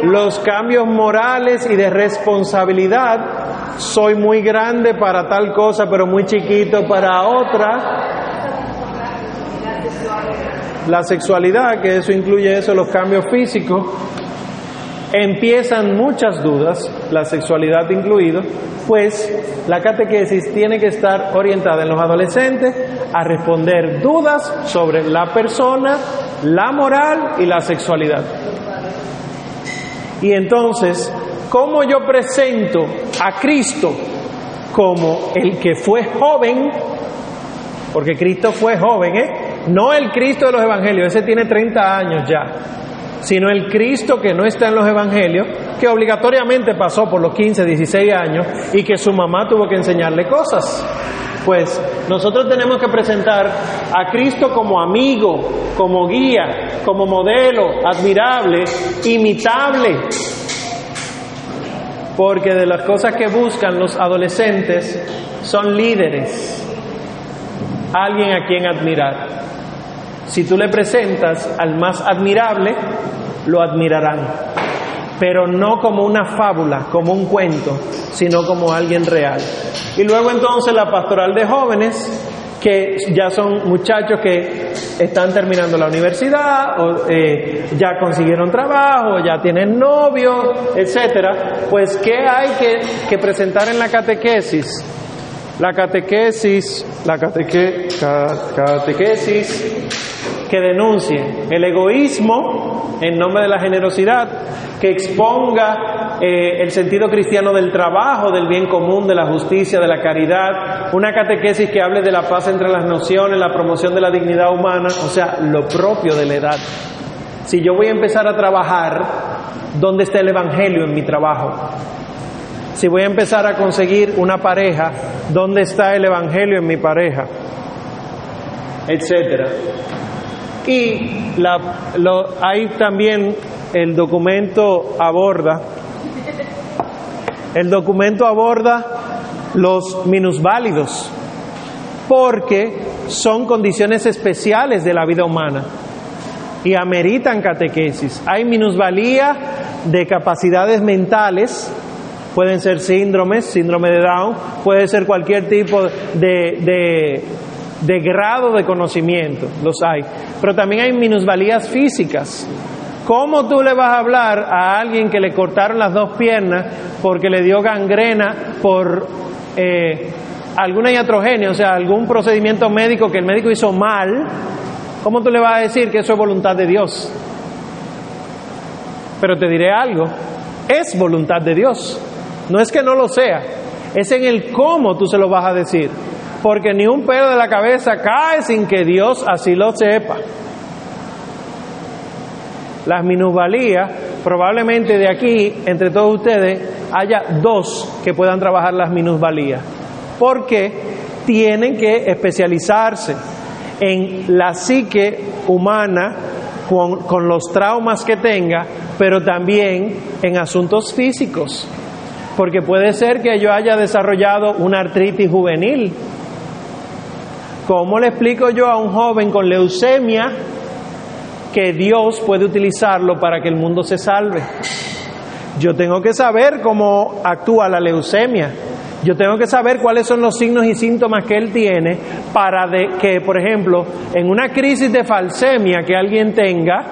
los cambios morales y de responsabilidad. Soy muy grande para tal cosa, pero muy chiquito para otra. La sexualidad, que eso incluye eso, los cambios físicos. Empiezan muchas dudas, la sexualidad incluido, pues la catequesis tiene que estar orientada en los adolescentes a responder dudas sobre la persona, la moral y la sexualidad. Y entonces, ¿cómo yo presento a Cristo como el que fue joven? Porque Cristo fue joven, ¿eh? No el Cristo de los evangelios, ese tiene 30 años ya sino el Cristo que no está en los evangelios, que obligatoriamente pasó por los 15, 16 años y que su mamá tuvo que enseñarle cosas. Pues nosotros tenemos que presentar a Cristo como amigo, como guía, como modelo, admirable, imitable. Porque de las cosas que buscan los adolescentes son líderes, alguien a quien admirar. Si tú le presentas al más admirable, lo admirarán, pero no como una fábula, como un cuento, sino como alguien real. Y luego entonces la pastoral de jóvenes, que ya son muchachos que están terminando la universidad o eh, ya consiguieron trabajo, ya tienen novio, etcétera, pues ¿qué hay que, que presentar en la catequesis? La catequesis, la cateque, catequesis que denuncie el egoísmo en nombre de la generosidad, que exponga eh, el sentido cristiano del trabajo, del bien común, de la justicia, de la caridad, una catequesis que hable de la paz entre las naciones, la promoción de la dignidad humana, o sea, lo propio de la edad. Si yo voy a empezar a trabajar, ¿dónde está el Evangelio en mi trabajo? Si voy a empezar a conseguir una pareja, ¿dónde está el Evangelio en mi pareja? Etcétera. Y la, lo, ahí también el documento aborda, el documento aborda los minusválidos, porque son condiciones especiales de la vida humana y ameritan catequesis. Hay minusvalía de capacidades mentales, pueden ser síndromes, síndrome de Down, puede ser cualquier tipo de de grado de conocimiento, los hay, pero también hay minusvalías físicas. ¿Cómo tú le vas a hablar a alguien que le cortaron las dos piernas porque le dio gangrena por eh, alguna iatrogenia, o sea, algún procedimiento médico que el médico hizo mal? ¿Cómo tú le vas a decir que eso es voluntad de Dios? Pero te diré algo, es voluntad de Dios. No es que no lo sea, es en el cómo tú se lo vas a decir porque ni un pelo de la cabeza cae sin que Dios así lo sepa. las minusvalías, probablemente de aquí, entre todos ustedes, haya dos que puedan trabajar las minusvalías. Porque tienen que especializarse en la psique humana con, con los traumas que tenga, pero también en asuntos físicos. Porque puede ser que yo haya desarrollado una artritis juvenil. ¿Cómo le explico yo a un joven con leucemia que Dios puede utilizarlo para que el mundo se salve? Yo tengo que saber cómo actúa la leucemia. Yo tengo que saber cuáles son los signos y síntomas que él tiene para que, por ejemplo, en una crisis de falsemia que alguien tenga,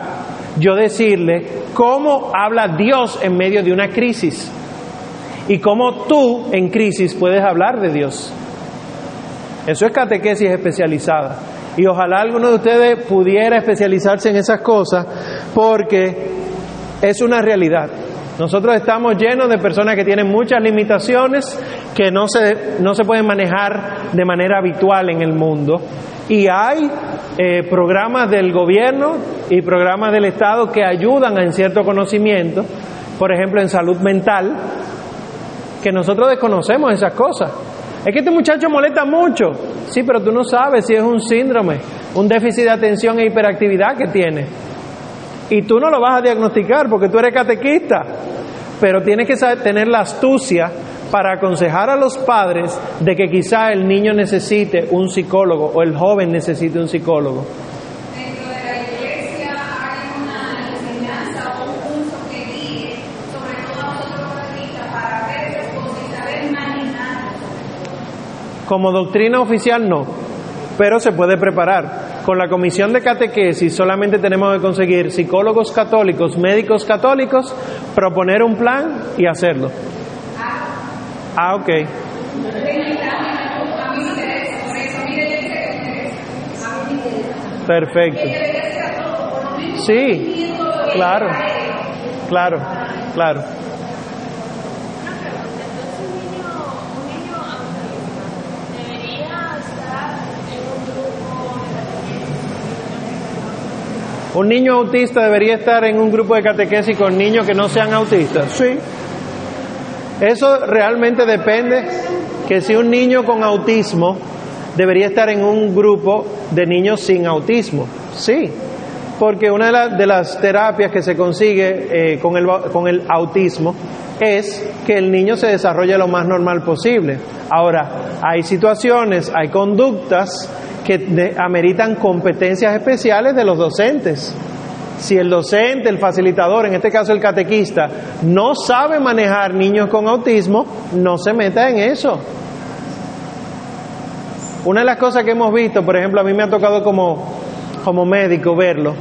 yo decirle cómo habla Dios en medio de una crisis y cómo tú en crisis puedes hablar de Dios. Eso es catequesis especializada. Y ojalá alguno de ustedes pudiera especializarse en esas cosas porque es una realidad. Nosotros estamos llenos de personas que tienen muchas limitaciones que no se, no se pueden manejar de manera habitual en el mundo. Y hay eh, programas del gobierno y programas del Estado que ayudan en cierto conocimiento, por ejemplo en salud mental, que nosotros desconocemos esas cosas. Es que este muchacho molesta mucho. Sí, pero tú no sabes si es un síndrome, un déficit de atención e hiperactividad que tiene. Y tú no lo vas a diagnosticar porque tú eres catequista, pero tienes que saber, tener la astucia para aconsejar a los padres de que quizá el niño necesite un psicólogo o el joven necesite un psicólogo. Dentro de la iglesia hay una enseñanza o un curso que guíe, sobre todo a nosotros catequistas, para ver esas cosas y saber manejar. Como doctrina oficial no, pero se puede preparar. Con la comisión de catequesis solamente tenemos que conseguir psicólogos católicos, médicos católicos, proponer un plan y hacerlo. Ah, ok. Perfecto. Sí, claro, claro, claro. Entonces un niño, un niño autista debería estar en un grupo de catequesis. ¿Un niño autista debería estar en un grupo de catequesis con niños que no sean autistas? Sí. Eso realmente depende que si un niño con autismo debería estar en un grupo de niños sin autismo. Sí, porque una de, la- de las terapias que se consigue eh, con, el, con el autismo es que el niño se desarrolle lo más normal posible. Ahora, hay situaciones, hay conductas que ameritan competencias especiales de los docentes. Si el docente, el facilitador, en este caso el catequista, no sabe manejar niños con autismo, no se meta en eso. Una de las cosas que hemos visto, por ejemplo, a mí me ha tocado como, como médico verlo,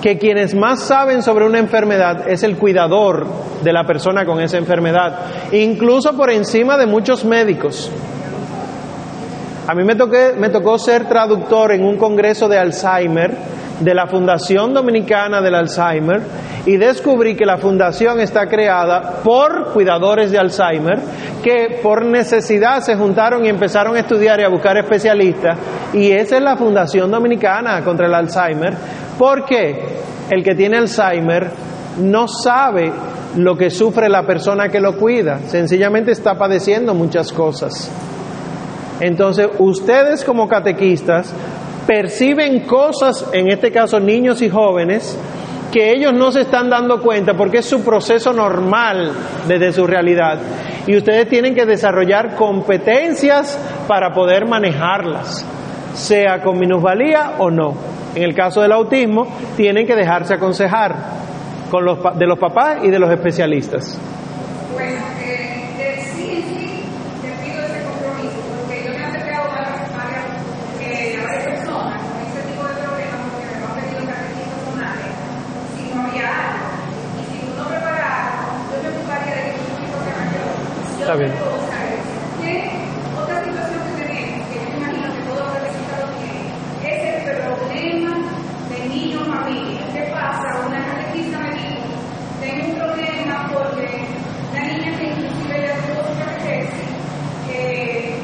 que quienes más saben sobre una enfermedad es el cuidador de la persona con esa enfermedad, incluso por encima de muchos médicos. A mí me, me tocó ser traductor en un congreso de Alzheimer de la Fundación Dominicana del Alzheimer y descubrí que la fundación está creada por cuidadores de Alzheimer que por necesidad se juntaron y empezaron a estudiar y a buscar especialistas y esa es la Fundación Dominicana contra el Alzheimer porque el que tiene Alzheimer no sabe lo que sufre la persona que lo cuida, sencillamente está padeciendo muchas cosas. Entonces, ustedes como catequistas perciben cosas, en este caso niños y jóvenes, que ellos no se están dando cuenta porque es su proceso normal desde su realidad. Y ustedes tienen que desarrollar competencias para poder manejarlas, sea con minusvalía o no. En el caso del autismo, tienen que dejarse aconsejar con los, de los papás y de los especialistas. Bueno, eh, de sí en sí, te pido ese compromiso, porque yo me he acercado a varias, eh, a varias personas con ese tipo de problemas, porque me lo han pedido catequistas personales, si no había algo. Y si tú no preparas, yo me ocuparía de que tú no me mayor. Yo Está bien. te puedo saber. ¿Qué otra situación que tenemos, que yo me imagino que todos los catequistas tienen, es el problema de niños familia. ¿Qué pasa? Una catequista me dijo, tengo un problema porque la niña que inclusive ya tuvo su catequesis, que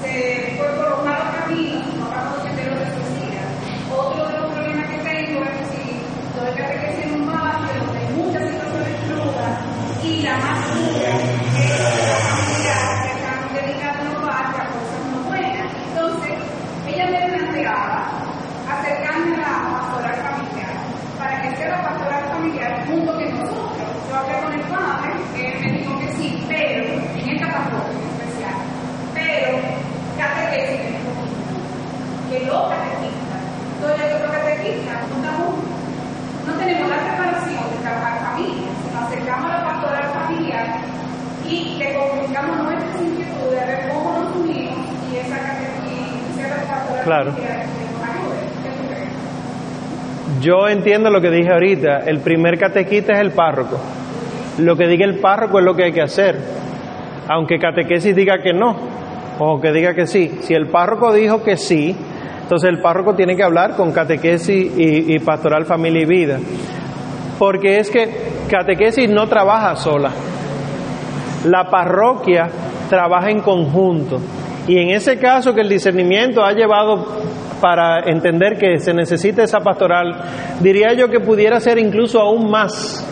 se fue por los malos caminos, no para no se enteró de suicida. Otro de los problemas que tengo es que si doy catequesis en un bar, familia más dura, que las familias que están dedicadas a los padres a cosas no buenas. Entonces, ella me planteaba acercarme a la pastoral familiar, para que sea la pastoral familiar junto con nosotros. Yo hablé con el padre, él me dijo que sí, pero, en esta parroquia en especial, pero catequesis en poquito, que los catequistas, entonces los catequistas, no estamos no tenemos la preparación de trabajar familias, nos acercamos a la pastoral familiar y le comunicamos nuestras inquietudes, a ver cómo nos unimos y esa catequista, esa pastoral Claro. familiar que nos ayude. ¿Qué tú crees? Lo que dije ahorita, el primer catequista es el párroco. Lo que diga el párroco es lo que hay que hacer, aunque catequesis diga que no, o que diga que sí. Si el párroco dijo que sí, entonces el párroco tiene que hablar con catequesis y pastoral familia y vida. Porque es que catequesis no trabaja sola. La parroquia trabaja en conjunto. Y en ese caso que el discernimiento ha llevado para entender que se necesita esa pastoral, diría yo que pudiera ser incluso aún más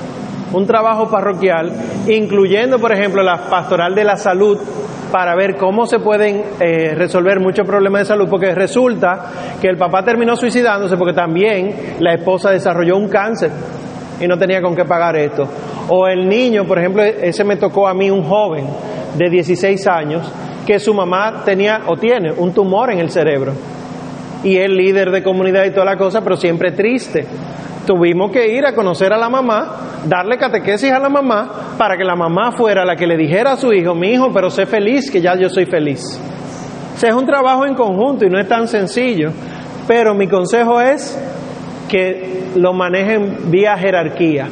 un trabajo parroquial, incluyendo, por ejemplo, la pastoral de la salud, para ver cómo se pueden eh, resolver muchos problemas de salud, porque resulta que el papá terminó suicidándose porque también la esposa desarrolló un cáncer y no tenía con qué pagar esto. O el niño, por ejemplo, ese me tocó a mí, un joven de 16 años, que su mamá tenía o tiene un tumor en el cerebro. Y él líder de comunidad y toda la cosa, pero siempre triste. Tuvimos que ir a conocer a la mamá, darle catequesis a la mamá, para que la mamá fuera la que le dijera a su hijo, mi hijo, pero sé feliz, que ya yo soy feliz. O sea, es un trabajo en conjunto y no es tan sencillo. Pero mi consejo es que lo manejen vía jerarquía.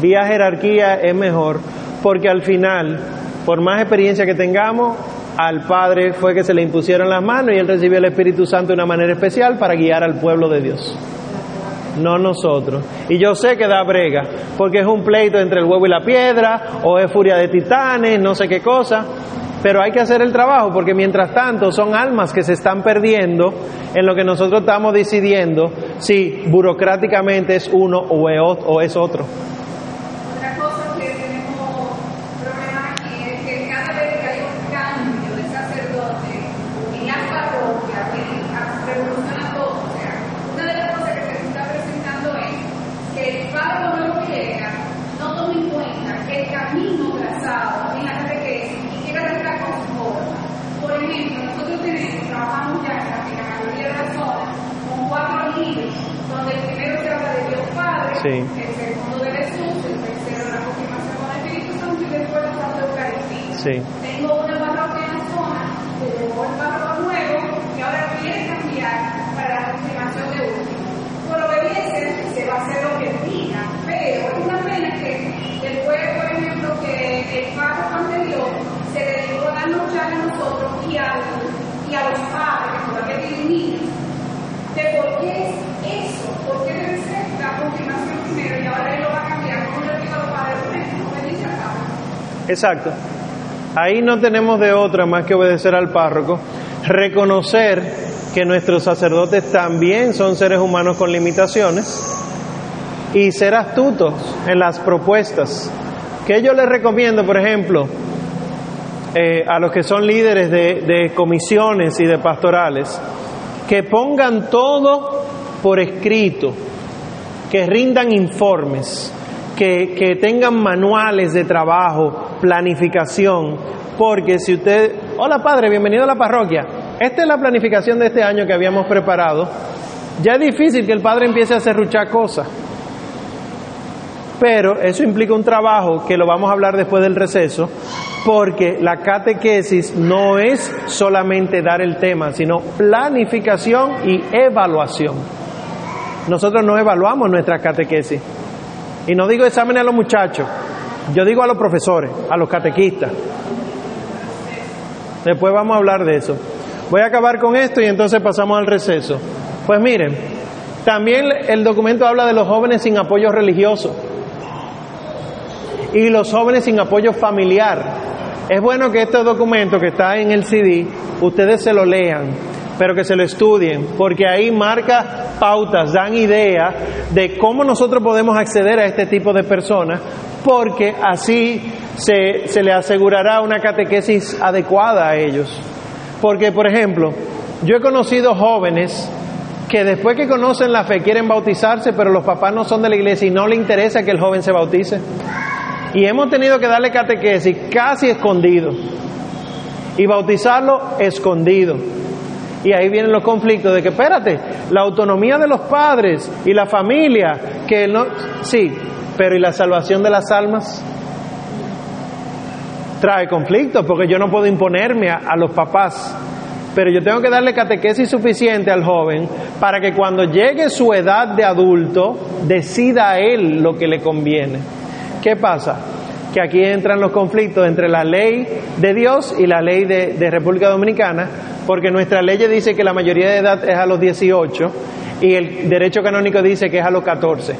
Vía jerarquía es mejor, porque al final, por más experiencia que tengamos, al Padre fue que se le impusieron las manos y él recibió el Espíritu Santo de una manera especial para guiar al pueblo de Dios. No nosotros. Y yo sé que da brega, porque es un pleito entre el huevo y la piedra, o es furia de titanes, no sé qué cosa. Pero hay que hacer el trabajo, porque mientras tanto son almas que se están perdiendo en lo que nosotros estamos decidiendo si burocráticamente es uno o es otro. Sí. el segundo de Jesús, el tercero de la confirmación con el Espíritu Santo y después la Santa Eucaristía. Sí. Exacto. Ahí no tenemos de otra más que obedecer al párroco, reconocer que nuestros sacerdotes también son seres humanos con limitaciones y ser astutos en las propuestas. Que yo les recomiendo, por ejemplo, eh, a los que son líderes de, de comisiones y de pastorales, que pongan todo por escrito, que rindan informes, que, tengan manuales de trabajo, planificación, porque si usted, hola padre, bienvenido a la parroquia, esta es la planificación de este año que habíamos preparado, ya es difícil que el padre empiece a cerruchar cosas, pero eso implica un trabajo que lo vamos a hablar después del receso, porque la catequesis no es solamente dar el tema, sino planificación y evaluación. Nosotros no evaluamos nuestra catequesis. Y no digo exámenes a los muchachos, yo digo a los profesores, a los catequistas. Después vamos a hablar de eso. Voy a acabar con esto y entonces pasamos al receso. Pues miren, también el documento habla de los jóvenes sin apoyo religioso y los jóvenes sin apoyo familiar. Es bueno que este documento que está en el CD, ustedes se lo lean, pero que se lo estudien, porque ahí marca pautas, dan ideas de cómo nosotros podemos acceder a este tipo de personas, porque así se, se le asegurará una catequesis adecuada a ellos. Porque, por ejemplo, yo he conocido jóvenes que después que conocen la fe quieren bautizarse, pero los papás no son de la iglesia y no le interesa que el joven se bautice. Y hemos tenido que darle catequesis casi escondido y bautizarlo escondido. Y ahí vienen los conflictos de que, espérate, la autonomía de los padres y la familia, que no, sí, pero ¿y la salvación de las almas? Trae conflictos porque yo no puedo imponerme a, los papás pero yo tengo que darle catequesis suficiente al joven para que cuando llegue su edad de adulto decida a él lo que le conviene. ¿Qué pasa? Que aquí entran los conflictos entre la ley de Dios y la ley de, de República Dominicana, porque nuestra ley dice que la mayoría de edad es a los 18 y el derecho canónico dice que es a los 14.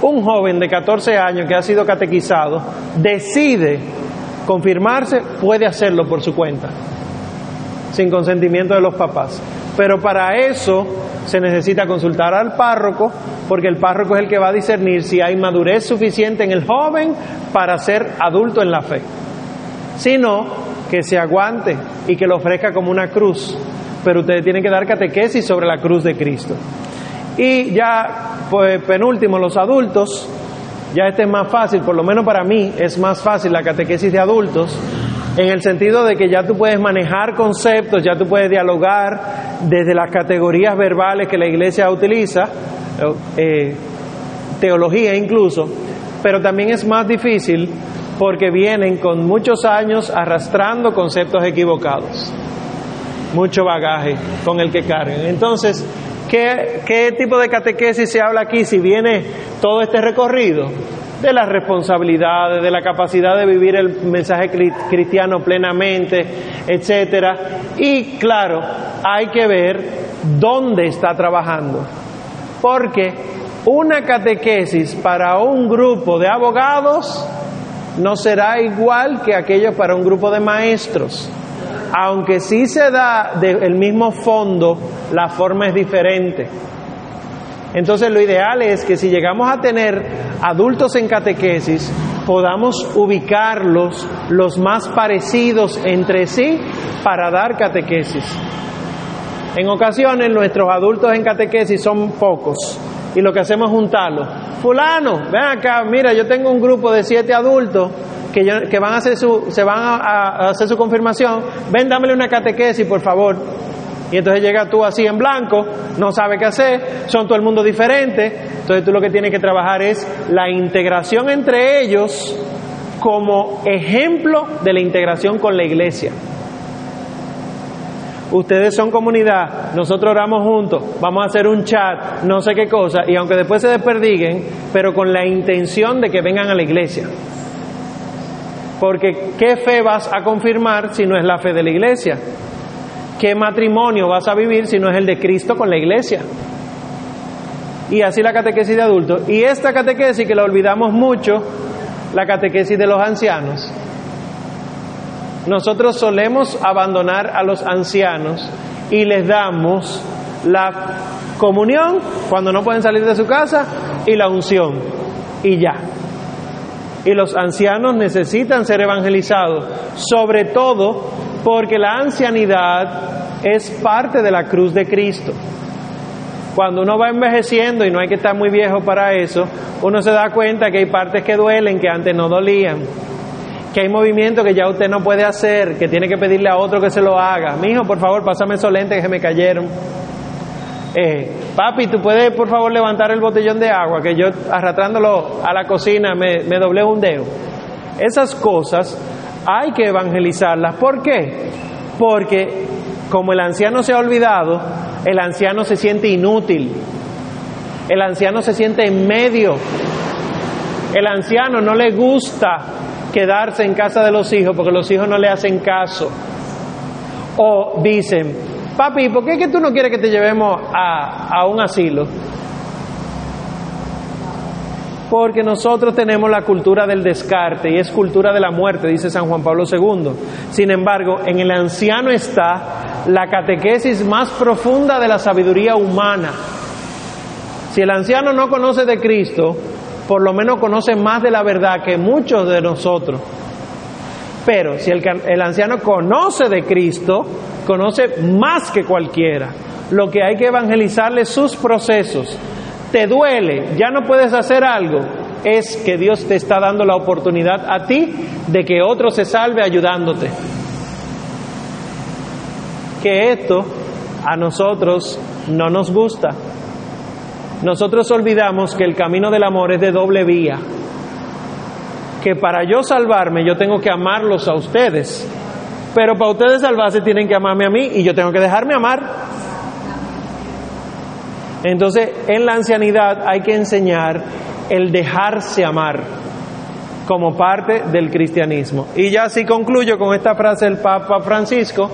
Un joven de 14 años que ha sido catequizado decide confirmarse, puede hacerlo por su cuenta, sin consentimiento de los papás. Pero para eso se necesita consultar al párroco, porque el párroco es el que va a discernir si hay madurez suficiente en el joven para ser adulto en la fe. Si no, que se aguante y que lo ofrezca como una cruz. Pero ustedes tienen que dar catequesis sobre la cruz de Cristo. Y ya, pues penúltimo, los adultos, ya este es más fácil, por lo menos para mí es más fácil la catequesis de adultos, en el sentido de que ya tú puedes manejar conceptos, ya tú puedes dialogar desde las categorías verbales que la iglesia utiliza, eh, teología incluso, pero también es más difícil porque vienen con muchos años arrastrando conceptos equivocados, mucho bagaje con el que cargan. Entonces, ¿qué, tipo de catequesis se habla aquí si viene todo este recorrido? de las responsabilidades, de la capacidad de vivir el mensaje cristiano plenamente, etcétera. Y claro, hay que ver dónde está trabajando. Porque una catequesis para un grupo de abogados no será igual que aquello para un grupo de maestros. Aunque sí se da del mismo fondo, la forma es diferente. Entonces lo ideal es que si llegamos a tener adultos en catequesis, podamos ubicarlos los más parecidos entre sí para dar catequesis. En ocasiones nuestros adultos en catequesis son pocos y lo que hacemos es juntarlos. Fulano, ven acá, mira, yo tengo un grupo de siete adultos que, que van a hacer su, se van a, a hacer su confirmación, ven, dámele una catequesis, por favor. Y entonces llega tú así en blanco, no sabe qué hacer, son todo el mundo diferente. Entonces tú lo que tienes que trabajar es la integración entre ellos como ejemplo de la integración con la iglesia. Ustedes son comunidad, nosotros oramos juntos, vamos a hacer un chat, no sé qué cosa, y aunque después se desperdiguen, pero con la intención de que vengan a la iglesia. Porque ¿qué fe vas a confirmar si no es la fe de la iglesia? ¿Qué matrimonio vas a vivir si no es el de Cristo con la iglesia? Y así la catequesis de adultos. Y esta catequesis que la olvidamos mucho, la catequesis de los ancianos. Nosotros solemos abandonar a los ancianos y les damos la comunión cuando no pueden salir de su casa y la unción. Y ya. Y los ancianos necesitan ser evangelizados, sobre todo porque la ancianidad es parte de la cruz de Cristo. Cuando uno va envejeciendo y no hay que estar muy viejo para eso, uno se da cuenta que hay partes que duelen que antes no dolían, que hay movimientos que ya usted no puede hacer, que tiene que pedirle a otro que se lo haga. Mi hijo, por favor, pásame esos lentes que se me cayeron. Eh, papi, ¿tú puedes por favor levantar el botellón de agua? Que yo arrastrándolo a la cocina me, me un dedo. Esas cosas hay que evangelizarlas. ¿Por qué? Porque como el anciano se ha olvidado, el anciano se siente inútil, el anciano se siente en medio, el anciano no le gusta quedarse en casa de los hijos porque los hijos no le hacen caso. O dicen, papi, ¿por qué es que tú no quieres que te llevemos a, a un asilo? Porque nosotros tenemos la cultura del descarte y es cultura de la muerte, dice San Juan Pablo II. Sin embargo, en el anciano está la catequesis más profunda de la sabiduría humana. Si el anciano no conoce de Cristo, por lo menos conoce más de la verdad que muchos de nosotros. Pero si el, anciano conoce de Cristo, conoce más que cualquiera. Lo que hay que evangelizarle sus procesos. Te duele, ya no puedes hacer algo, es que Dios te está dando la oportunidad a ti de que otro se salve ayudándote. Que esto a nosotros no nos gusta. Nosotros olvidamos que el camino del amor es de doble vía. Que para yo salvarme yo tengo que amarlos a ustedes. Pero para ustedes salvarse tienen que amarme a mí y yo tengo que dejarme amar. Entonces, en la ancianidad hay que enseñar el dejarse amar como parte del cristianismo. Y ya así concluyo con esta frase del Papa Francisco,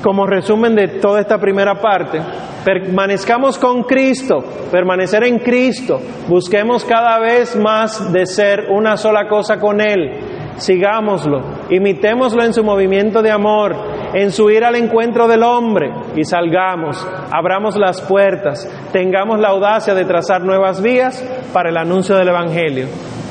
como resumen de toda esta primera parte. Permanezcamos con Cristo, permanecer en Cristo, busquemos cada vez más de ser una sola cosa con Él, sigámoslo, imitémoslo en su movimiento de amor, en su ir al encuentro del hombre y salgamos, abramos las puertas, tengamos la audacia de trazar nuevas vías para el anuncio del Evangelio.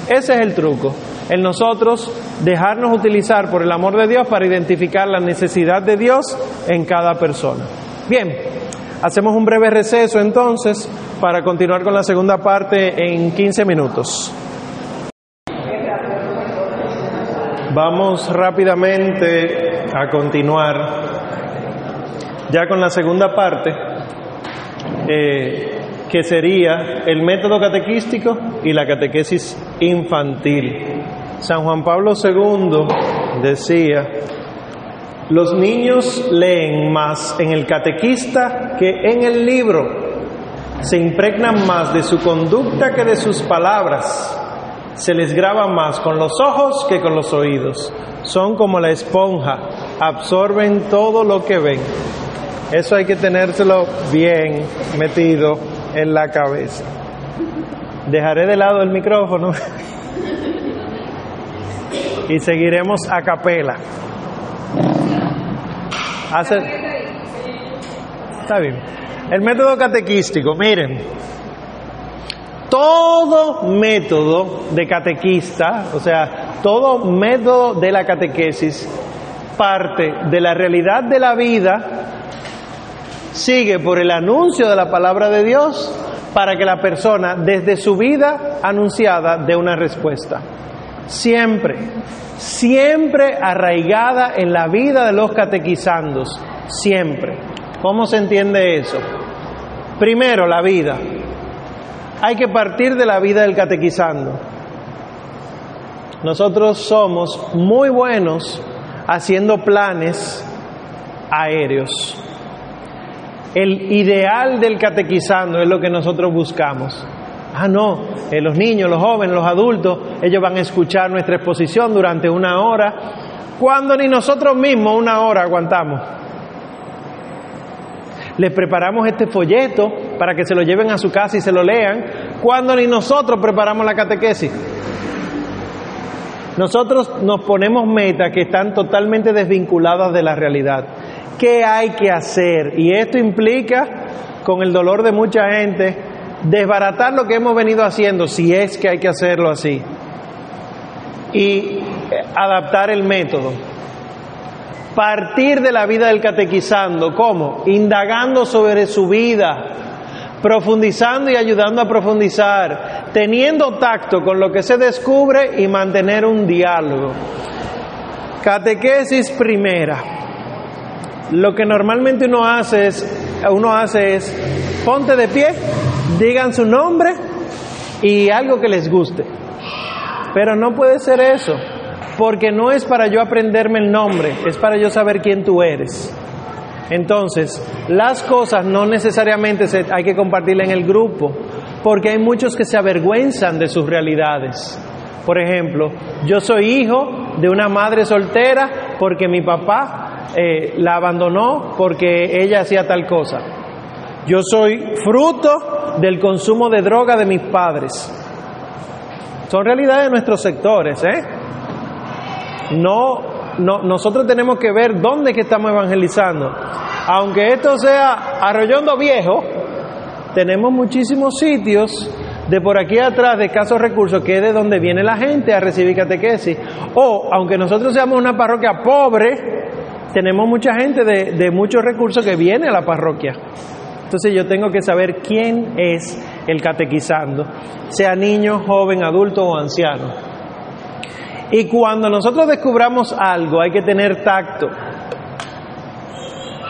Ese es el truco, en nosotros dejarnos utilizar por el amor de Dios para identificar la necesidad de Dios en cada persona. Bien, hacemos un breve receso entonces para continuar con la segunda parte en 15 minutos. Vamos rápidamente a continuar ya con la segunda parte, eh, que sería el método catequístico y la catequesis infantil. San Juan Pablo II decía, los niños leen más en el catequista que en el libro, se impregnan más de su conducta que de sus palabras se les graba más con los ojos que con los oídos. Son como la esponja, absorben todo lo que ven. Eso hay que tenérselo bien metido en la cabeza. Dejaré de lado el micrófono [LAUGHS] y seguiremos a capela. Está bien. El método catequístico, miren, todo método de catequista, o sea, todo método de la catequesis parte de la realidad de la vida, sigue por el anuncio de la palabra de Dios para que la persona desde su vida anunciada dé una respuesta. Siempre, siempre arraigada en la vida de los catequizandos, siempre. ¿Cómo se entiende eso? Primero, la vida. Hay que partir de la vida del catequizando. Nosotros somos muy buenos haciendo planes aéreos. El ideal del catequizando es lo que nosotros buscamos. Ah, no, eh, los niños, los jóvenes, los adultos, ellos van a escuchar nuestra exposición durante una hora, cuando ni nosotros mismos una hora aguantamos. Les preparamos este folleto para que se lo lleven a su casa y se lo lean, cuando ni nosotros preparamos la catequesis. Nosotros nos ponemos metas que están totalmente desvinculadas de la realidad. ¿Qué hay que hacer? Y esto implica, con el dolor de mucha gente, desbaratar lo que hemos venido haciendo, si es que hay que hacerlo así, y adaptar el método. Partir de la vida del catequizando, ¿cómo? Indagando sobre su vida, profundizando y ayudando a profundizar, teniendo tacto con lo que se descubre y mantener un diálogo. Catequesis primera. Lo que normalmente uno hace es, uno hace es, ponte de pie, digan su nombre y algo que les guste. Pero no puede ser eso, porque no es para yo aprenderme el nombre, es para yo saber quién tú eres. Entonces, las cosas no necesariamente se, hay que compartirlas en el grupo, porque hay muchos que se avergüenzan de sus realidades. Por ejemplo, yo soy hijo de una madre soltera porque mi papá eh, la abandonó porque ella hacía tal cosa. Yo soy fruto del consumo de droga de mis padres. Son realidades de nuestros sectores, ¿eh? No, no, nosotros tenemos que ver dónde que estamos evangelizando. Aunque esto sea Arroyondo Viejo, tenemos muchísimos sitios de por aquí atrás de escasos recursos, que es de donde viene la gente a recibir catequesis. O, aunque nosotros seamos una parroquia pobre, tenemos mucha gente de, muchos recursos que viene a la parroquia. Entonces yo tengo que saber quién es el catequizando, sea niño, joven, adulto o anciano. Y cuando nosotros descubramos algo hay que tener tacto.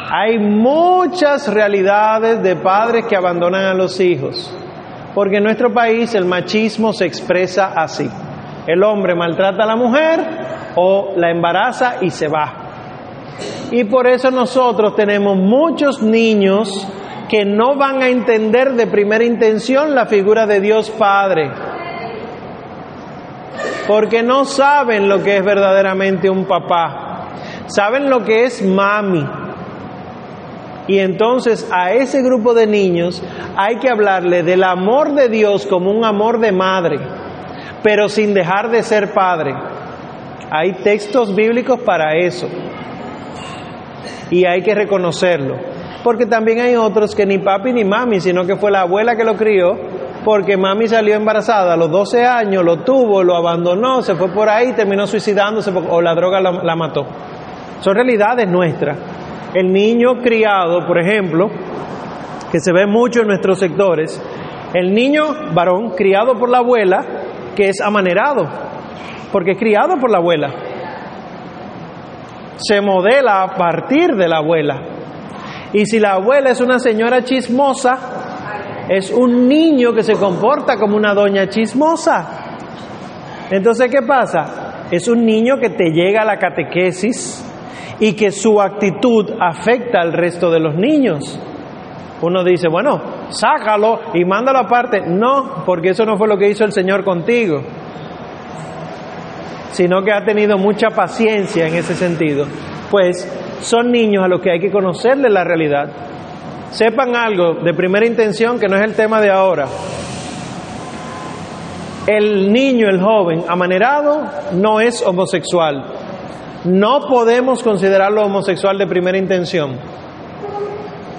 Hay muchas realidades de padres que abandonan a los hijos, porque en nuestro país el machismo se expresa así. El hombre maltrata a la mujer o la embaraza y se va. Y por eso nosotros tenemos muchos niños que no van a entender de primera intención la figura de Dios Padre, porque no saben lo que es verdaderamente un papá, saben lo que es mami. Y entonces a ese grupo de niños hay que hablarle del amor de Dios como un amor de madre, pero sin dejar de ser padre. Hay textos bíblicos para eso. Y hay que reconocerlo. Porque también hay otros que ni papi ni mami, sino que fue la abuela que lo crió, porque mami salió embarazada a los 12 años, lo tuvo, lo abandonó, se fue por ahí, terminó suicidándose o la droga la, la mató. Son realidades nuestras. El niño criado, por ejemplo, que se ve mucho en nuestros sectores, el niño varón criado por la abuela, que es amanerado, porque es criado por la abuela. Se modela a partir de la abuela. Y si la abuela es una señora chismosa, es un niño que se comporta como una doña chismosa. Entonces, ¿qué pasa? Es un niño que te llega a la catequesis y que su actitud afecta al resto de los niños. Uno dice, bueno, sácalo y mándalo aparte. No, porque eso no fue lo que hizo el Señor contigo, sino que ha tenido mucha paciencia en ese sentido. Pues son niños a los que hay que conocerles la realidad. Sepan algo de primera intención que no es el tema de ahora. El niño, el joven, amanerado, no es homosexual. No podemos considerarlo homosexual de primera intención.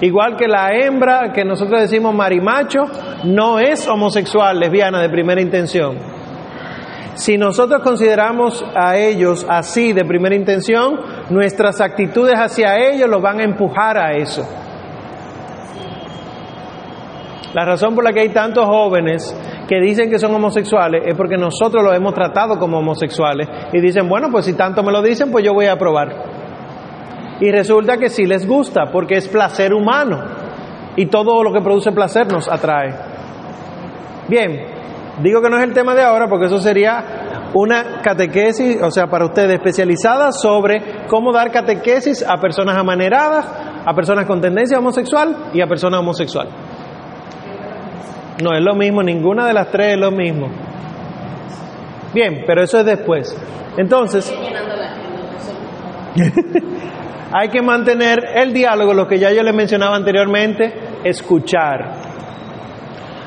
Igual que la hembra que nosotros decimos marimacho, no es homosexual, lesbiana de primera intención. Si nosotros consideramos a ellos así de primera intención, nuestras actitudes hacia ellos los van a empujar a eso. La razón por la que hay tantos jóvenes que dicen que son homosexuales es porque nosotros los hemos tratado como homosexuales y dicen, bueno, pues si tanto me lo dicen, pues yo voy a probar. Y resulta que sí les gusta porque es placer humano y todo lo que produce placer nos atrae. Bien, digo que no es el tema de ahora porque eso sería una catequesis, o sea, para ustedes especializada sobre cómo dar catequesis a personas amaneradas, a personas con tendencia homosexual y a personas homosexuales. No es lo mismo, ninguna de las tres es lo mismo. Bien, pero eso es después. Entonces, [LAUGHS] hay que mantener el diálogo, lo que ya yo les mencionaba anteriormente, escuchar.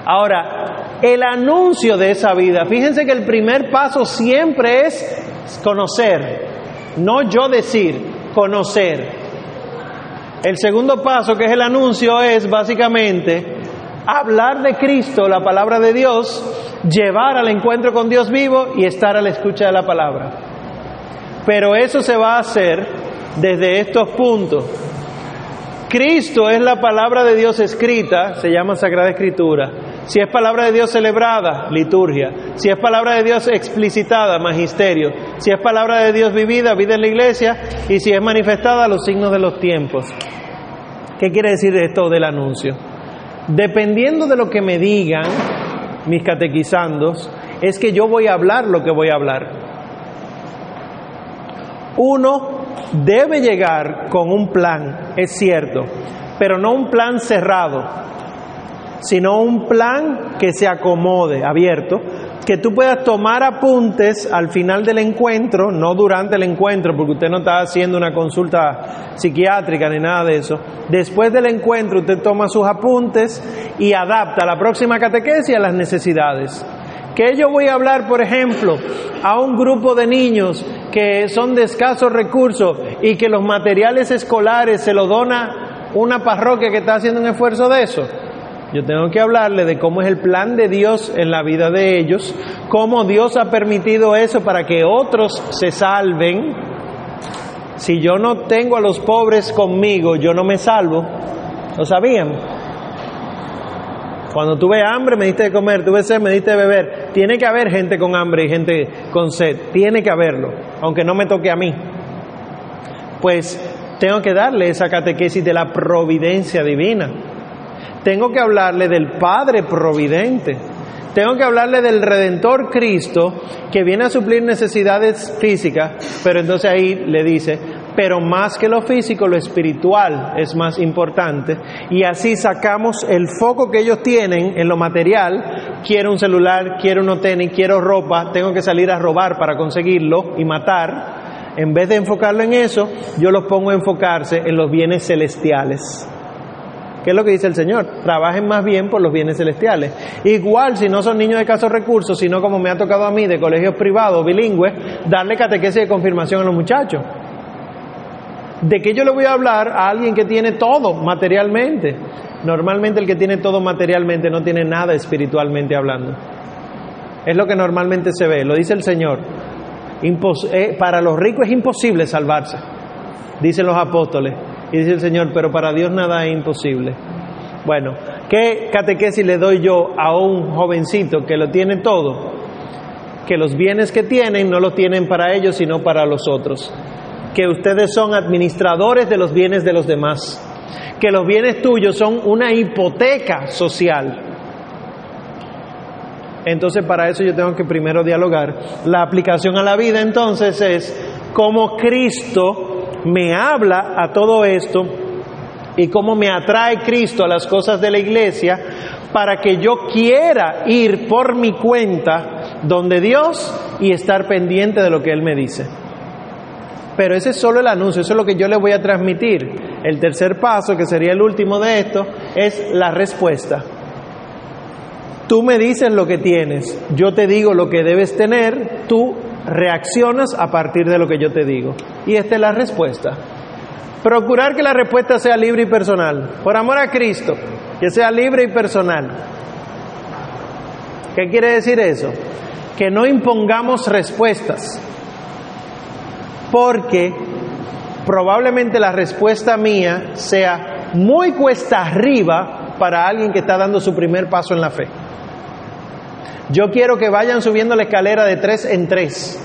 Ahora, el anuncio de esa vida, fíjense que el primer paso siempre es conocer, no yo decir, conocer. El segundo paso, que es el anuncio, es básicamente hablar de Cristo, la palabra de Dios, llevar al encuentro con Dios vivo y estar a la escucha de la palabra. Pero eso se va a hacer desde estos puntos. Cristo es la palabra de Dios escrita, se llama Sagrada Escritura. Si es palabra de Dios celebrada, liturgia. Si es palabra de Dios explicitada, magisterio. Si es palabra de Dios vivida, vida en la iglesia. Y si es manifestada, los signos de los tiempos. ¿Qué quiere decir esto del anuncio? Dependiendo de lo que me digan mis catequizandos, es que yo voy a hablar lo que voy a hablar. Uno debe llegar con un plan, es cierto, pero no un plan cerrado, sino un plan que se acomode, abierto, que tú puedas tomar apuntes al final del encuentro, no durante el encuentro, porque usted no está haciendo una consulta psiquiátrica ni nada de eso. Después del encuentro usted toma sus apuntes y adapta la próxima catequesis a las necesidades. Que yo voy a hablar, por ejemplo, a un grupo de niños que son de escasos recursos y que los materiales escolares se lo dona una parroquia que está haciendo un esfuerzo de eso. Yo tengo que hablarle de cómo es el plan de Dios en la vida de ellos, cómo Dios ha permitido eso para que otros se salven. Si yo no tengo a los pobres conmigo, yo no me salvo. ¿Lo sabían? Cuando tuve hambre me diste de comer, tuve sed me diste de beber. Tiene que haber gente con hambre y gente con sed. Tiene que haberlo, aunque no me toque a mí. Pues tengo que darle esa catequesis de la providencia divina. Tengo que hablarle del Padre Providente. Tengo que hablarle del Redentor Cristo que viene a suplir necesidades físicas, pero entonces ahí le dice, pero más que lo físico, lo espiritual es más importante. Y así sacamos el foco que ellos tienen en lo material. Quiero un celular, quiero unos tenis, quiero ropa, tengo que salir a robar para conseguirlo y matar. En vez de enfocarlo en eso, yo los pongo a enfocarse en los bienes celestiales. ¿Qué es lo que dice el Señor? Trabajen más bien por los bienes celestiales. Igual si no son niños de casos recursos, sino como me ha tocado a mí de colegios privados, bilingües, darle catequesis de confirmación a los muchachos. ¿De qué yo le voy a hablar a alguien que tiene todo materialmente? Normalmente el que tiene todo materialmente no tiene nada espiritualmente hablando. Es lo que normalmente se ve, lo dice el Señor. Eh, para los ricos es imposible salvarse, dicen los apóstoles. Y dice el Señor, pero para Dios nada es imposible. Bueno, ¿qué catequesis le doy yo a un jovencito que lo tiene todo? Que los bienes que tienen no los tienen para ellos, sino para los otros. Que ustedes son administradores de los bienes de los demás. Que los bienes tuyos son una hipoteca social. Entonces para eso yo tengo que primero dialogar. La aplicación a la vida entonces es cómo Cristo me habla a todo esto y cómo me atrae Cristo a las cosas de la iglesia para que yo quiera ir por mi cuenta donde Dios y estar pendiente de lo que Él me dice. Pero ese es solo el anuncio, eso es lo que yo le voy a transmitir. El tercer paso, que sería el último de esto, es la respuesta. Tú me dices lo que tienes, yo te digo lo que debes tener, tú reaccionas a partir de lo que yo te digo. Y esta es la respuesta. Procurar que la respuesta sea libre y personal. Por amor a Cristo, que sea libre y personal. ¿Qué quiere decir eso? Que no impongamos respuestas. Porque probablemente la respuesta mía sea muy cuesta arriba para alguien que está dando su primer paso en la fe. Yo quiero que vayan subiendo la escalera de tres en tres.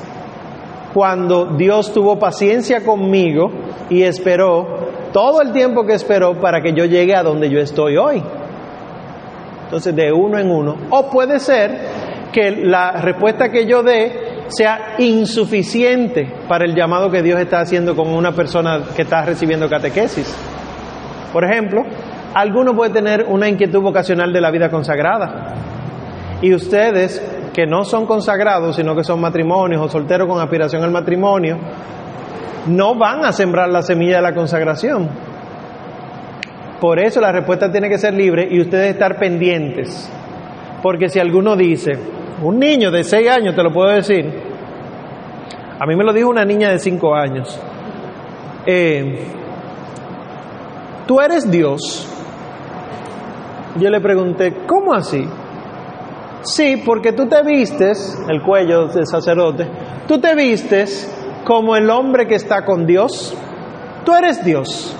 Cuando Dios tuvo paciencia conmigo y esperó todo el tiempo que esperó para que yo llegue a donde yo estoy hoy. Entonces, de uno en uno. O puede ser que la respuesta que yo dé sea insuficiente para el llamado que Dios está haciendo con una persona que está recibiendo catequesis. Por ejemplo, alguno puede tener una inquietud vocacional de la vida consagrada y ustedes que no son consagrados, sino que son matrimonios o solteros con aspiración al matrimonio, no van a sembrar la semilla de la consagración. Por eso la respuesta tiene que ser libre y ustedes estar pendientes. Porque si alguno dice, un niño de seis años, te lo puedo decir, a mí me lo dijo una niña de cinco años, eh, tú eres Dios. Yo le pregunté, ¿cómo así? Sí, porque tú te vistes, el cuello del sacerdote, tú te vistes como el hombre que está con Dios. Tú eres Dios.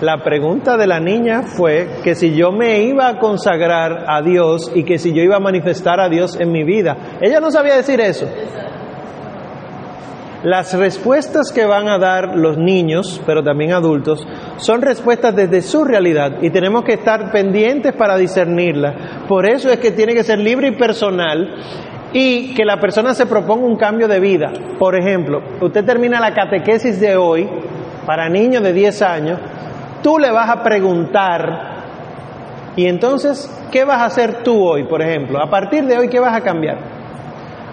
La pregunta de la niña fue que si yo me iba a consagrar a Dios y que si yo iba a manifestar a Dios en mi vida. Ella no sabía decir eso. Las respuestas que van a dar los niños, pero también adultos, son respuestas desde su realidad y tenemos que estar pendientes para discernirla. Por eso es que tiene que ser libre y personal y que la persona se proponga un cambio de vida. Por ejemplo, usted termina la catequesis de hoy para niños de 10 años, tú le vas a preguntar, y entonces, ¿qué vas a hacer tú hoy, por ejemplo? A partir de hoy, ¿qué vas a cambiar?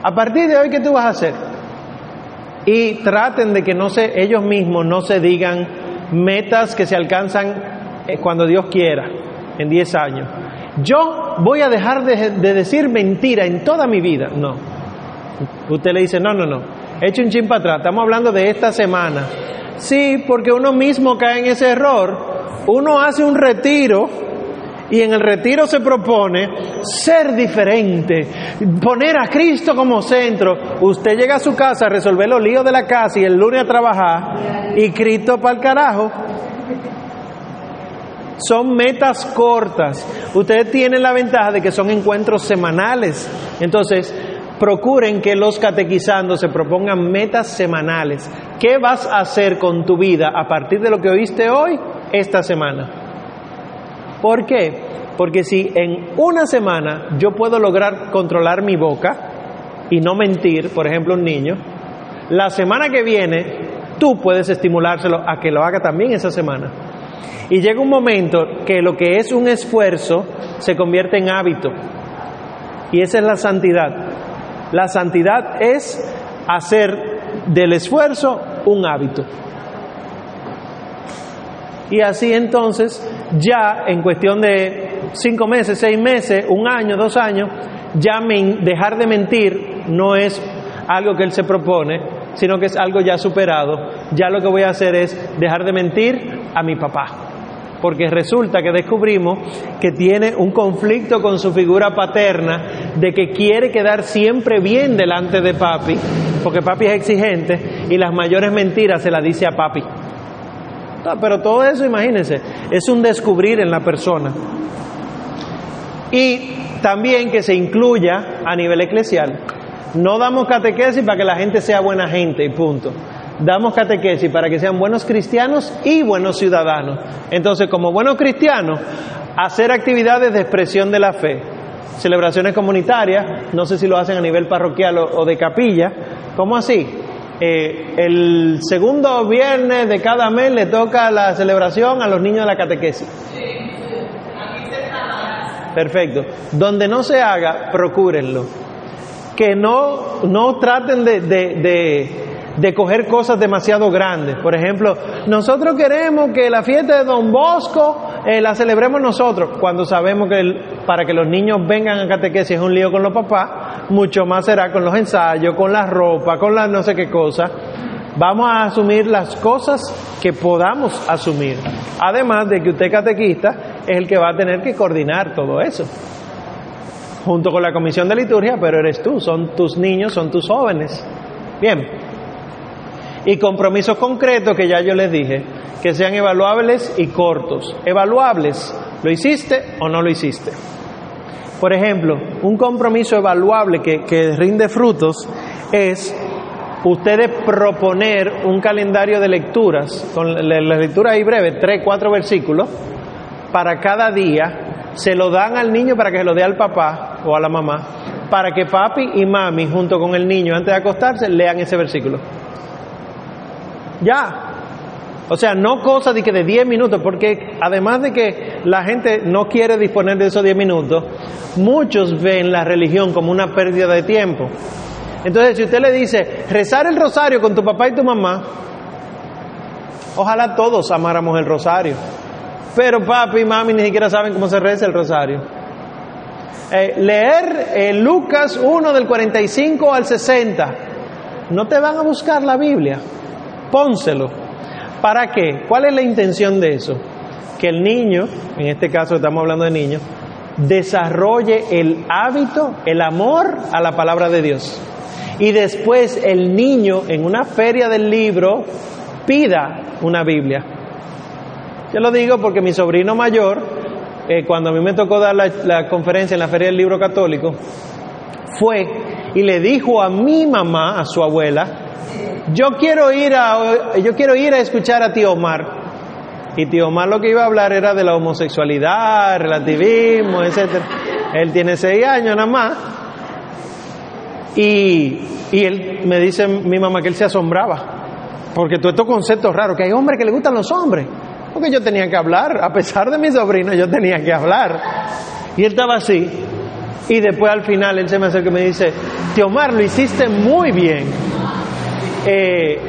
A partir de hoy, ¿qué tú vas a hacer? Y traten de que no se, ellos mismos no se digan metas que se alcanzan eh, cuando Dios quiera, en 10 años. Yo voy a dejar de, decir mentira en toda mi vida. No. Usted le dice, no, no, no. Eche un chin para atrás. Estamos hablando de esta semana. Sí, porque uno mismo cae en ese error. Uno hace un retiro y en el retiro se propone ser diferente, poner a Cristo como centro, usted llega a su casa a resolver los líos de la casa y el lunes a trabajar y Cristo para el carajo. Son metas cortas. Ustedes tienen la ventaja de que son encuentros semanales. Entonces, procuren que los catequizando se propongan metas semanales. ¿Qué vas a hacer con tu vida a partir de lo que oíste hoy, esta semana? ¿Por qué? Porque si en una semana yo puedo lograr controlar mi boca y no mentir, por ejemplo, un niño, la semana que viene tú puedes estimulárselo a que lo haga también esa semana. Y llega un momento que lo que es un esfuerzo se convierte en hábito. Y esa es la santidad. La santidad es hacer del esfuerzo un hábito. Y así entonces, ya en cuestión de cinco meses, seis meses, un año, dos años, ya dejar de mentir no es algo que él se propone, sino que es algo ya superado. Ya lo que voy a hacer es dejar de mentir a mi papá porque resulta que descubrimos que tiene un conflicto con su figura paterna de que quiere quedar siempre bien delante de papi, porque papi es exigente y las mayores mentiras se las dice a papi. Pero todo eso, imagínense, es un descubrir en la persona. Y también que se incluya a nivel eclesial. No damos catequesis para que la gente sea buena gente y punto damos catequesis para que sean buenos cristianos y buenos ciudadanos. Entonces, como buenos cristianos, hacer actividades de expresión de la fe, celebraciones comunitarias, no sé si lo hacen a nivel parroquial o, de capilla, ¿cómo así? Eh, el segundo viernes de cada mes le toca la celebración a los niños de la catequesis. Perfecto. Donde no se haga, procúrenlo. Que no, no traten de de coger cosas demasiado grandes. Por ejemplo, nosotros queremos que la fiesta de Don Bosco eh, la celebremos nosotros, cuando sabemos que para que los niños vengan a catequesis es un lío con los papás, mucho más será con los ensayos, con la ropa, con las no sé qué cosa. Vamos a asumir las cosas que podamos asumir. Además de que usted catequista es el que va a tener que coordinar todo eso junto con la comisión de liturgia, pero eres tú, son tus niños, son tus jóvenes. Bien, y compromisos concretos que ya yo les dije, que sean evaluables y cortos. Evaluables, ¿lo hiciste o no lo hiciste? Por ejemplo, un compromiso evaluable que, que rinde frutos es ustedes proponer un calendario de lecturas, con la, lectura ahí breve, tres, cuatro versículos, para cada día, se lo dan al niño para que se lo dé al papá o a la mamá, para que papi y mami, junto con el niño, antes de acostarse, lean ese versículo. Ya. O sea, no cosa de que de 10 minutos, porque además de que la gente no quiere disponer de esos 10 minutos, muchos ven la religión como una pérdida de tiempo. Entonces, si usted le dice, rezar el rosario con tu papá y tu mamá, ojalá todos amáramos el rosario. Pero papi y mami ni siquiera saben cómo se reza el rosario. Eh, leer eh, Lucas 1 del 45 al 60, no te van a buscar la Biblia pónselo. ¿Para qué? ¿Cuál es la intención de eso? Que el niño, en este caso estamos hablando de niños, desarrolle el hábito, el amor a la palabra de Dios. Y después el niño en una feria del libro pida una Biblia. Yo lo digo porque mi sobrino mayor, eh, cuando a mí me tocó dar la, la conferencia en la feria del libro católico, fue y le dijo a mi mamá, a su abuela, yo quiero ir a, yo quiero ir a escuchar a tío Omar. Y tío Omar lo que iba a hablar era de la homosexualidad, relativismo, etc. Él tiene seis años nada más. Y, y él me dice mi mamá que él se asombraba. Porque todo estos conceptos raros, que hay hombres que le gustan los hombres. Porque yo tenía que hablar, a pesar de mi sobrino, yo tenía que hablar. Y él estaba así. Y después al final él se me acerca y me dice, tío Omar, lo hiciste muy bien eh,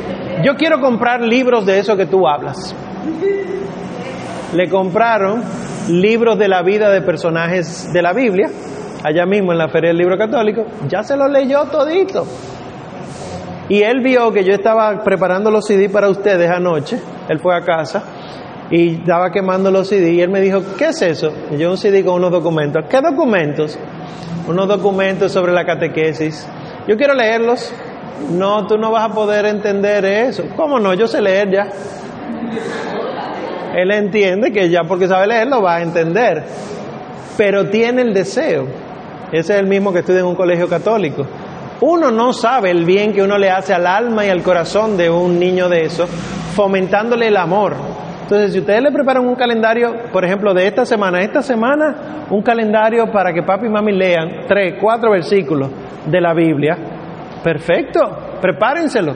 yo quiero comprar libros de eso que tú hablas. Le compraron libros de la vida de personajes de la Biblia, allá mismo en la Feria del Libro Católico, ya se los leyó todito. Y él vio que yo estaba preparando los CD para ustedes anoche, él fue a casa, y estaba quemando los CD y él me dijo, ¿qué es eso? Y yo un CD con unos documentos. ¿Qué documentos? Unos documentos sobre la catequesis. Yo quiero leerlos. No, tú no vas a poder entender eso. ¿Cómo no? Yo sé leer ya. Él entiende que ya porque sabe leer lo va a entender. Pero tiene el deseo. Ese es el mismo que estudia en un colegio católico. Uno no sabe el bien que uno le hace al alma y al corazón de un niño de eso, fomentándole el amor. Entonces, si ustedes le preparan un calendario, por ejemplo, de esta semana, esta semana, un calendario para que papi y mami lean tres, cuatro versículos de la Biblia, perfecto, prepárenselo,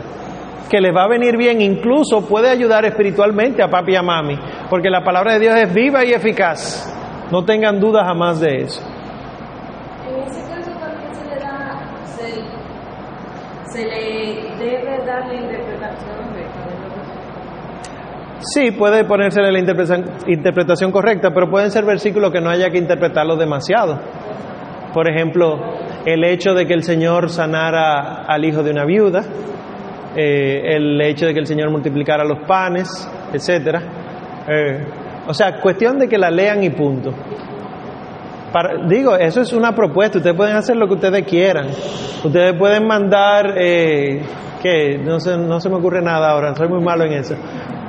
que les va a venir bien, incluso puede ayudar espiritualmente a papi y a mami, porque la palabra de Dios es viva y eficaz, no tengan dudas jamás de eso. En ese caso también se le da, se, se le debe dar la interpretación correcta de Sí, puede ponerse la interpretación, interpretación correcta, pero pueden ser versículos que no haya que interpretarlos demasiado. Por ejemplo, el hecho de que el Señor sanara al hijo de una viuda, eh, el hecho de que el Señor multiplicara los panes, etcétera. Eh, o sea, cuestión de que la lean y punto. Digo, eso es una propuesta. Ustedes pueden hacer lo que ustedes quieran. Ustedes pueden mandar, eh, que no se, no se me ocurre nada ahora, soy muy malo en eso.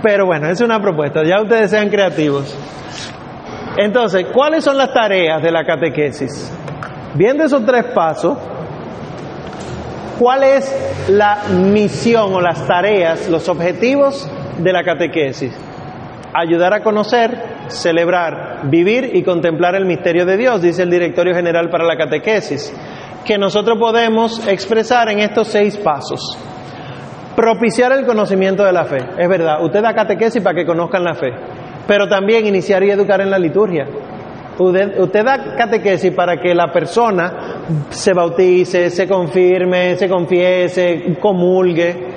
Pero bueno, es una propuesta. Ya ustedes sean creativos. Entonces, ¿cuáles son las tareas de la catequesis? Viendo esos tres pasos, ¿cuál es la misión o las tareas, los objetivos de la catequesis? Ayudar a conocer, celebrar, vivir y contemplar el misterio de Dios, dice el Directorio General para la Catequesis, que nosotros podemos expresar en estos seis pasos. Propiciar el conocimiento de la fe, es verdad, usted da catequesis para que conozcan la fe, pero también iniciar y educar en la liturgia. Usted, da catequesis para que la persona se bautice, se confirme, se confiese, comulgue.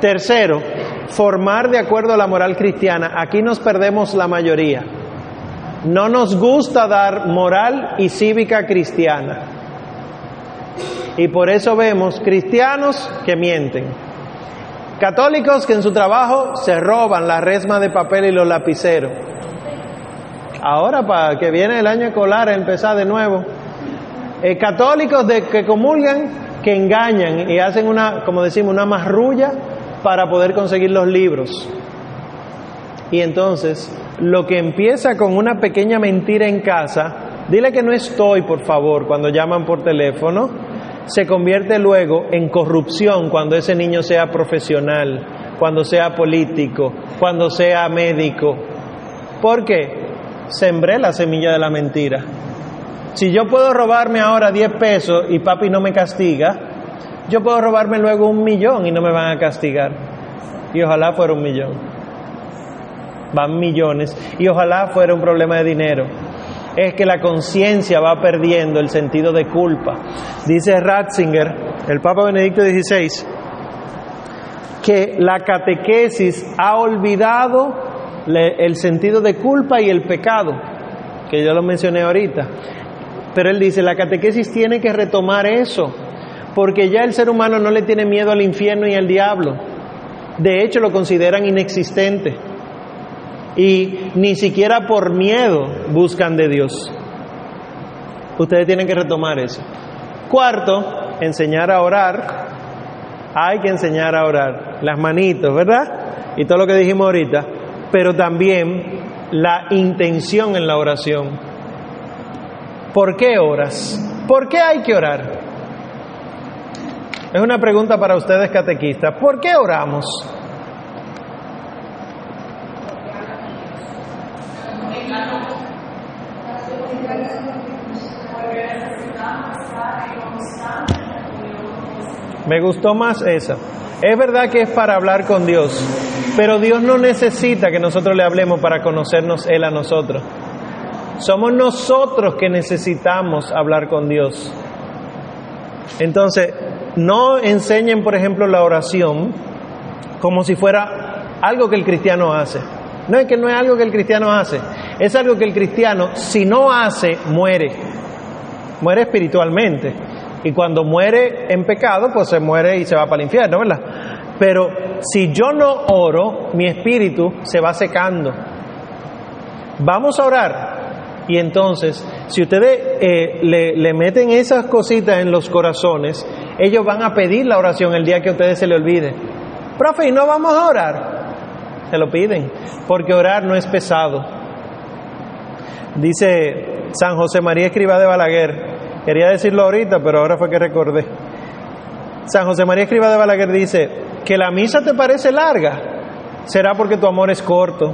Tercero, formar de acuerdo a la moral cristiana. Aquí nos perdemos la mayoría. No nos gusta dar moral y cívica cristiana. Y por eso vemos cristianos que mienten. Católicos que en su trabajo se roban la resma de papel y los lapiceros. Ahora para que viene el año escolar empezar de nuevo. Eh, católicos de, que comulgan, que engañan y hacen una, como decimos, una marrulla para poder conseguir los libros. Y entonces, lo que empieza con una pequeña mentira en casa, dile que no estoy, por favor, cuando llaman por teléfono, se convierte luego en corrupción cuando ese niño sea profesional, cuando sea político, cuando sea médico. ¿Por qué? Sembré la semilla de la mentira. Si yo puedo robarme ahora 10 pesos y papi no me castiga, yo puedo robarme luego un millón y no me van a castigar. Y ojalá fuera un millón. Van millones. Y ojalá fuera un problema de dinero. Es que la conciencia va perdiendo el sentido de culpa. Dice Ratzinger, el Papa Benedicto XVI, que la catequesis ha olvidado el sentido de culpa y el pecado, que yo lo mencioné ahorita. Pero él dice, la catequesis tiene que retomar eso, porque ya el ser humano no le tiene miedo al infierno y al diablo. De hecho, lo consideran inexistente. Y ni siquiera por miedo buscan de Dios. Ustedes tienen que retomar eso. Cuarto, enseñar a orar. Hay que enseñar a orar. Las manitos, ¿verdad? Y todo lo que dijimos ahorita. Pero también la intención en la oración. ¿Por qué oras? ¿Por qué hay que orar? Es una pregunta para ustedes catequistas. ¿Por qué oramos? Me gustó más esa. Es verdad que es para hablar con Dios, pero Dios no necesita que nosotros le hablemos para conocernos Él a nosotros. Somos nosotros que necesitamos hablar con Dios. Entonces, no enseñen, por ejemplo, la oración como si fuera algo que el cristiano hace. No es que no es algo que el cristiano hace, es algo que el cristiano, si no hace, muere. Muere espiritualmente. Y cuando muere en pecado, pues se muere y se va para el infierno, ¿verdad? Pero si yo no oro, mi espíritu se va secando. Vamos a orar. Y entonces, si ustedes eh, le, meten esas cositas en los corazones, ellos van a pedir la oración el día que a ustedes se le olvide. Profe, ¿y no vamos a orar? Se lo piden, porque orar no es pesado. Dice San José María Escriba de Balaguer, quería decirlo ahorita, pero ahora fue que recordé. San José María Escriba de Balaguer dice, que la misa te parece larga, será porque tu amor es corto.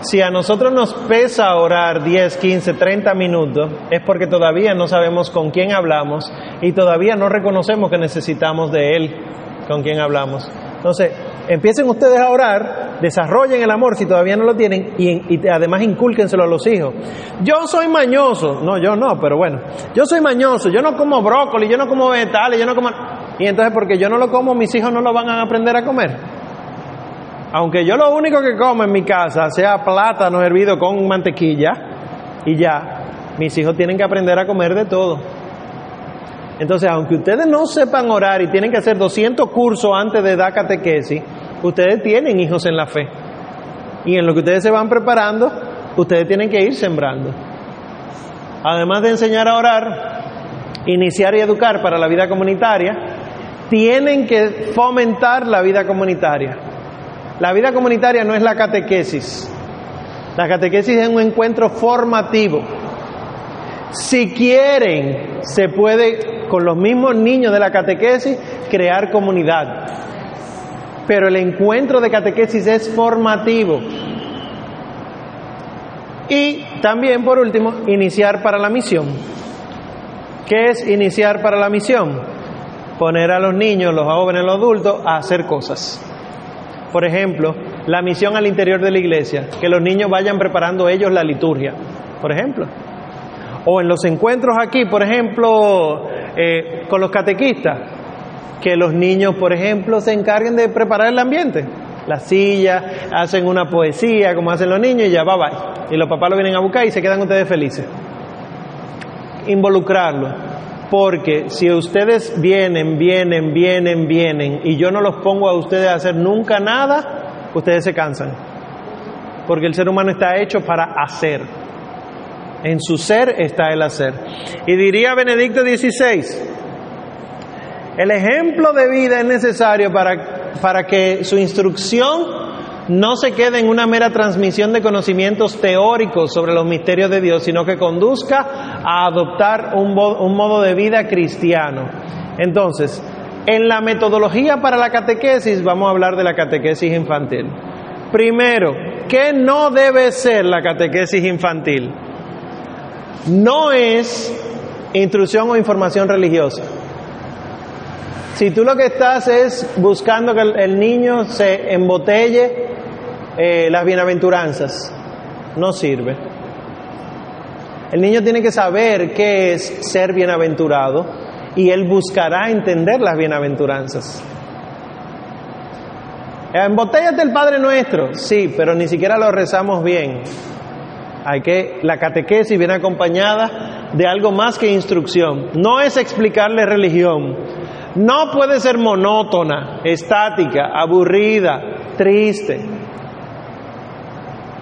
Si a nosotros nos pesa orar 10, 15, 30 minutos, es porque todavía no sabemos con quién hablamos y todavía no reconocemos que necesitamos de Él con quien hablamos. Entonces, empiecen ustedes a orar, desarrollen el amor si todavía no lo tienen y, además incúlquenselo a los hijos. Yo soy mañoso, no, yo no, pero bueno, yo soy mañoso, yo no como brócoli, yo no como vegetales, yo no como... Y entonces porque yo no lo como, mis hijos no lo van a aprender a comer. Aunque yo lo único que como en mi casa sea plátano hervido con mantequilla y ya, mis hijos tienen que aprender a comer de todo. Entonces, aunque ustedes no sepan orar y tienen que hacer 200 cursos antes de dar catequesis, ustedes tienen hijos en la fe. Y en lo que ustedes se van preparando, ustedes tienen que ir sembrando. Además de enseñar a orar, iniciar y educar para la vida comunitaria, tienen que fomentar la vida comunitaria. La vida comunitaria no es la catequesis. La catequesis es un encuentro formativo. Si quieren, se puede, con los mismos niños de la catequesis, crear comunidad. Pero el encuentro de catequesis es formativo. Y también, por último, iniciar para la misión. ¿Qué es iniciar para la misión? Poner a los niños, los jóvenes, los adultos a hacer cosas. Por ejemplo, la misión al interior de la iglesia, que los niños vayan preparando ellos la liturgia, por ejemplo. O en los encuentros aquí, por ejemplo, eh, con los catequistas, que los niños, por ejemplo, se encarguen de preparar el ambiente. La silla, hacen una poesía como hacen los niños y ya va, bye. Y los papás lo vienen a buscar y se quedan ustedes felices. Involucrarlo. Porque si ustedes vienen, vienen, vienen, vienen y yo no los pongo a ustedes a hacer nunca nada, ustedes se cansan. Porque el ser humano está hecho para hacer. En su ser está el hacer. Y diría Benedicto XVI, el ejemplo de vida es necesario para, para que su instrucción no se quede en una mera transmisión de conocimientos teóricos sobre los misterios de Dios, sino que conduzca a adoptar un, un modo de vida cristiano. Entonces, en la metodología para la catequesis vamos a hablar de la catequesis infantil. Primero, ¿qué no debe ser la catequesis infantil? No es instrucción o información religiosa. Si tú lo que estás es buscando que el niño se embotelle eh, las bienaventuranzas, no sirve. El niño tiene que saber qué es ser bienaventurado y él buscará entender las bienaventuranzas. Embotéllate el Padre Nuestro, sí, pero ni siquiera lo rezamos bien. Hay que la catequesis viene acompañada de algo más que instrucción. No es explicarle religión. No puede ser monótona, estática, aburrida, triste.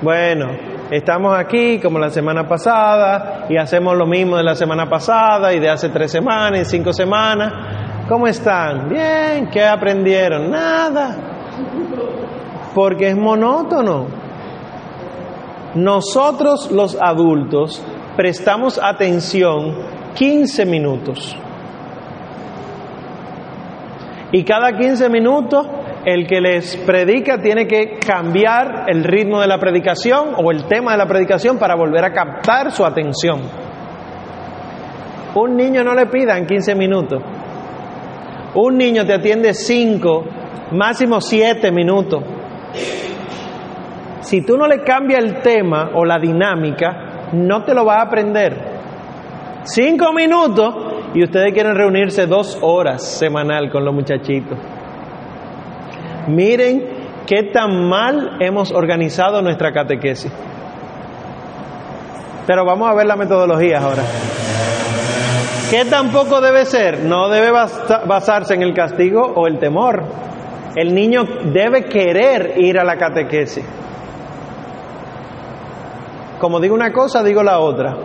Bueno, estamos aquí como la semana pasada y hacemos lo mismo de la semana pasada y de hace tres semanas y cinco semanas. ¿Cómo están? Bien, ¿qué aprendieron? Nada. Porque es monótono. Nosotros los adultos prestamos atención 15 minutos. Y cada 15 minutos el que les predica tiene que cambiar el ritmo de la predicación o el tema de la predicación para volver a captar su atención. Un niño no le pidan 15 minutos. Un niño te atiende 5, máximo 7 minutos. Si tú no le cambias el tema o la dinámica, no te lo va a aprender. 5 minutos y ustedes quieren reunirse dos horas semanal con los muchachitos. Miren qué tan mal hemos organizado nuestra catequesis. Pero vamos a ver la metodología ahora. ¿Qué tampoco debe ser? No debe basarse en el castigo o el temor, El niño debe querer ir a la catequesis. Como digo una cosa, digo la otra.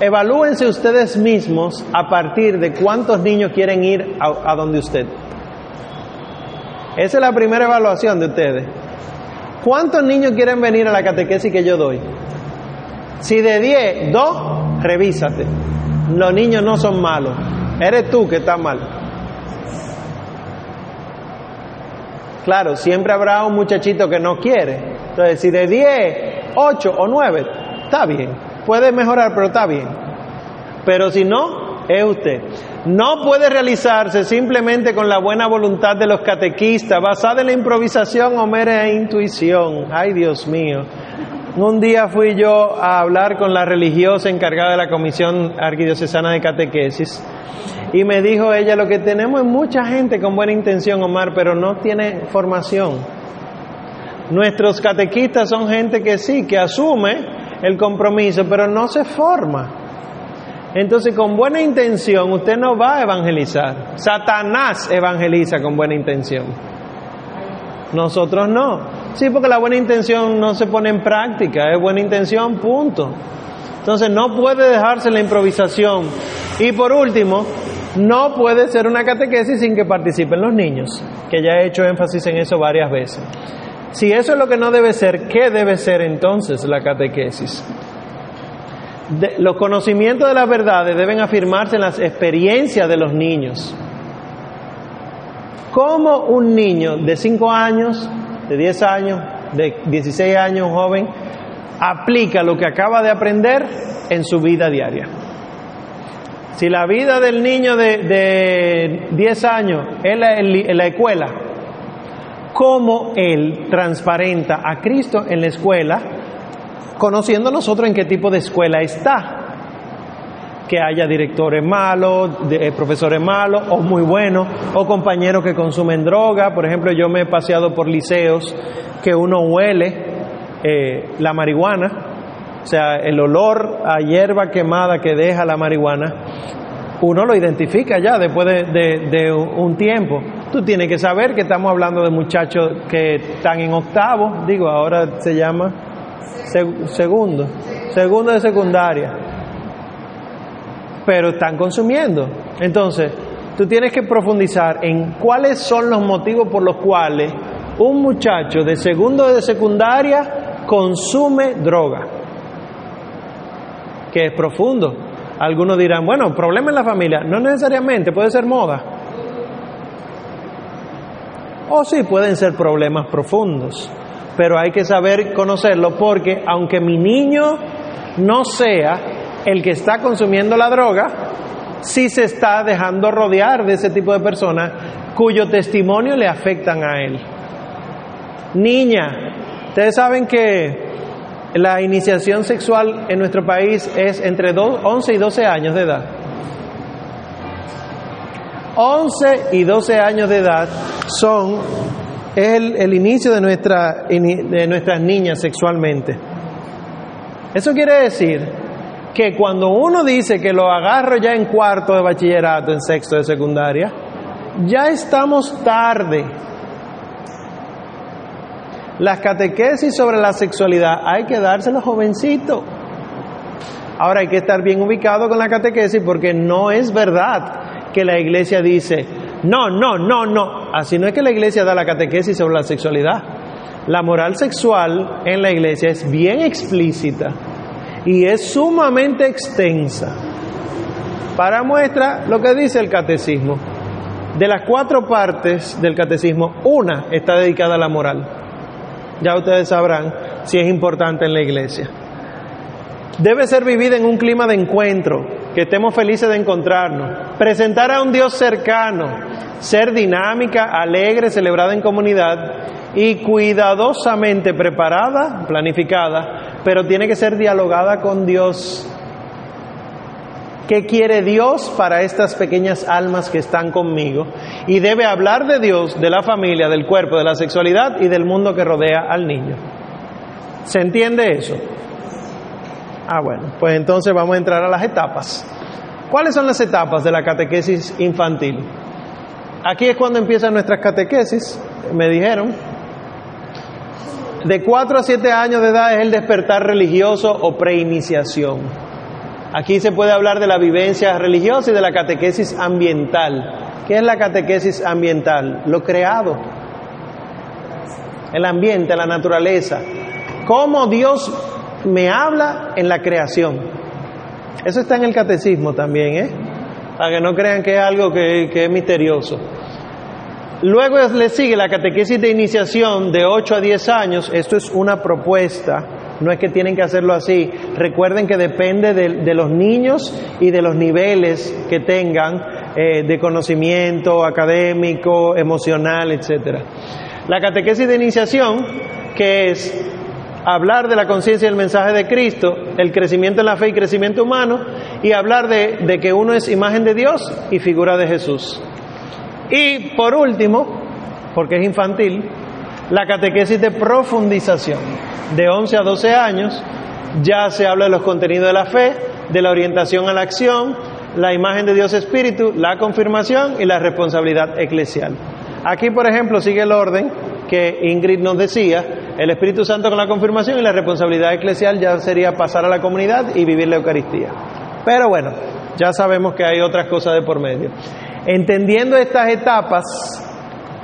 Evalúense ustedes mismos a partir de cuántos niños quieren ir a, a donde usted. Esa es la primera evaluación de ustedes. ¿Cuántos niños quieren venir a la catequesis que yo doy? Si de 10, 2, revísate. Los niños no son malos. Eres tú que estás mal. Claro, siempre habrá un muchachito que no quiere. Entonces, si de 10, 8 o 9, está bien. Puede mejorar, pero está bien. Pero si no, es usted. No puede realizarse simplemente con la buena voluntad de los catequistas, basada en la improvisación o mera intuición. Ay, Dios mío. Un día fui yo a hablar con la religiosa encargada de la Comisión Arquidiocesana de Catequesis y me dijo ella, lo que tenemos es mucha gente con buena intención, Omar, pero no tiene formación. Nuestros catequistas son gente que sí, que asume el compromiso, pero no se forma. Entonces, con buena intención, usted no va a evangelizar. Satanás evangeliza con buena intención. Nosotros no. Sí, porque la buena intención no se pone en práctica, es buena intención, punto. Entonces, no puede dejarse la improvisación. Y por último, no puede ser una catequesis sin que participen los niños, que ya he hecho énfasis en eso varias veces. Si eso es lo que no debe ser, ¿qué debe ser entonces la catequesis? Los conocimientos de las verdades deben afirmarse en las experiencias de los niños. ¿Cómo un niño de 5 años, de 10 años, de 16 años, joven, aplica lo que acaba de aprender en su vida diaria? Si la vida del niño de, de 10 años es la, la escuela, ¿cómo él transparenta a Cristo en la escuela conociendo nosotros en qué tipo de escuela está. Que haya directores malos, eh, profesores malos o muy buenos, o compañeros que consumen droga. Por ejemplo, yo me he paseado por liceos que uno huele eh, la marihuana, o sea, el olor a hierba quemada que deja la marihuana, uno lo identifica ya después de, de, de un tiempo. Tú tienes que saber que estamos hablando de muchachos que están en octavo, digo, ahora se llama segundo, segundo de secundaria. Pero están consumiendo. Entonces, tú tienes que profundizar en cuáles son los motivos por los cuales un muchacho de segundo de secundaria consume droga. Que es profundo. Algunos dirán, bueno, problema en la familia. No necesariamente, puede ser moda. O sí, pueden ser problemas profundos pero hay que saber conocerlo porque aunque mi niño no sea el que está consumiendo la droga, sí se está dejando rodear de ese tipo de personas cuyo testimonio le afectan a él. Niña, ustedes saben que la iniciación sexual en nuestro país es entre 11 y 12 años de edad. 11 y 12 años de edad son el, el inicio de, nuestra, de nuestras niñas sexualmente. Eso quiere decir que cuando uno dice que lo agarro ya en cuarto de bachillerato, en sexto de secundaria, ya estamos tarde. Las catequesis sobre la sexualidad hay que dárselos jovencitos. Ahora hay que estar bien ubicado con la catequesis porque no es verdad que la iglesia dice, no, no, no, no. Así no es que la iglesia da la catequesis sobre la sexualidad. La moral sexual en la iglesia es bien explícita y es sumamente extensa. Para muestra lo que dice el catecismo. De las cuatro partes del catecismo, una está dedicada a la moral. Ya ustedes sabrán si es importante en la iglesia. Debe ser vivida en un clima de encuentro, que estemos felices de encontrarnos, presentar a un Dios cercano, ser dinámica, alegre, celebrada en comunidad y cuidadosamente preparada, planificada, pero tiene que ser dialogada con Dios. ¿Qué quiere Dios para estas pequeñas almas que están conmigo? Y debe hablar de Dios, de la familia, del cuerpo, de la sexualidad y del mundo que rodea al niño. ¿Se entiende eso? Ah, bueno, pues entonces vamos a entrar a las etapas. ¿Cuáles son las etapas de la catequesis infantil? Aquí es cuando empiezan nuestras catequesis, me dijeron. De 4 a 7 años de edad es el despertar religioso o preiniciación. Aquí se puede hablar de la vivencia religiosa y de la catequesis ambiental. ¿Qué es la catequesis ambiental? Lo creado. El ambiente, la naturaleza. Cómo Dios me habla en la creación. Eso está en el catecismo también, ¿eh? Para que no crean que es algo que, que es misterioso. Luego le sigue la catequesis de iniciación de 8 a 10 años. Esto es una propuesta, no es que tienen que hacerlo así. Recuerden que depende de, de los niños y de los niveles que tengan eh, de conocimiento académico, emocional, etc. La catequesis de iniciación, que es hablar de la conciencia y el mensaje de Cristo, el crecimiento en la fe y crecimiento humano, y hablar de, de que uno es imagen de Dios y figura de Jesús. Y por último, porque es infantil, la catequesis de profundización. De 11 a 12 años ya se habla de los contenidos de la fe, de la orientación a la acción, la imagen de Dios Espíritu, la confirmación y la responsabilidad eclesial. Aquí, por ejemplo, sigue el orden que Ingrid nos decía, el Espíritu Santo con la confirmación y la responsabilidad eclesial ya sería pasar a la comunidad y vivir la Eucaristía. Pero bueno, ya sabemos que hay otras cosas de por medio. Entendiendo estas etapas,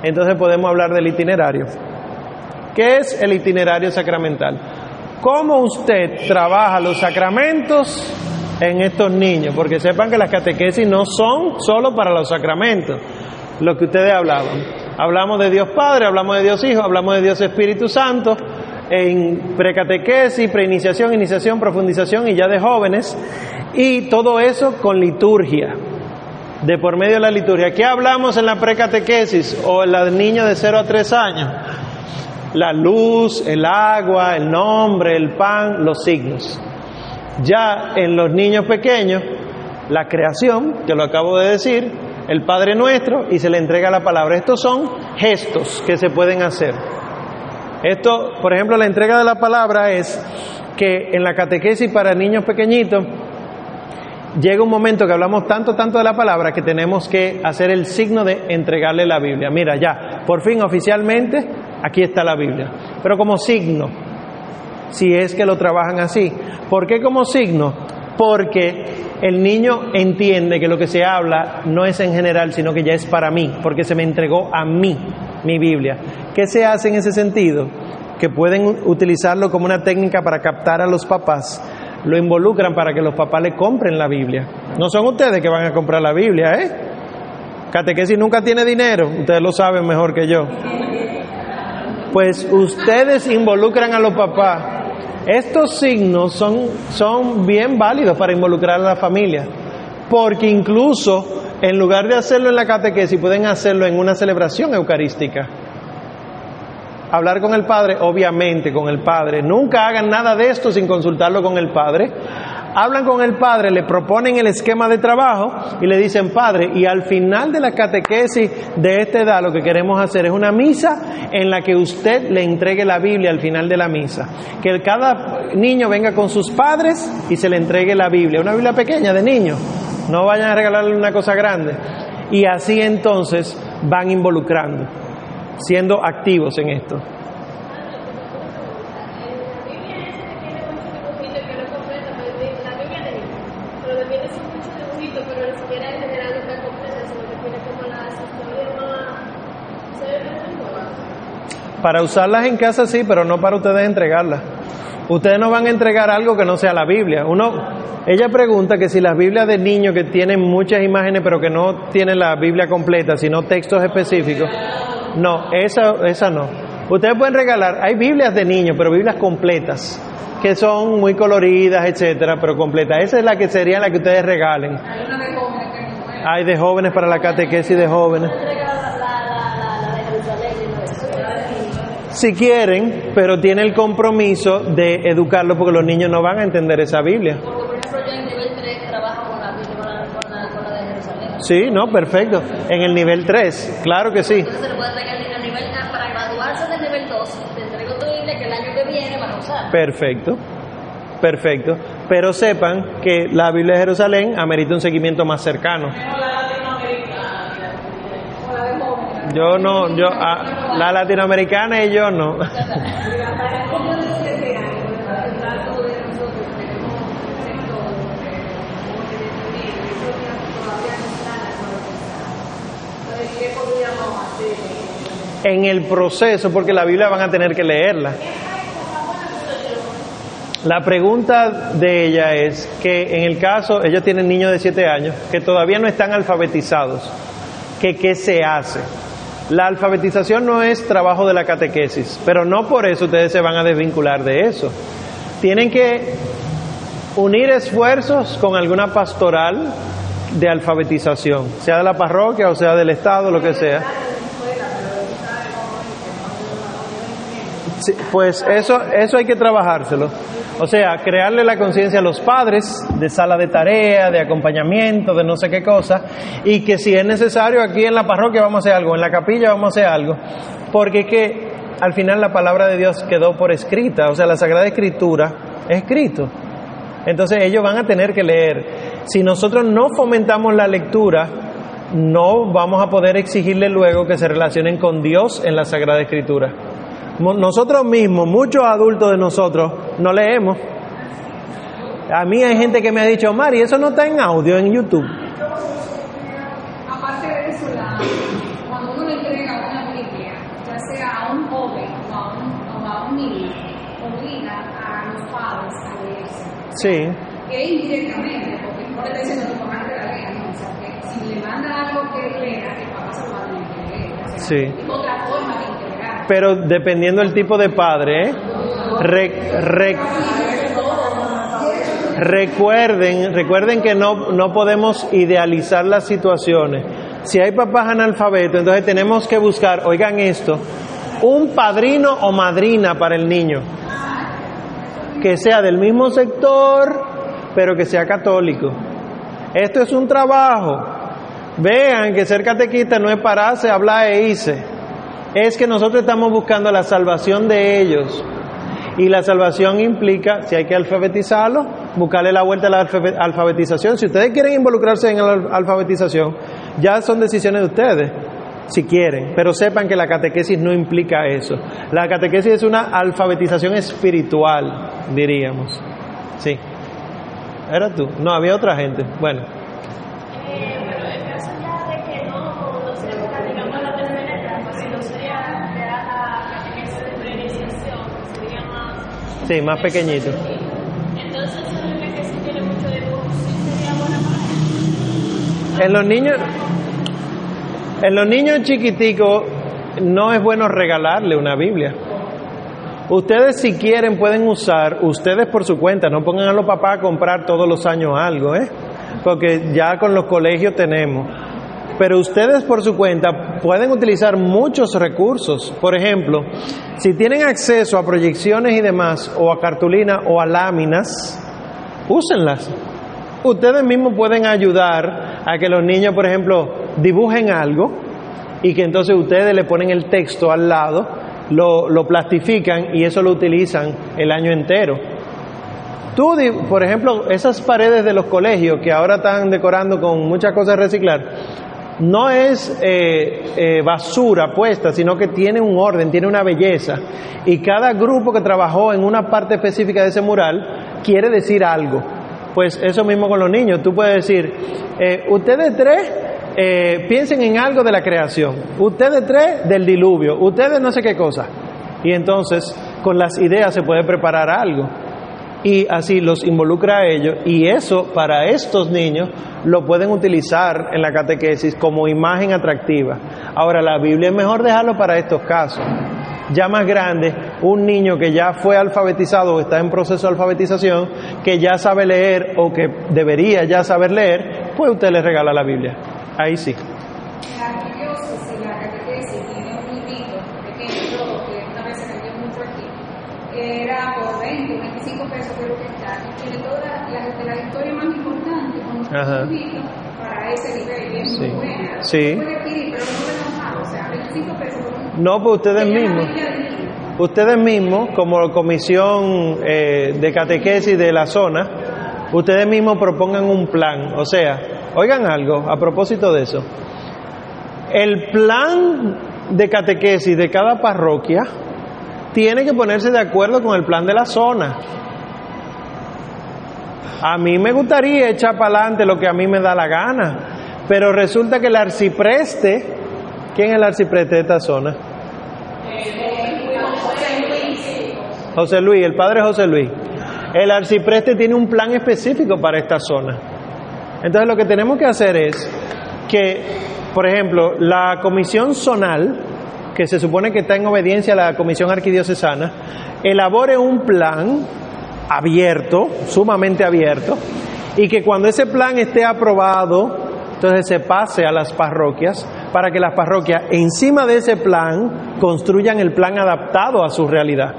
entonces podemos hablar del itinerario. ¿Qué es el itinerario sacramental? ¿Cómo usted trabaja los sacramentos en estos niños? Porque sepan que las catequesis no son solo para los sacramentos, lo que ustedes hablaban. Hablamos de Dios Padre, hablamos de Dios Hijo, hablamos de Dios Espíritu Santo, en precatequesis, preiniciación, iniciación, profundización y ya de jóvenes, y todo eso con liturgia de por medio de la liturgia. ¿Qué hablamos en la precatequesis o en la niña de 0 a 3 años? La luz, el agua, el nombre, el pan, los signos. Ya en los niños pequeños, la creación, que lo acabo de decir, el Padre Nuestro y se le entrega la palabra. Estos son gestos que se pueden hacer. Esto, por ejemplo, la entrega de la palabra es que en la catequesis para niños pequeñitos llega un momento que hablamos tanto, tanto de la palabra que tenemos que hacer el signo de entregarle la Biblia. Mira, ya, por fin oficialmente, aquí está la Biblia. Pero como signo, si es que lo trabajan así. ¿Por qué como signo? Porque el niño entiende que lo que se habla no es en general, sino que ya es para mí, porque se me entregó a mí mi Biblia. ¿Qué se hace en ese sentido? Que pueden utilizarlo como una técnica para captar a los papás lo involucran para que los papás le compren la Biblia. No son ustedes que van a comprar la Biblia, ¿eh? Catequesis nunca tiene dinero, ustedes lo saben mejor que yo. Pues ustedes involucran a los papás. Estos signos son, son bien válidos para involucrar a la familia, porque incluso en lugar de hacerlo en la catequesis, pueden hacerlo en una celebración eucarística hablar con el Padre, obviamente con el Padre. Nunca hagan nada de esto sin consultarlo con el Padre. Hablan con el Padre, le proponen el esquema de trabajo y le dicen, Padre, y al final de la catequesis de esta edad lo que queremos hacer es una misa en la que usted le entregue la Biblia al final de la misa. Que cada niño venga con sus padres y se le entregue la Biblia. Una Biblia pequeña de niño. No vayan a regalarle una cosa grande. Y así entonces van involucrando siendo activos en esto. Para usarlas en casa sí, pero no para ustedes entregarlas. Ustedes no van a entregar algo que no sea la Biblia. Uno, ella pregunta que si las Biblias de niños que tienen muchas imágenes pero que no tienen la Biblia completa, sino textos específicos, no, esa, esa no. Ustedes pueden regalar, hay Biblias de niños, pero Biblias completas, que son muy coloridas, etcétera, pero completas. Esa es la que sería la que ustedes regalen. Hay una de jóvenes que no es. Hay de jóvenes para la catequesis de jóvenes. Si quieren, pero tiene el compromiso de educarlo porque los niños no van a entender esa Biblia. Porque, por ejemplo, yo en nivel 3 trabajo con la Biblia, con la, con la, con la de Jerusalén. Sí, no, perfecto. En el nivel 3, claro que sí. Entonces se le puede entregar a nivel, para graduarse del nivel 2, te entrego tu Biblia que el año que viene van a usar. Perfecto, perfecto. Pero sepan que la Biblia de Jerusalén amerita un seguimiento más cercano. O la de Yo no, yo, la latinoamericana y yo no. En el proceso, porque la Biblia van a tener que leerla. La pregunta de ella es que en el caso, ellos tienen niños de 7 años que todavía no están alfabetizados, que qué se hace. La alfabetización no es trabajo de la catequesis, pero no por eso ustedes se van a desvincular de eso. Tienen que unir esfuerzos con alguna pastoral de alfabetización, sea de la parroquia o sea del Estado, lo que sea. Pues eso, eso hay que trabajárselo. O sea, crearle la conciencia a los padres de sala de tarea, de acompañamiento, de no sé qué cosa, y que si es necesario aquí en la parroquia vamos a hacer algo, en la capilla vamos a hacer algo, porque que al final la palabra de Dios quedó por escrita, o sea, la Sagrada Escritura es escrito. Entonces ellos van a tener que leer. Si nosotros no fomentamos la lectura, no vamos a poder exigirle luego que se relacionen con Dios en la Sagrada Escritura. Nosotros mismos, muchos adultos de nosotros, no leemos. A mí hay gente que me ha dicho, Mari, eso no está en audio en YouTube. Aparte de eso, la, cuando uno le entrega una Biblia, ya sea a un joven o a un, o a un niño, obliga a los padres a leerse. Sí, Que indirectamente, porque no le está diciendo a tu mamá que la lea, ¿no? O sea, que si le manda algo que lea, el papá se lo va a tener que leer. O sea, Sí. otra. Pero dependiendo del tipo de padre, ¿eh? Re- re- recuerden, recuerden que no, no podemos idealizar las situaciones. Si hay papás analfabetos, entonces tenemos que buscar, oigan esto, un padrino o madrina para el niño, que sea del mismo sector, pero que sea católico. Esto es un trabajo. Vean que ser catequista no es pararse, hablar e irse. Es que nosotros estamos buscando la salvación de ellos. Y la salvación implica, si hay que alfabetizarlo, buscarle la vuelta a la alfabe- alfabetización. Si ustedes quieren involucrarse en la al- alfabetización, ya son decisiones de ustedes, si quieren. Pero sepan que la catequesis no implica eso. La catequesis es una alfabetización espiritual, diríamos. Sí. ¿Era tú? No, había otra gente. Bueno. Eh, bueno, en caso ya de que no, no se busca, digamos, la tercera etapa, sino sería de la catequesis de preiniciación, que sería más... Sí, más pequeñito. Entonces, esa Biblia que sí tiene mucho dibujo, sí sería buena para En los niños, en los niños chiquiticos no es bueno regalarle una Biblia. Ustedes si quieren pueden usar, ustedes por su cuenta, no pongan a los papás a comprar todos los años algo, ¿eh? Porque ya con los colegios tenemos. Pero ustedes por su cuenta pueden utilizar muchos recursos. Por ejemplo, si tienen acceso a proyecciones y demás, o a cartulina o a láminas, úsenlas. Ustedes mismos pueden ayudar a que los niños, por ejemplo, dibujen algo y que entonces ustedes le ponen el texto al lado, lo, lo plastifican y eso lo utilizan el año entero. Tú, por ejemplo, esas paredes de los colegios que ahora están decorando con muchas cosas reciclar, no es eh, eh, basura puesta, sino que tiene un orden, tiene una belleza. Y cada grupo que trabajó en una parte específica de ese mural quiere decir algo. Pues eso mismo con los niños. Tú puedes decir, eh, ustedes tres eh, piensen en algo de la creación, ustedes tres del diluvio, ustedes no sé qué cosa. Y entonces con las ideas se puede preparar algo y así los involucra a ellos y eso para estos niños lo pueden utilizar en la catequesis como imagen atractiva. Ahora la Biblia es mejor dejarlo para estos casos. Ya más grande, un niño que ya fue alfabetizado o está en proceso de alfabetización, que ya sabe leer o que debería ya saber leer, pues usted le regala la Biblia. Ahí sí. En la arquidiócesis, la catequesis tiene un librito pequeño, todo, que una vez se vendió mucho aquí, que era por 20, 25 pesos creo que está, y tiene toda la, la, de la historia más importante, con Ajá. un librito para ese nivel, y es Sí. muy buena. Sí. Se puede adquirir, pero no es normal, o sea, 25 pesos por un... No, pues ustedes mismos. Ustedes mismos, como comisión eh, de catequesis de la zona, ustedes mismos propongan un plan. O sea, oigan algo a propósito de eso. el plan de catequesis de cada parroquia tiene que ponerse de acuerdo con el plan de la zona. A mí me gustaría echar para adelante lo que a mí me da la gana, pero resulta que el arcipreste, ¿quién es el arcipreste de esta zona? José Luis, el padre José Luis. El arcipreste tiene un plan específico para esta zona. Entonces lo que tenemos que hacer es que, por ejemplo, la comisión zonal, que se supone que está en obediencia a la comisión arquidiocesana, elabore un plan abierto, sumamente abierto, y que cuando ese plan esté aprobado, entonces se pase a las parroquias para que las parroquias encima de ese plan construyan el plan adaptado a su realidad.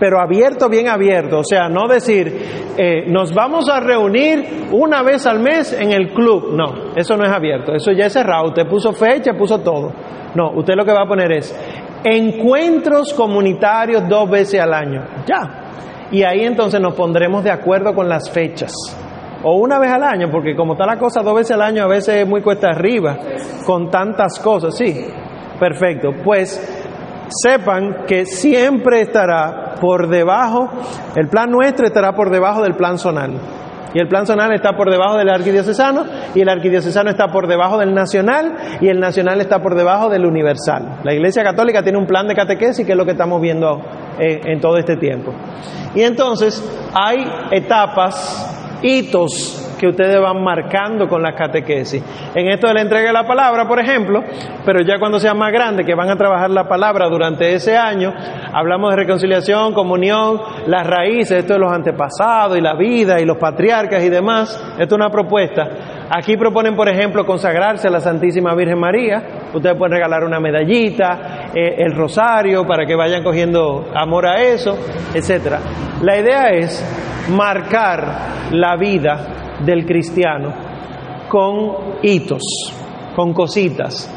Pero abierto, bien abierto, o sea, no decir, eh, nos vamos a reunir una vez al mes en el club, no, eso no es abierto, eso ya es cerrado, usted puso fecha, puso todo. No, usted lo que va a poner es encuentros comunitarios dos veces al año, ya, y ahí entonces nos pondremos de acuerdo con las fechas. O una vez al año, porque como está la cosa dos veces al año, a veces es muy cuesta arriba, con tantas cosas, sí. Perfecto, pues sepan que siempre estará por debajo, el plan nuestro estará por debajo del plan zonal. Y el plan zonal está por debajo del arquidiocesano, y el arquidiocesano está por debajo del nacional, y el nacional está por debajo del universal. La Iglesia Católica tiene un plan de catequesis, que es lo que estamos viendo eh, en todo este tiempo. Y entonces hay etapas, hitos que ustedes van marcando con la catequesis. En esto de la entrega de la palabra, por ejemplo, pero ya cuando sean más grandes, que van a trabajar la palabra durante ese año, hablamos de reconciliación, comunión, las raíces, esto de los antepasados y la vida y los patriarcas y demás. Esto es una propuesta. Aquí proponen, por ejemplo, consagrarse a la Santísima Virgen María. Ustedes pueden regalar una medallita, eh, el rosario, para que vayan cogiendo amor a eso, etcétera. La idea es marcar la vida del cristiano con hitos, con cositas.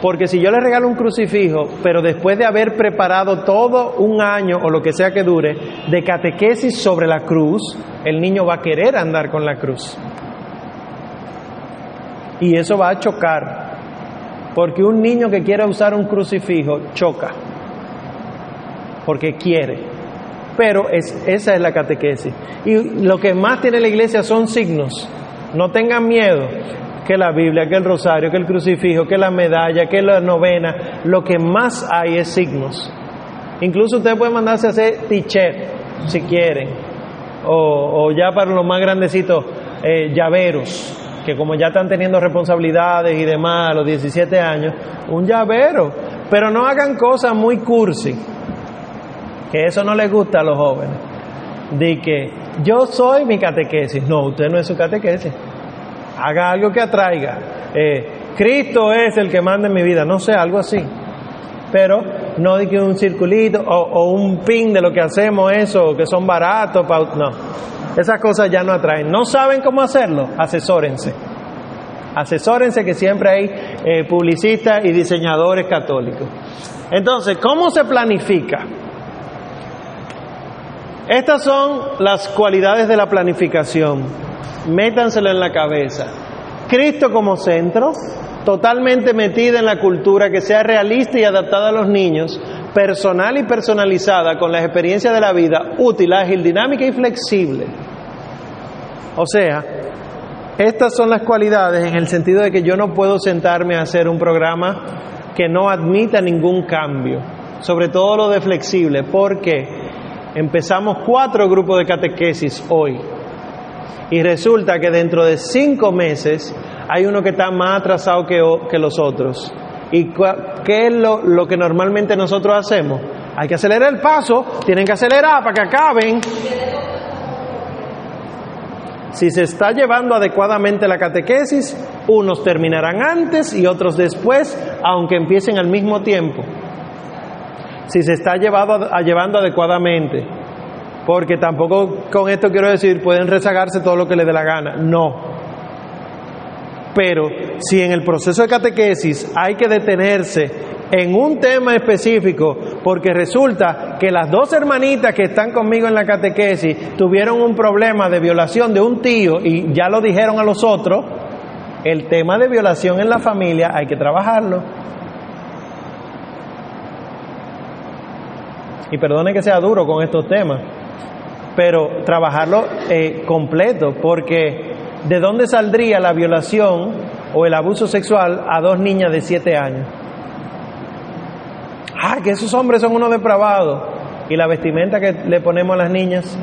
Porque si yo le regalo un crucifijo, pero después de haber preparado todo un año o lo que sea que dure de catequesis sobre la cruz, el niño va a querer andar con la cruz. Y eso va a chocar. Porque un niño que quiere usar un crucifijo choca. Porque quiere. Pero es, esa es la catequesis. Y lo que más tiene la iglesia son signos. No tengan miedo que la Biblia, que el rosario, que el crucifijo, que la medalla, que la novena. Lo que más hay es signos. Incluso ustedes pueden mandarse a hacer t-shirt si quieren. O, o, ya para los más grandecitos, eh, llaveros que como ya están teniendo responsabilidades y demás a los 17 años, un llavero. Pero no hagan cosas muy cursi, que eso no les gusta a los jóvenes. De que yo soy mi catequesis. No, usted no es su catequesis. Haga algo que atraiga. Eh, Cristo es el que manda en mi vida. No sé, algo así. Pero no de que un circulito o, un pin de lo que hacemos, eso, que son baratos. No. Esas cosas ya no atraen. ¿No saben cómo hacerlo? Asesórense. Asesórense que siempre hay eh, publicistas y diseñadores católicos. Entonces, ¿cómo se planifica? Estas son las cualidades de la planificación. Métanselo en la cabeza. Cristo como centro, totalmente metida en la cultura que sea realista y adaptada a los niños, personal y personalizada con las experiencias de la vida, útil, ágil, dinámica y flexible. O sea, estas son las cualidades en el sentido de que yo no puedo sentarme a hacer un programa que no admita ningún cambio, sobre todo lo de flexible, porque empezamos cuatro grupos de catequesis hoy y resulta que dentro de cinco meses hay uno que está más atrasado que, los otros. ¿Y qué es lo, que normalmente nosotros hacemos? Hay que acelerar el paso, tienen que acelerar para que acaben. Si se está llevando adecuadamente la catequesis, unos terminarán antes y otros después, aunque empiecen al mismo tiempo. Si se está llevado, llevando adecuadamente, porque tampoco con esto quiero decir pueden rezagarse todo lo que les dé la gana, no. Pero si en el proceso de catequesis hay que detenerse en un tema específico, porque resulta que las dos hermanitas que están conmigo en la catequesis tuvieron un problema de violación de un tío y ya lo dijeron a los otros, el tema de violación en la familia hay que trabajarlo. Y perdone que sea duro con estos temas, pero trabajarlo eh, completo, porque ¿de dónde saldría la violación o el abuso sexual a dos niñas de siete años? Ah, que esos hombres son unos depravados. Y la vestimenta que le ponemos a las niñas,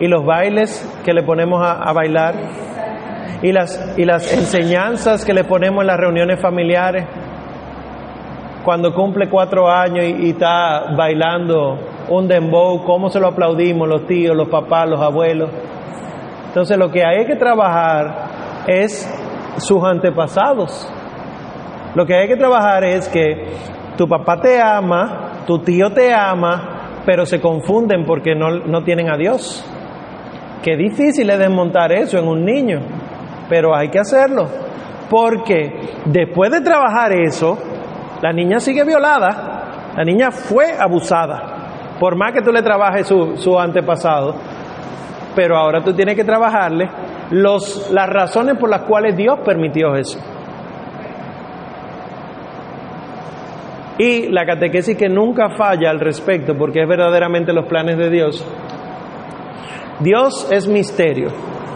y los bailes que le ponemos a, a bailar, y las, y las enseñanzas que le ponemos en las reuniones familiares. Cuando cumple cuatro años y, está bailando un dembow, cómo se lo aplaudimos los tíos, los papás, los abuelos. Entonces lo que hay que trabajar es sus antepasados. Lo que hay que trabajar es que tu papá te ama, tu tío te ama, pero se confunden porque no, no tienen a Dios. Qué difícil es desmontar eso en un niño, pero hay que hacerlo. Porque después de trabajar eso, la niña sigue violada, la niña fue abusada. Por más que tú le trabajes su, su antepasado, pero ahora tú tienes que trabajarle los, las razones por las cuales Dios permitió eso. Y la catequesis que nunca falla al respecto, porque es verdaderamente los planes de Dios. Dios es misterio,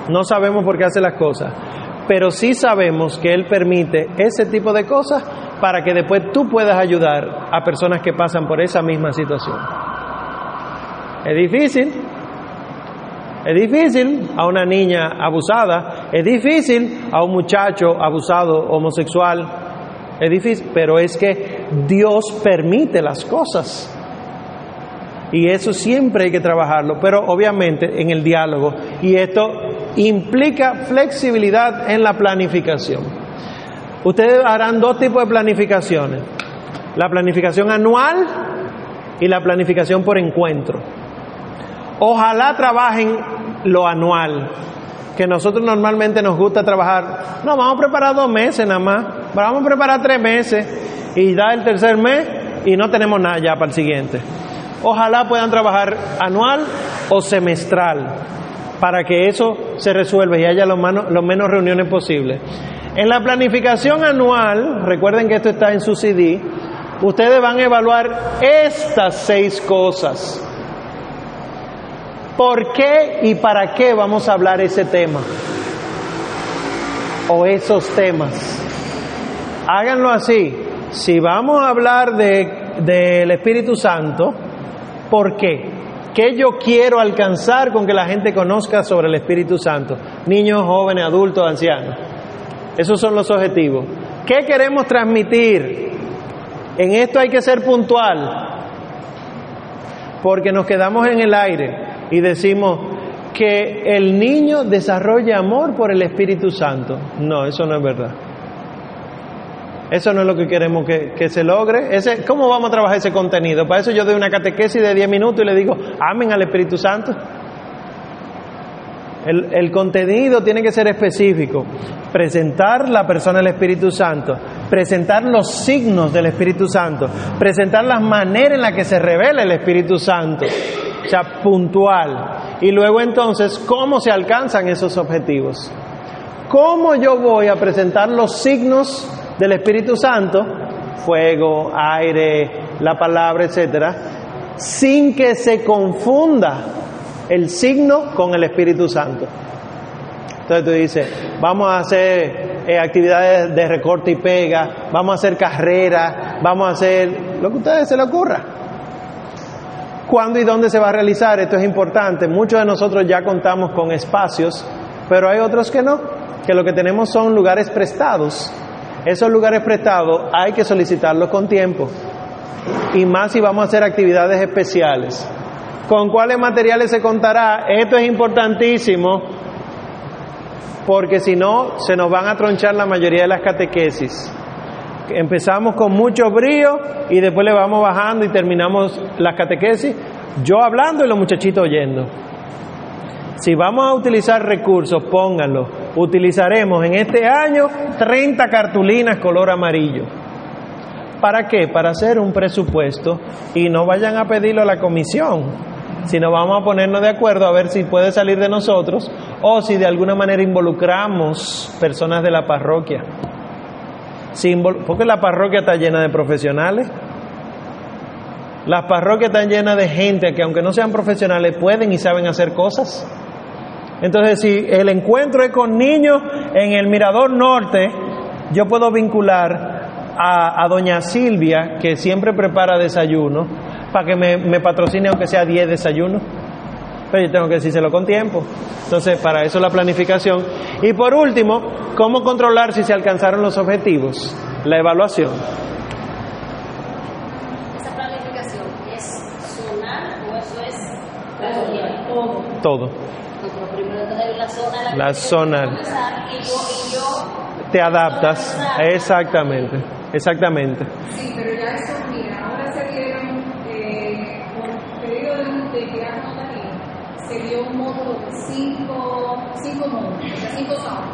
no sabemos por qué hace las cosas, pero sí sabemos que Él permite ese tipo de cosas para que después tú puedas ayudar a personas que pasan por esa misma situación. Es difícil, es difícil a una niña abusada, es difícil a un muchacho abusado homosexual, es difícil, pero es que Dios permite las cosas. Y eso siempre hay que trabajarlo, pero obviamente en el diálogo. Y esto implica flexibilidad en la planificación. Ustedes harán dos tipos de planificaciones. La planificación anual y la planificación por encuentro. Ojalá trabajen lo anual, que nosotros normalmente nos gusta trabajar. No, vamos a preparar dos meses nada más, vamos a preparar tres meses y da el tercer mes y no tenemos nada ya para el siguiente. Ojalá puedan trabajar anual o semestral para que eso se resuelva y haya lo, menos, reuniones posibles. En la planificación anual, recuerden que esto está en su CD, ustedes van a evaluar estas seis cosas. ¿Por qué y para qué vamos a hablar ese tema? O esos temas. Háganlo así. Si vamos a hablar del de, Espíritu Santo, ¿por qué? ¿Qué yo quiero alcanzar con que la gente conozca sobre el Espíritu Santo? Niños, jóvenes, adultos, ancianos. Esos son los objetivos. ¿Qué queremos transmitir? En esto hay que ser puntual, porque nos quedamos en el aire y decimos que el niño desarrolla amor por el Espíritu Santo. No, eso no es verdad. Eso no es lo que queremos que, que, se logre. ¿Cómo vamos a trabajar ese contenido? Para eso yo doy una catequesis de 10 minutos y le digo, amen al Espíritu Santo. El, el, contenido tiene que ser específico. Presentar la persona del Espíritu Santo, presentar los signos del Espíritu Santo, presentar las maneras en las que se revela el Espíritu Santo. O sea, puntual. Y luego entonces, ¿cómo se alcanzan esos objetivos? ¿Cómo yo voy a presentar los signos del Espíritu Santo? Fuego, aire, la palabra, etcétera, sin que se confunda el signo con el Espíritu Santo. Entonces tú dices, vamos a hacer eh, actividades de recorte y pega, vamos a hacer carreras, vamos a hacer lo que a ustedes se les ocurra. ¿Cuándo y dónde se va a realizar? Esto es importante. Muchos de nosotros ya contamos con espacios, pero hay otros que no, que lo que tenemos son lugares prestados. Esos lugares prestados hay que solicitarlos con tiempo. Y más si vamos a hacer actividades especiales. ¿Con cuáles materiales se contará? Esto es importantísimo porque si no se nos van a tronchar la mayoría de las catequesis. Empezamos con mucho brío y después le vamos bajando y terminamos las catequesis, yo hablando y los muchachitos oyendo. Si vamos a utilizar recursos, pónganlo. Utilizaremos en este año 30 cartulinas color amarillo. ¿Para qué? Para hacer un presupuesto y no vayan a pedirlo a la comisión. sino vamos a ponernos de acuerdo a ver si puede salir de nosotros o si de alguna manera involucramos personas de la parroquia. porque la parroquia está llena de profesionales. Las parroquias están llenas de gente que aunque no sean profesionales pueden y saben hacer cosas. Entonces, si el encuentro es con niños en el Mirador Norte, yo puedo vincular a, doña Silvia, que siempre prepara desayuno, para que me, patrocine aunque sea 10 desayunos. Pero yo tengo que decírselo con tiempo. Entonces, para eso la planificación. Y por último, ¿cómo controlar si se alcanzaron los objetivos? La evaluación. ¿Esa planificación es zonal o eso es todo? Todo. La zona. Te adaptas. Exactamente. Exactamente. Sí, pero ya eso, mira, ahora se dieron, eh, por periodo de, aquí, se dio un módulo de cinco, cinco módulos, cinco zonas,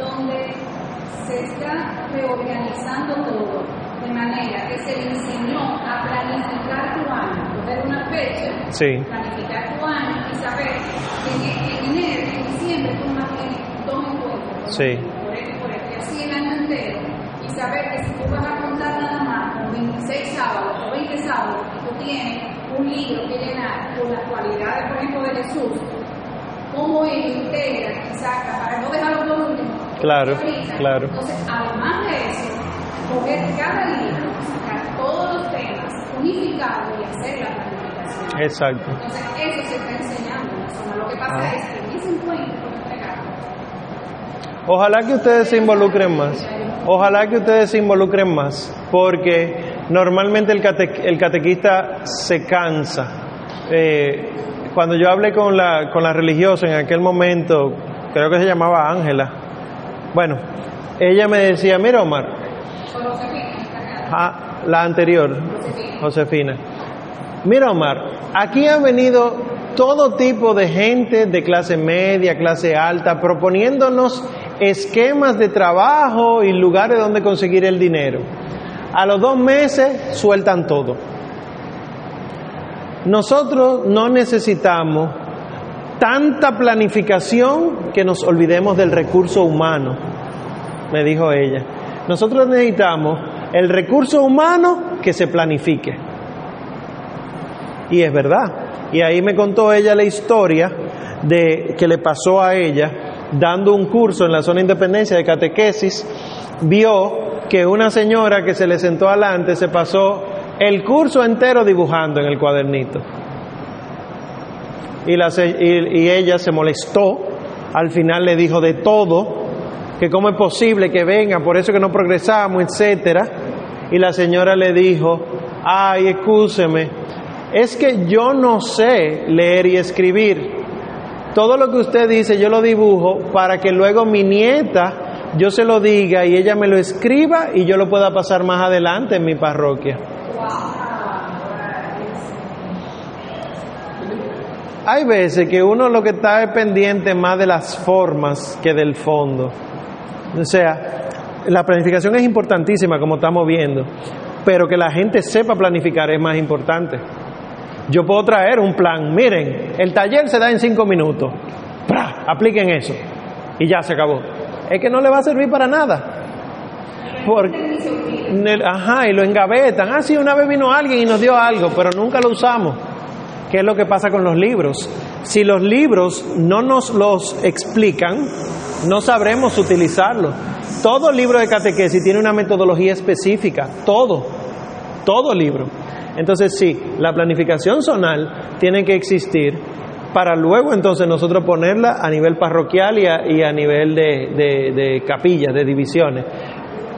donde se está reorganizando todo de manera que se le enseñó a planificar tu año, coger una fecha, sí. planificar tu año y saber que en enero, en diciembre, tú más tienes dos encuentros. Sí. Por esto, por esto, y así el año entero saber que si tú vas a contar nada más con 26 sábados o 20 sábados y tú tienes un libro que llenar con las cualidades, por ejemplo, de Jesús, cómo él integra y saca para no dejarlo todo último. Claro, claro. Entonces, además de eso, coger cada libro, sacar todos los temas, unificarlo y hacer la planificación. Exacto. Entonces, eso se está enseñando. Lo que pasa ah. es que en ese encuentro Ojalá que ustedes se involucren más. Ojalá que ustedes se involucren más, porque normalmente el, catequista se cansa. Eh, cuando yo hablé con la, con la religiosa en aquel momento, creo que se llamaba Ángela, bueno, ella me decía, mira Omar, ah, la anterior, Josefina, mira Omar, aquí ha venido todo tipo de gente de clase media, clase alta, proponiéndonos esquemas de trabajo y lugares donde conseguir el dinero. A los dos meses sueltan todo. Nosotros no necesitamos tanta planificación que nos olvidemos del recurso humano, me dijo ella. Nosotros necesitamos el recurso humano que se planifique. Y es verdad. Y ahí me contó ella la historia de que le pasó a ella dando un curso en la zona de independencia de catequesis, vio que una señora que se le sentó adelante se pasó el curso entero dibujando en el cuadernito. Y, y, ella se molestó, al final le dijo de todo, que cómo es posible que venga, por eso que no progresamos, etcétera. Y la señora le dijo, ay, escúcheme, es que yo no sé leer y escribir. Todo lo que usted dice yo lo dibujo para que luego mi nieta yo se lo diga y ella me lo escriba y yo lo pueda pasar más adelante en mi parroquia. Hay veces que uno lo que está es pendiente más de las formas que del fondo. O sea, la planificación es importantísima como estamos viendo, pero que la gente sepa planificar es más importante. Yo puedo traer un plan. Miren, el taller se da en cinco minutos. Apliquen eso. Y ya se acabó. Es que no le va a servir para nada. Porque, ajá, y lo engavetan. Ah, sí, una vez vino alguien y nos dio algo, pero nunca lo usamos. ¿Qué es lo que pasa con los libros? Si los libros no nos los explican, no sabremos utilizarlos. Todo libro de catequesis tiene una metodología específica, todo, todo libro. Entonces sí, la planificación zonal tiene que existir para luego entonces nosotros ponerla a nivel parroquial y a, nivel de, de, de capillas, de divisiones.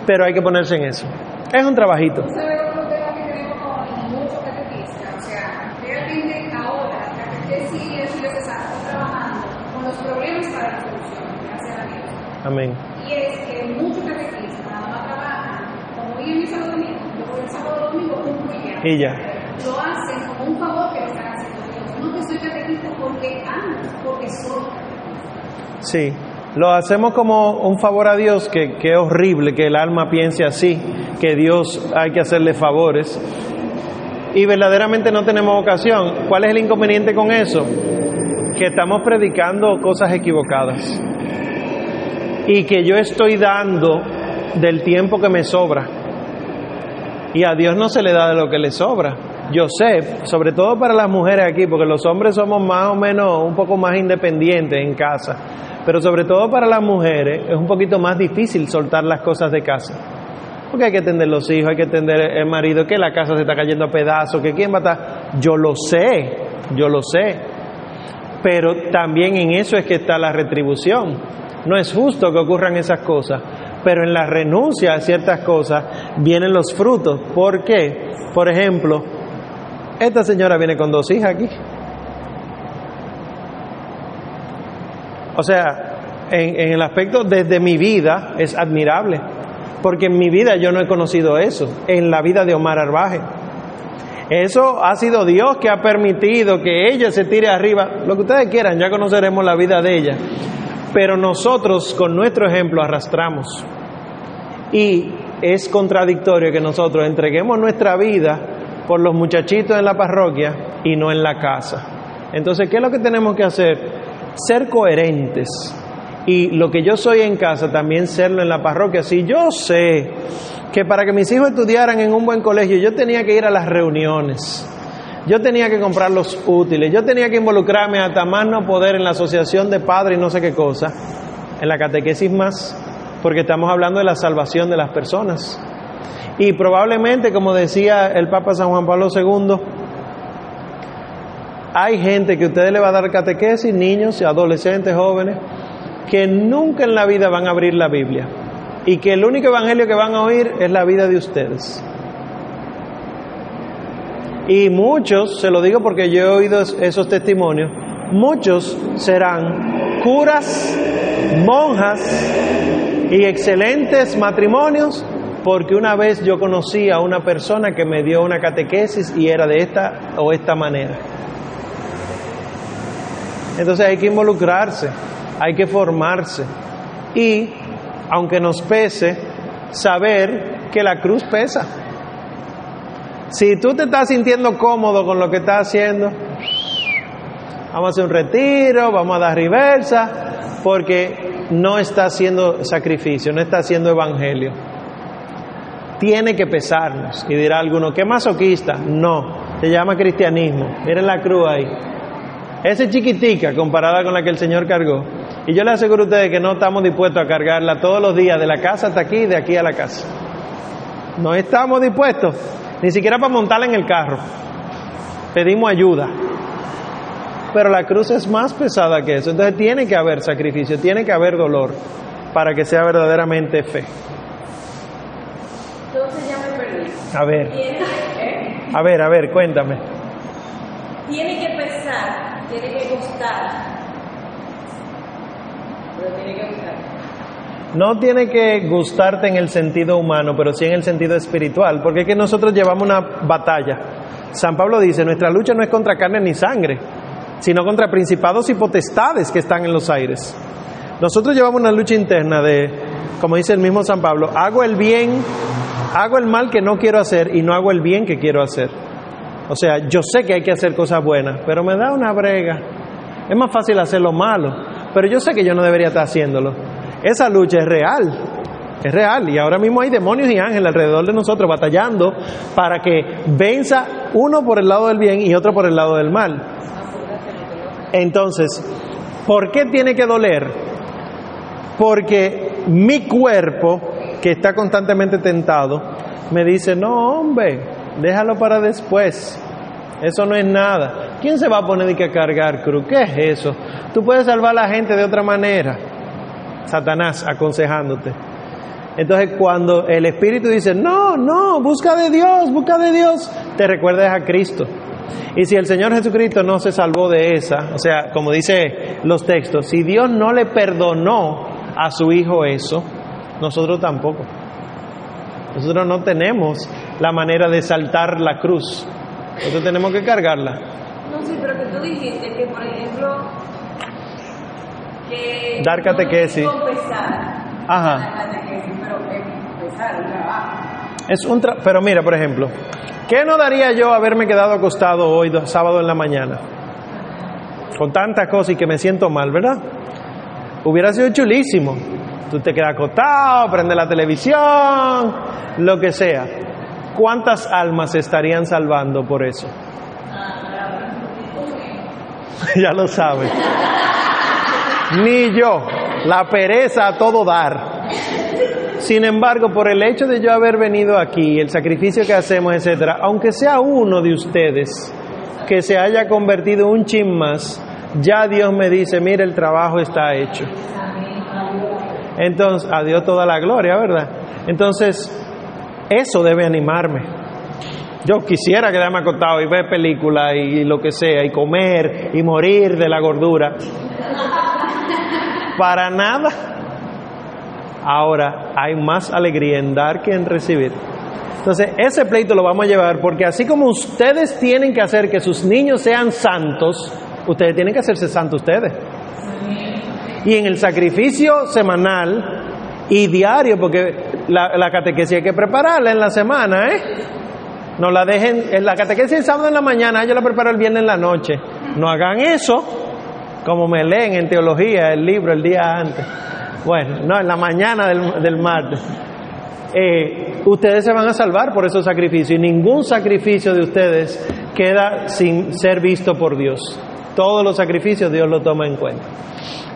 Pero hay que ponerse en eso. Es un trabajito. Amén. Y es que muchos catequistas nada más trabajan, como hoy en el sábado domingo, yo el sábado domingo y ya. Lo hacen como un favor que le están haciendo Dios. No que soy catequista porque amo, porque soy. Sí, lo hacemos como un favor a Dios, que, que es horrible que el alma piense así, que Dios hay que hacerle favores. y verdaderamente no tenemos vocación. ¿Cuál es el inconveniente con eso? Que estamos predicando cosas equivocadas y que yo estoy dando del tiempo que me sobra. Y a Dios no se le da de lo que le sobra. Yo sé, sobre todo para las mujeres aquí, porque los hombres somos más o menos un poco más independientes en casa, pero sobre todo para las mujeres es un poquito más difícil soltar las cosas de casa. Porque hay que atender los hijos, hay que atender el marido, que la casa se está cayendo a pedazos, que quién va a estar. Yo lo sé, yo lo sé. Pero también en eso es que está la retribución. No es justo que ocurran esas cosas, pero en la renuncia a ciertas cosas vienen los frutos. ¿Por qué? Por ejemplo, esta señora viene con dos hijas aquí. O sea, en, en, el aspecto desde mi vida es admirable, porque en mi vida yo no he conocido eso, en la vida de Omar Arbaje. Eso ha sido Dios que ha permitido que ella se tire arriba. Lo que ustedes quieran, ya conoceremos la vida de ella. Pero nosotros con nuestro ejemplo arrastramos. Y es contradictorio que nosotros entreguemos nuestra vida por los muchachitos en la parroquia y no en la casa. Entonces, ¿qué es lo que tenemos que hacer? Ser coherentes. Y lo que yo soy en casa, también serlo en la parroquia. Si yo sé que para que mis hijos estudiaran en un buen colegio, yo tenía que ir a las reuniones, yo tenía que comprar los útiles, yo tenía que involucrarme hasta más no poder en la asociación de padres y no sé qué cosa, en la catequesis más, porque estamos hablando de la salvación de las personas. Y probablemente, como decía el Papa San Juan Pablo II, hay gente que ustedes le va a dar catequesis, niños, adolescentes, jóvenes, que nunca en la vida van a abrir la Biblia y que el único evangelio que van a oír es la vida de ustedes. Y muchos, se lo digo porque yo he oído esos testimonios, muchos serán curas, monjas y excelentes matrimonios porque una vez yo conocí a una persona que me dio una catequesis y era de esta o esta manera. Entonces hay que involucrarse, hay que formarse y, aunque nos pese, saber que la cruz pesa. Si tú te estás sintiendo cómodo con lo que estás haciendo, vamos a hacer un retiro, vamos a dar reversa, porque no está haciendo sacrificio, no está haciendo evangelio. Tiene que pesarnos. Y dirá alguno, ¿qué masoquista? No, se llama cristianismo. Miren la cruz ahí. Esa es chiquitica comparada con la que el Señor cargó. Y yo le aseguro a ustedes que no estamos dispuestos a cargarla todos los días, de la casa hasta aquí, de aquí a la casa. No estamos dispuestos, ni siquiera para montarla en el carro. Pedimos ayuda. Pero la cruz es más pesada que eso. Entonces tiene que haber sacrificio, tiene que haber dolor para que sea verdaderamente fe. Entonces ya me perdí. A ver, a ver, a ver, cuéntame. tiene que pesar, tiene que gustar. Pero tiene que gustar. No tiene que gustarte en el sentido humano, pero sí en el sentido espiritual, porque es que nosotros llevamos una batalla. San Pablo dice, nuestra lucha no es contra carne ni sangre, sino contra principados y potestades que están en los aires. Nosotros llevamos una lucha interna de, como dice el mismo San Pablo, hago el bien, hago el mal que no quiero hacer y no hago el bien que quiero hacer. O sea, yo sé que hay que hacer cosas buenas, pero me da una brega. Es más fácil hacer lo malo, pero yo sé que yo no debería estar haciéndolo. Esa lucha es real, es real. Y ahora mismo hay demonios y ángeles alrededor de nosotros batallando para que venza uno por el lado del bien y otro por el lado del mal. Entonces, ¿por qué tiene que doler? Porque mi cuerpo, que está constantemente tentado, me dice, no hombre, déjalo para después. Eso no es nada. ¿Quién se va a poner de que cargar cruz? ¿Qué es eso? Tú puedes salvar a la gente de otra manera. Satanás aconsejándote. Entonces cuando el Espíritu dice, no, no, busca de Dios, busca de Dios, te recuerdas a Cristo. Y si el Señor Jesucristo no se salvó de esa, o sea, como dice los textos, si Dios no le perdonó a su Hijo eso, nosotros tampoco. Nosotros no tenemos la manera de saltar la cruz. Nosotros tenemos que cargarla. No, sí, pero que tú dijiste que, por ejemplo, que... Dar catequesis. No. Ajá. Catequesis, pero es confesar, un trabajo. Es un tra- Pero mira, por ejemplo, ¿qué no daría yo haberme quedado acostado hoy, do- sábado en la mañana? Con tantas cosas y que me siento mal, ¿verdad? Hubiera sido chulísimo. Tú te quedas acostado, prende la televisión, lo que sea. ¿Cuántas almas se estarían salvando por eso? [LAUGHS] ya lo sabes. [LAUGHS] Ni yo, la pereza a todo dar. Sin embargo, por el hecho de yo haber venido aquí, el sacrificio que hacemos, etcétera, aunque sea uno de ustedes que se haya convertido un chin más, ya Dios me dice, mire, el trabajo está hecho. Entonces, a Dios toda la gloria, ¿verdad? Entonces, eso debe animarme. Yo quisiera quedarme acostado y ver películas y lo que sea, y comer y morir de la gordura. Para nada. Ahora, hay más alegría en dar que en recibir. Entonces, ese pleito lo vamos a llevar porque así como ustedes tienen que hacer que sus niños sean santos, ustedes tienen que hacerse santos ustedes. Y en el sacrificio semanal y diario, porque la, la catequesis hay que prepararla en la semana, ¿eh? No la dejen, en la catequesis el sábado en la mañana, yo la preparo el viernes en la noche. No hagan eso, como me leen en teología el libro el día antes. Bueno, no, en la mañana del, martes. Eh, ustedes se van a salvar por esos sacrificios y ningún sacrificio de ustedes queda sin ser visto por Dios. Todos los sacrificios Dios lo toma en cuenta.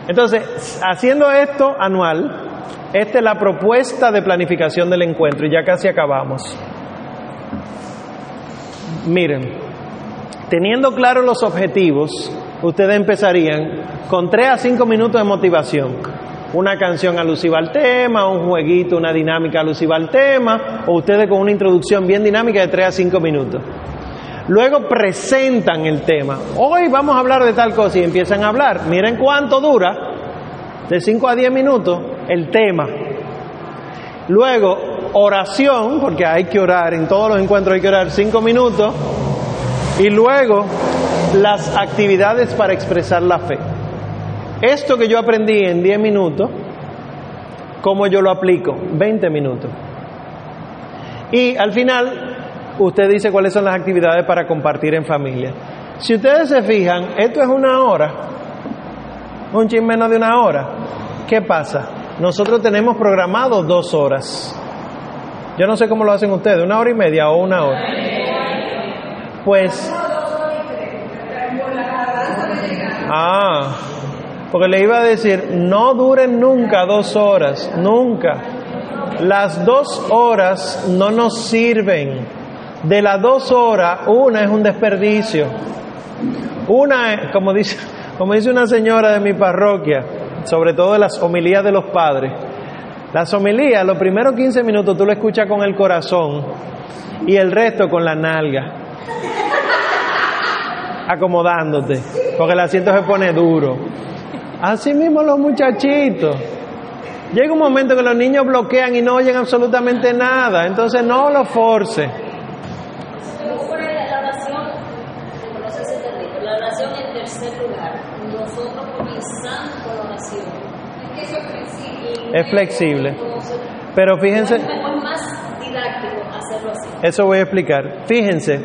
Entonces, haciendo esto anual, esta es la propuesta de planificación del encuentro y ya casi acabamos. Miren, teniendo claros los objetivos, ustedes empezarían con 3 a 5 minutos de motivación. Una canción alusiva al tema, un jueguito, una dinámica alusiva al tema, o ustedes con una introducción bien dinámica de 3 a 5 minutos. Luego presentan el tema. Hoy vamos a hablar de tal cosa y empiezan a hablar. Miren cuánto dura, de 5 a 10 minutos, el tema. Luego, oración, porque hay que orar, en todos los encuentros hay que orar 5 minutos. Y luego, las actividades para expresar la fe. Esto que yo aprendí en 10 minutos, ¿cómo yo lo aplico? 20 minutos. Y al final, usted dice cuáles son las actividades para compartir en familia. Si ustedes se fijan, esto es una hora, un chin menos de una hora. ¿Qué pasa? Nosotros tenemos programado dos horas. Yo no sé cómo lo hacen ustedes, una hora y media o una hora. Pues... Ah, porque le iba a decir, no duren nunca dos horas, nunca. Las dos horas no nos sirven. De las dos horas, una es un desperdicio. Una, como dice, como dice una señora de mi parroquia, sobre todo las homilías de los padres. Las homilías, los primeros 15 minutos tú lo escuchas con el corazón y el resto con la nalga, acomodándote, porque el asiento se pone duro. Así mismo los muchachitos. Llega un momento que los niños bloquean y no oyen absolutamente nada, entonces no lo force. Es flexible. Pero fíjense, Es mejor más didáctico hacerlo así. eso voy a explicar. Fíjense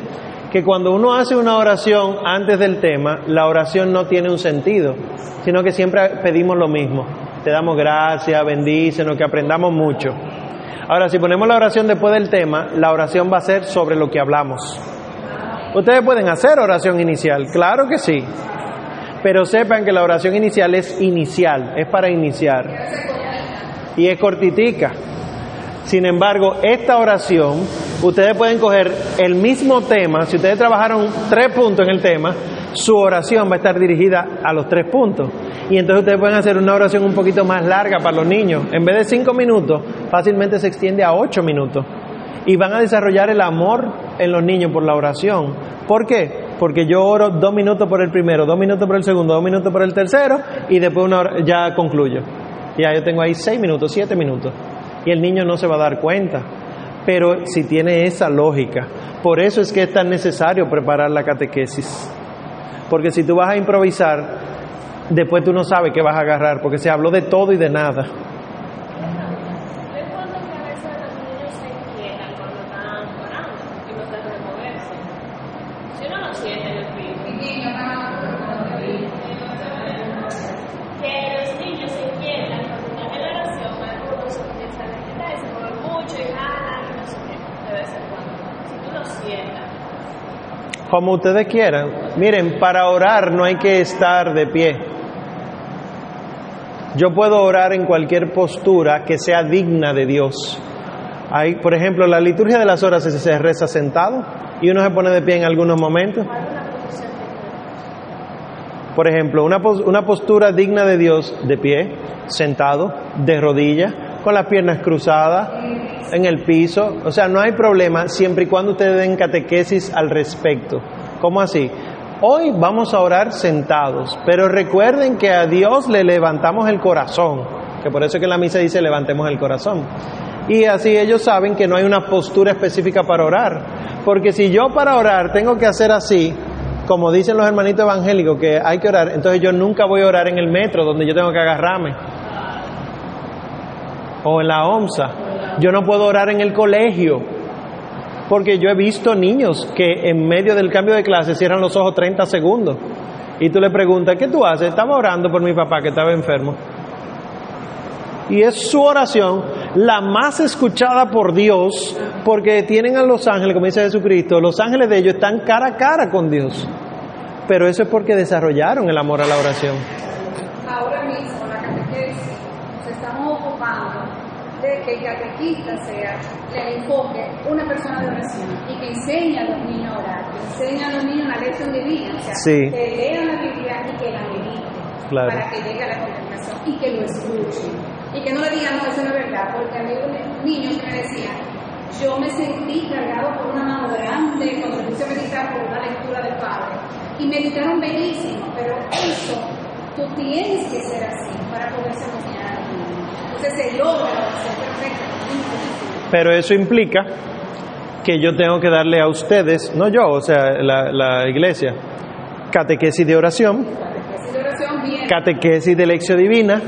que cuando uno hace una oración antes del tema, la oración no tiene un sentido, sino que siempre pedimos lo mismo. Te damos gracias, bendícenos, que aprendamos mucho. Ahora, si ponemos la oración después del tema, la oración va a ser sobre lo que hablamos. Ustedes pueden hacer oración inicial, claro que sí. Pero sepan que la oración inicial es inicial, es para iniciar. Y es cortitica. Sin embargo, esta oración, ustedes pueden coger el mismo tema, si ustedes trabajaron tres puntos en el tema, su oración va a estar dirigida a los tres puntos. Y entonces ustedes pueden hacer una oración un poquito más larga para los niños. En vez de cinco minutos, fácilmente se extiende a ocho minutos. Y van a desarrollar el amor en los niños por la oración. ¿Por qué? Porque yo oro dos minutos por el primero, dos minutos por el segundo, dos minutos por el tercero y después una hora- ya concluyo. Ya yo tengo ahí seis minutos, siete minutos. Y el niño no se va a dar cuenta. Pero si tiene esa lógica, por eso es que es tan necesario preparar la catequesis. Porque si tú vas a improvisar, después tú no sabes qué vas a agarrar, porque se habló de todo y de nada. Recuerdo que a veces los niños se inquietan cuando como ustedes quieran. Miren, para orar no hay que estar de pie. Yo puedo orar en cualquier postura que sea digna de Dios. Hay, por ejemplo, la liturgia de las horas se reza sentado y uno se pone de pie en algunos momentos. Por ejemplo, una, postura digna de Dios de pie, sentado, de rodillas, con las piernas cruzadas, en el piso. O sea, no hay problema siempre y cuando ustedes den catequesis al respecto. ¿Cómo así? Hoy vamos a orar sentados, pero recuerden que a Dios le levantamos el corazón, que por eso que la misa dice levantemos el corazón. Y así ellos saben que no hay una postura específica para orar, porque si yo para orar tengo que hacer así, como dicen los hermanitos evangélicos que hay que orar, entonces yo nunca voy a orar en el metro donde yo tengo que agarrarme, o en la OMSA, yo no puedo orar en el colegio, porque yo he visto niños que en medio del cambio de clase cierran los ojos 30 segundos. Y tú le preguntas, ¿qué tú haces? Estaba orando por mi papá que estaba enfermo. Y es su oración la más escuchada por Dios, porque tienen a los ángeles, como dice Jesucristo, los ángeles de ellos están cara a cara con Dios. Pero eso es porque desarrollaron el amor a la oración. Ahora mismo la catequesis nos estamos ocupando de que el catequista sea el enfoque una persona de oración y que enseñe a los niños a orar, que enseñe a los niños la lección divina, o sea, Sí. que lean la Biblia y que la mediten Claro. para que llegue a la contemplación y que lo escuchen y que no le digan no, eso no es verdad, porque a mí un niño que me decía yo me sentí cargado por una mano grande cuando me puse a meditar por una lectura del Padre y meditaron bellísimo, pero eso tú tienes que ser así para poder ser los niños. Entonces se logra la oración perfecta. Pero eso implica que yo tengo que darle a ustedes, no yo, o sea, la, la iglesia, catequesis de oración, Catequesis de oración bien. catequesis de lección divina,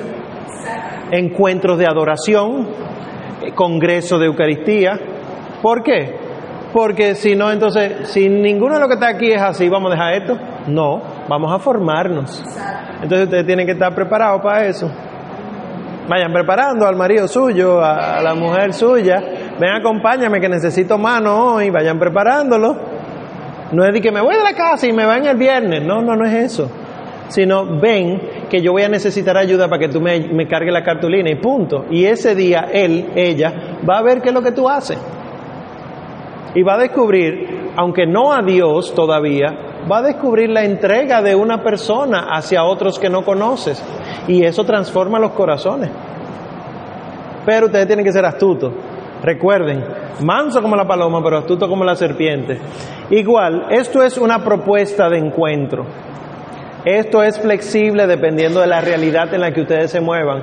encuentros de adoración, congreso de Eucaristía. ¿Por qué? Porque si no, entonces, si ninguno de los que está aquí es así, ¿vamos a dejar esto? No, vamos a formarnos. Entonces ustedes tienen que estar preparados para eso. Vayan preparando al marido suyo, a la mujer suya. Ven, acompáñame que necesito mano hoy. Vayan preparándolo. No es de que me voy de la casa y me van el viernes. No, no, no es eso. Sino ven que yo voy a necesitar ayuda para que tú me, me cargues la cartulina y punto. Y ese día él, ella, va a ver qué es lo que tú haces. Y va a descubrir, aunque no a Dios todavía, va a descubrir la entrega de una persona hacia otros que no conoces. Y eso transforma los corazones. Pero ustedes tienen que ser astutos. Recuerden, manso como la paloma, pero astuto como la serpiente. Igual, esto es una propuesta de encuentro. Esto es flexible dependiendo de la realidad en la que ustedes se muevan.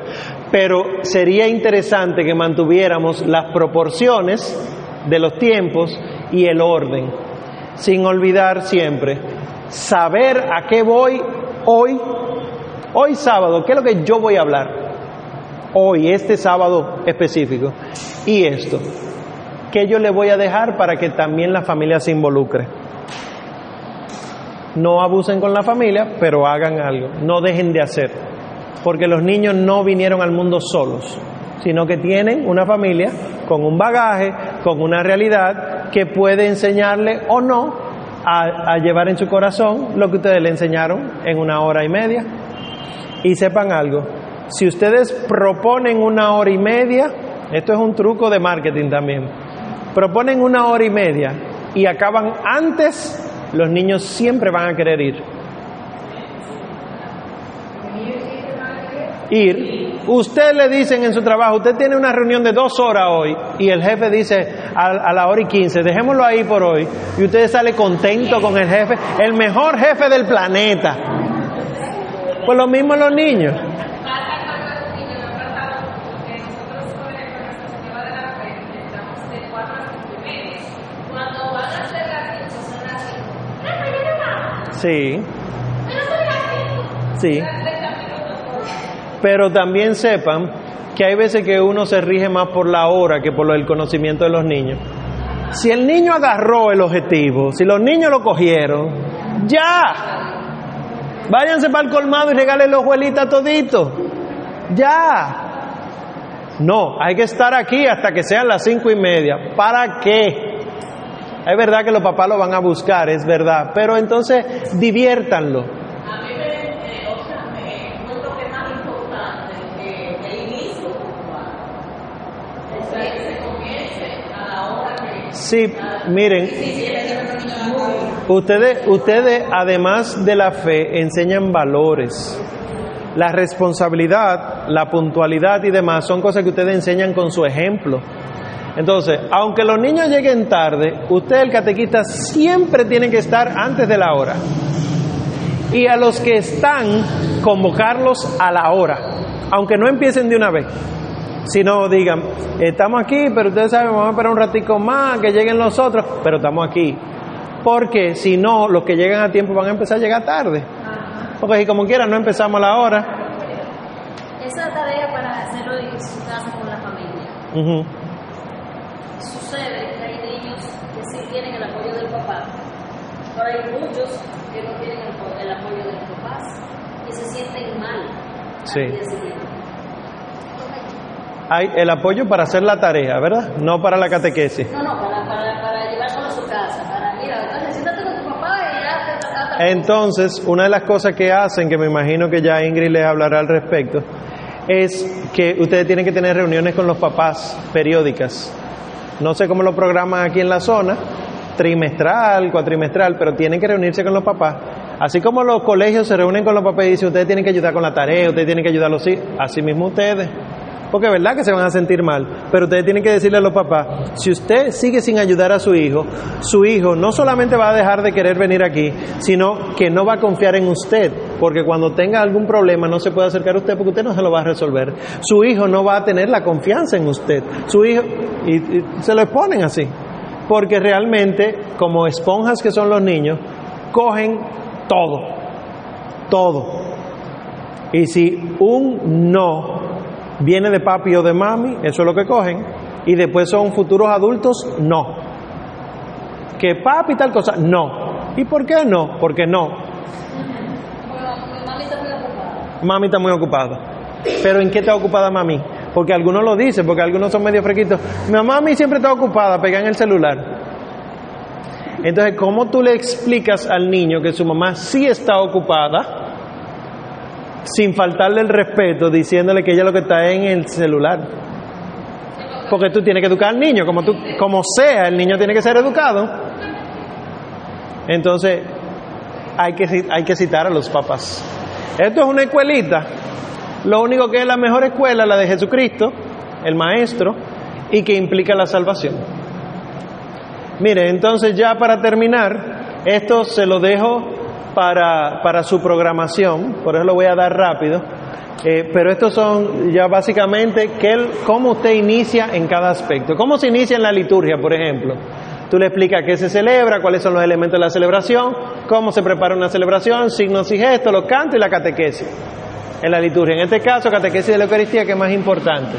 Pero sería interesante que mantuviéramos las proporciones de los tiempos y el orden. Sin olvidar siempre saber a qué voy hoy, hoy sábado, qué es lo que yo voy a hablar. Hoy, este sábado específico. Y esto, que yo le voy a dejar para que también la familia se involucre. No abusen con la familia, pero hagan algo. No dejen de hacer. Porque los niños no vinieron al mundo solos, sino que tienen una familia con un bagaje, con una realidad que puede enseñarle o no a, llevar en su corazón lo que ustedes le enseñaron en una hora y media. Y sepan algo, si ustedes proponen una hora y media, esto es un truco de marketing también, proponen una hora y media y acaban antes, los niños siempre van a querer ir. Ir. Usted le dicen en su trabajo, usted tiene una reunión de dos horas hoy y el jefe dice a, a la hora y quince, dejémoslo ahí por hoy y usted sale contento con el jefe, el mejor jefe del planeta. Pues lo mismo los niños. Sí, sí. Pero también sepan que hay veces que uno se rige más por la hora que por el conocimiento de los niños. Si el niño agarró el objetivo, si los niños lo cogieron, ya. Váyanse para el colmado y regalen los juelitas toditos. Ya. No, hay que estar aquí hasta que sean las cinco y media. ¿Para qué? Es verdad que los papás lo van a buscar, es verdad, pero entonces diviértanlo. A mí me, eh, o sea, me encuentro que es más importante que el inicio puntual. O sea, que se comience a la hora que... Sí, miren, ustedes, ustedes además de la fe enseñan valores. La responsabilidad, la puntualidad y demás son cosas que ustedes enseñan con su ejemplo. Entonces, aunque los niños lleguen tarde, usted, el catequista, siempre tiene que estar antes de la hora. Y a los que están, convocarlos a la hora, aunque no empiecen de una vez. Si no digan, estamos aquí, pero ustedes saben, vamos a esperar un ratico más, que lleguen los otros, pero estamos aquí. Porque si no, los que llegan a tiempo van a empezar a llegar tarde. Porque si como quieran no empezamos a la hora. Esa tarea para hacerlo en su casa con la familia. Sucede que hay niños que sí tienen el apoyo del papá, pero hay muchos que no tienen el, po- el apoyo de los papás y se sienten mal Sí. al día siguiente. Hay el apoyo para hacer la tarea, ¿verdad? No para la catequesis. No, no, para, para, para llevárselo a su casa. Para, mira, entonces siéntate con tu papá y ya te. Entonces, una de las cosas que hacen, que me imagino que ya Ingrid les hablará al respecto, es que ustedes tienen que tener reuniones con los papás periódicas. No sé cómo lo programan aquí en la zona, trimestral, cuatrimestral, pero tienen que reunirse con los papás. Así como los colegios se reúnen con los papás y dicen, ustedes tienen que ayudar con la tarea, ustedes tienen que ayudar a los hijos, así mismo ustedes. Porque es verdad que se van a sentir mal, pero ustedes tienen que decirle a los papás, si usted sigue sin ayudar a su hijo, su hijo no solamente va a dejar de querer venir aquí, sino que no va a confiar en usted, porque cuando tenga algún problema no se puede acercar a usted porque usted no se lo va a resolver. Su hijo no va a tener la confianza en usted. Su hijo, y, se lo exponen así, porque realmente, como esponjas que son los niños, cogen todo, todo. Y si un no viene de papi o de mami, eso es lo que cogen, y después son futuros adultos, no. Que papi tal cosa, no. ¿Y por qué no? Porque no. Mami está muy ocupada. Pero ¿en qué está ocupada mami? Porque algunos lo dicen, porque algunos son medio frequitos. Mi mami siempre está ocupada, pega en el celular. Entonces, ¿cómo tú le explicas al niño que su mamá sí está ocupada sin faltarle el respeto, diciéndole que ella lo que está es en el celular? Porque tú tienes que educar al niño, como, tú, como sea, el niño tiene que ser educado. Entonces, hay que, hay que citar a los papás. Esto es una escuelita. Lo único que es la mejor escuela, la de Jesucristo, el Maestro, y que implica la salvación. Mire, entonces ya para terminar, esto se lo dejo para, su programación, por eso lo voy a dar rápido. Eh, pero estos son ya básicamente que el- cómo usted inicia en cada aspecto. ¿Cómo se inicia en la liturgia, por ejemplo? Tú le explicas qué se celebra, cuáles son los elementos de la celebración, cómo se prepara una celebración, signos y gestos, los cantos y la catequesis en la liturgia. En este caso, catequesis de la Eucaristía, que es más importante.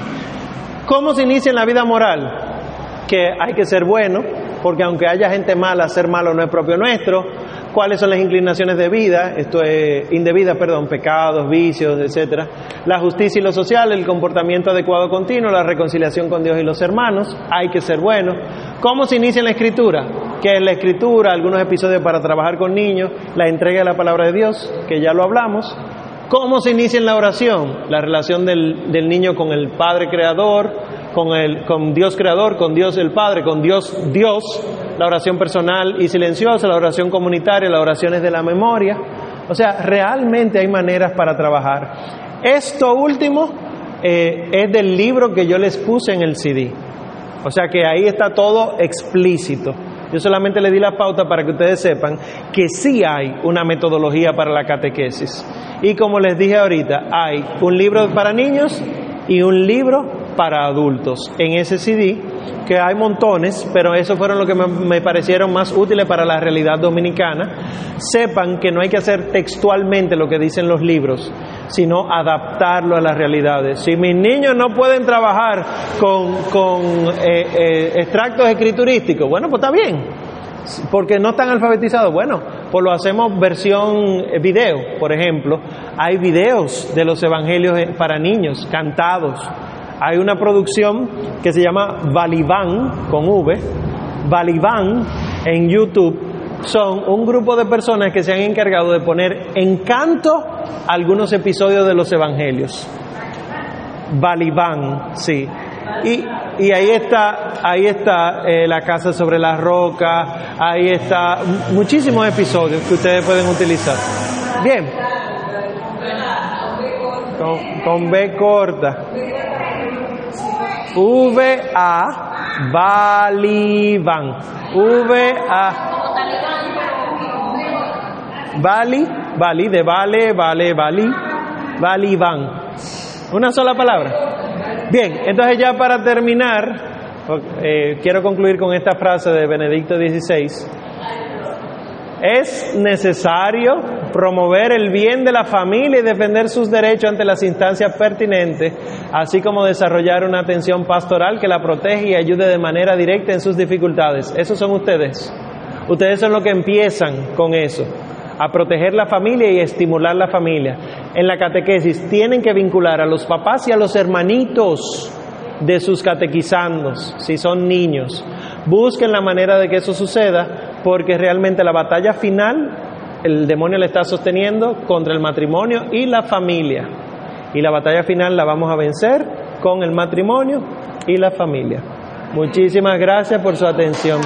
¿Cómo se inicia en la vida moral? Que hay que ser bueno, porque aunque haya gente mala, ser malo no es propio nuestro. ¿Cuáles son las inclinaciones de vida? Esto es indebida, perdón, pecados, vicios, etcétera. La justicia y lo social, el comportamiento adecuado continuo, la reconciliación con Dios y los hermanos. Hay que ser bueno. ¿Cómo se inicia la escritura? ¿Qué es la escritura? Algunos episodios para trabajar con niños, la entrega de la palabra de Dios, que ya lo hablamos. ¿Cómo se inicia en la oración? La relación del, del niño con el Padre Creador, con, el, con Dios Creador, con Dios el Padre, con Dios Dios, la oración personal y silenciosa, la oración comunitaria, las oraciones de la memoria. O sea, realmente hay maneras para trabajar. Esto último eh, es del libro que yo les puse en el CD. O sea que ahí está todo explícito. Yo solamente le di la pauta para que ustedes sepan que sí hay una metodología para la catequesis. Y como les dije ahorita, hay un libro para niños y un libro para adultos en ese CD, que hay montones, pero esos fueron los que me, parecieron más útiles para la realidad dominicana. Sepan que no hay que hacer textualmente lo que dicen los libros, sino adaptarlo a las realidades. Si mis niños no pueden trabajar con, eh, eh, extractos escriturísticos, bueno, pues está bien, porque no están alfabetizados. Bueno, pues lo hacemos versión video, por ejemplo. Hay videos de los evangelios eh, para niños, cantados. Hay una producción que se llama Valiván, con V, Valiván, en YouTube son un grupo de personas que se han encargado de poner encanto a algunos episodios de los evangelios. Balibán, sí. Y, y ahí está, ahí está eh, la casa sobre la roca, ahí está muchísimos episodios que ustedes pueden utilizar. Bien. Con, con B corta. V A Balibán. V A Bali, Bali, de vale, vale, Bali, Balibán. Una sola palabra. Bien, entonces ya para terminar, eh, quiero concluir con esta frase de Benedicto XVI. Es necesario promover el bien de la familia y defender sus derechos ante las instancias pertinentes, así como desarrollar una atención pastoral que la protege y ayude de manera directa en sus dificultades. Esos son ustedes. Ustedes son los que empiezan con eso a proteger la familia y estimular la familia. En la catequesis tienen que vincular a los papás y a los hermanitos de sus catequizandos, si son niños. Busquen la manera de que eso suceda, porque realmente la batalla final el demonio le está sosteniendo contra el matrimonio y la familia. Y la batalla final la vamos a vencer con el matrimonio y la familia. Muchísimas gracias por su atención.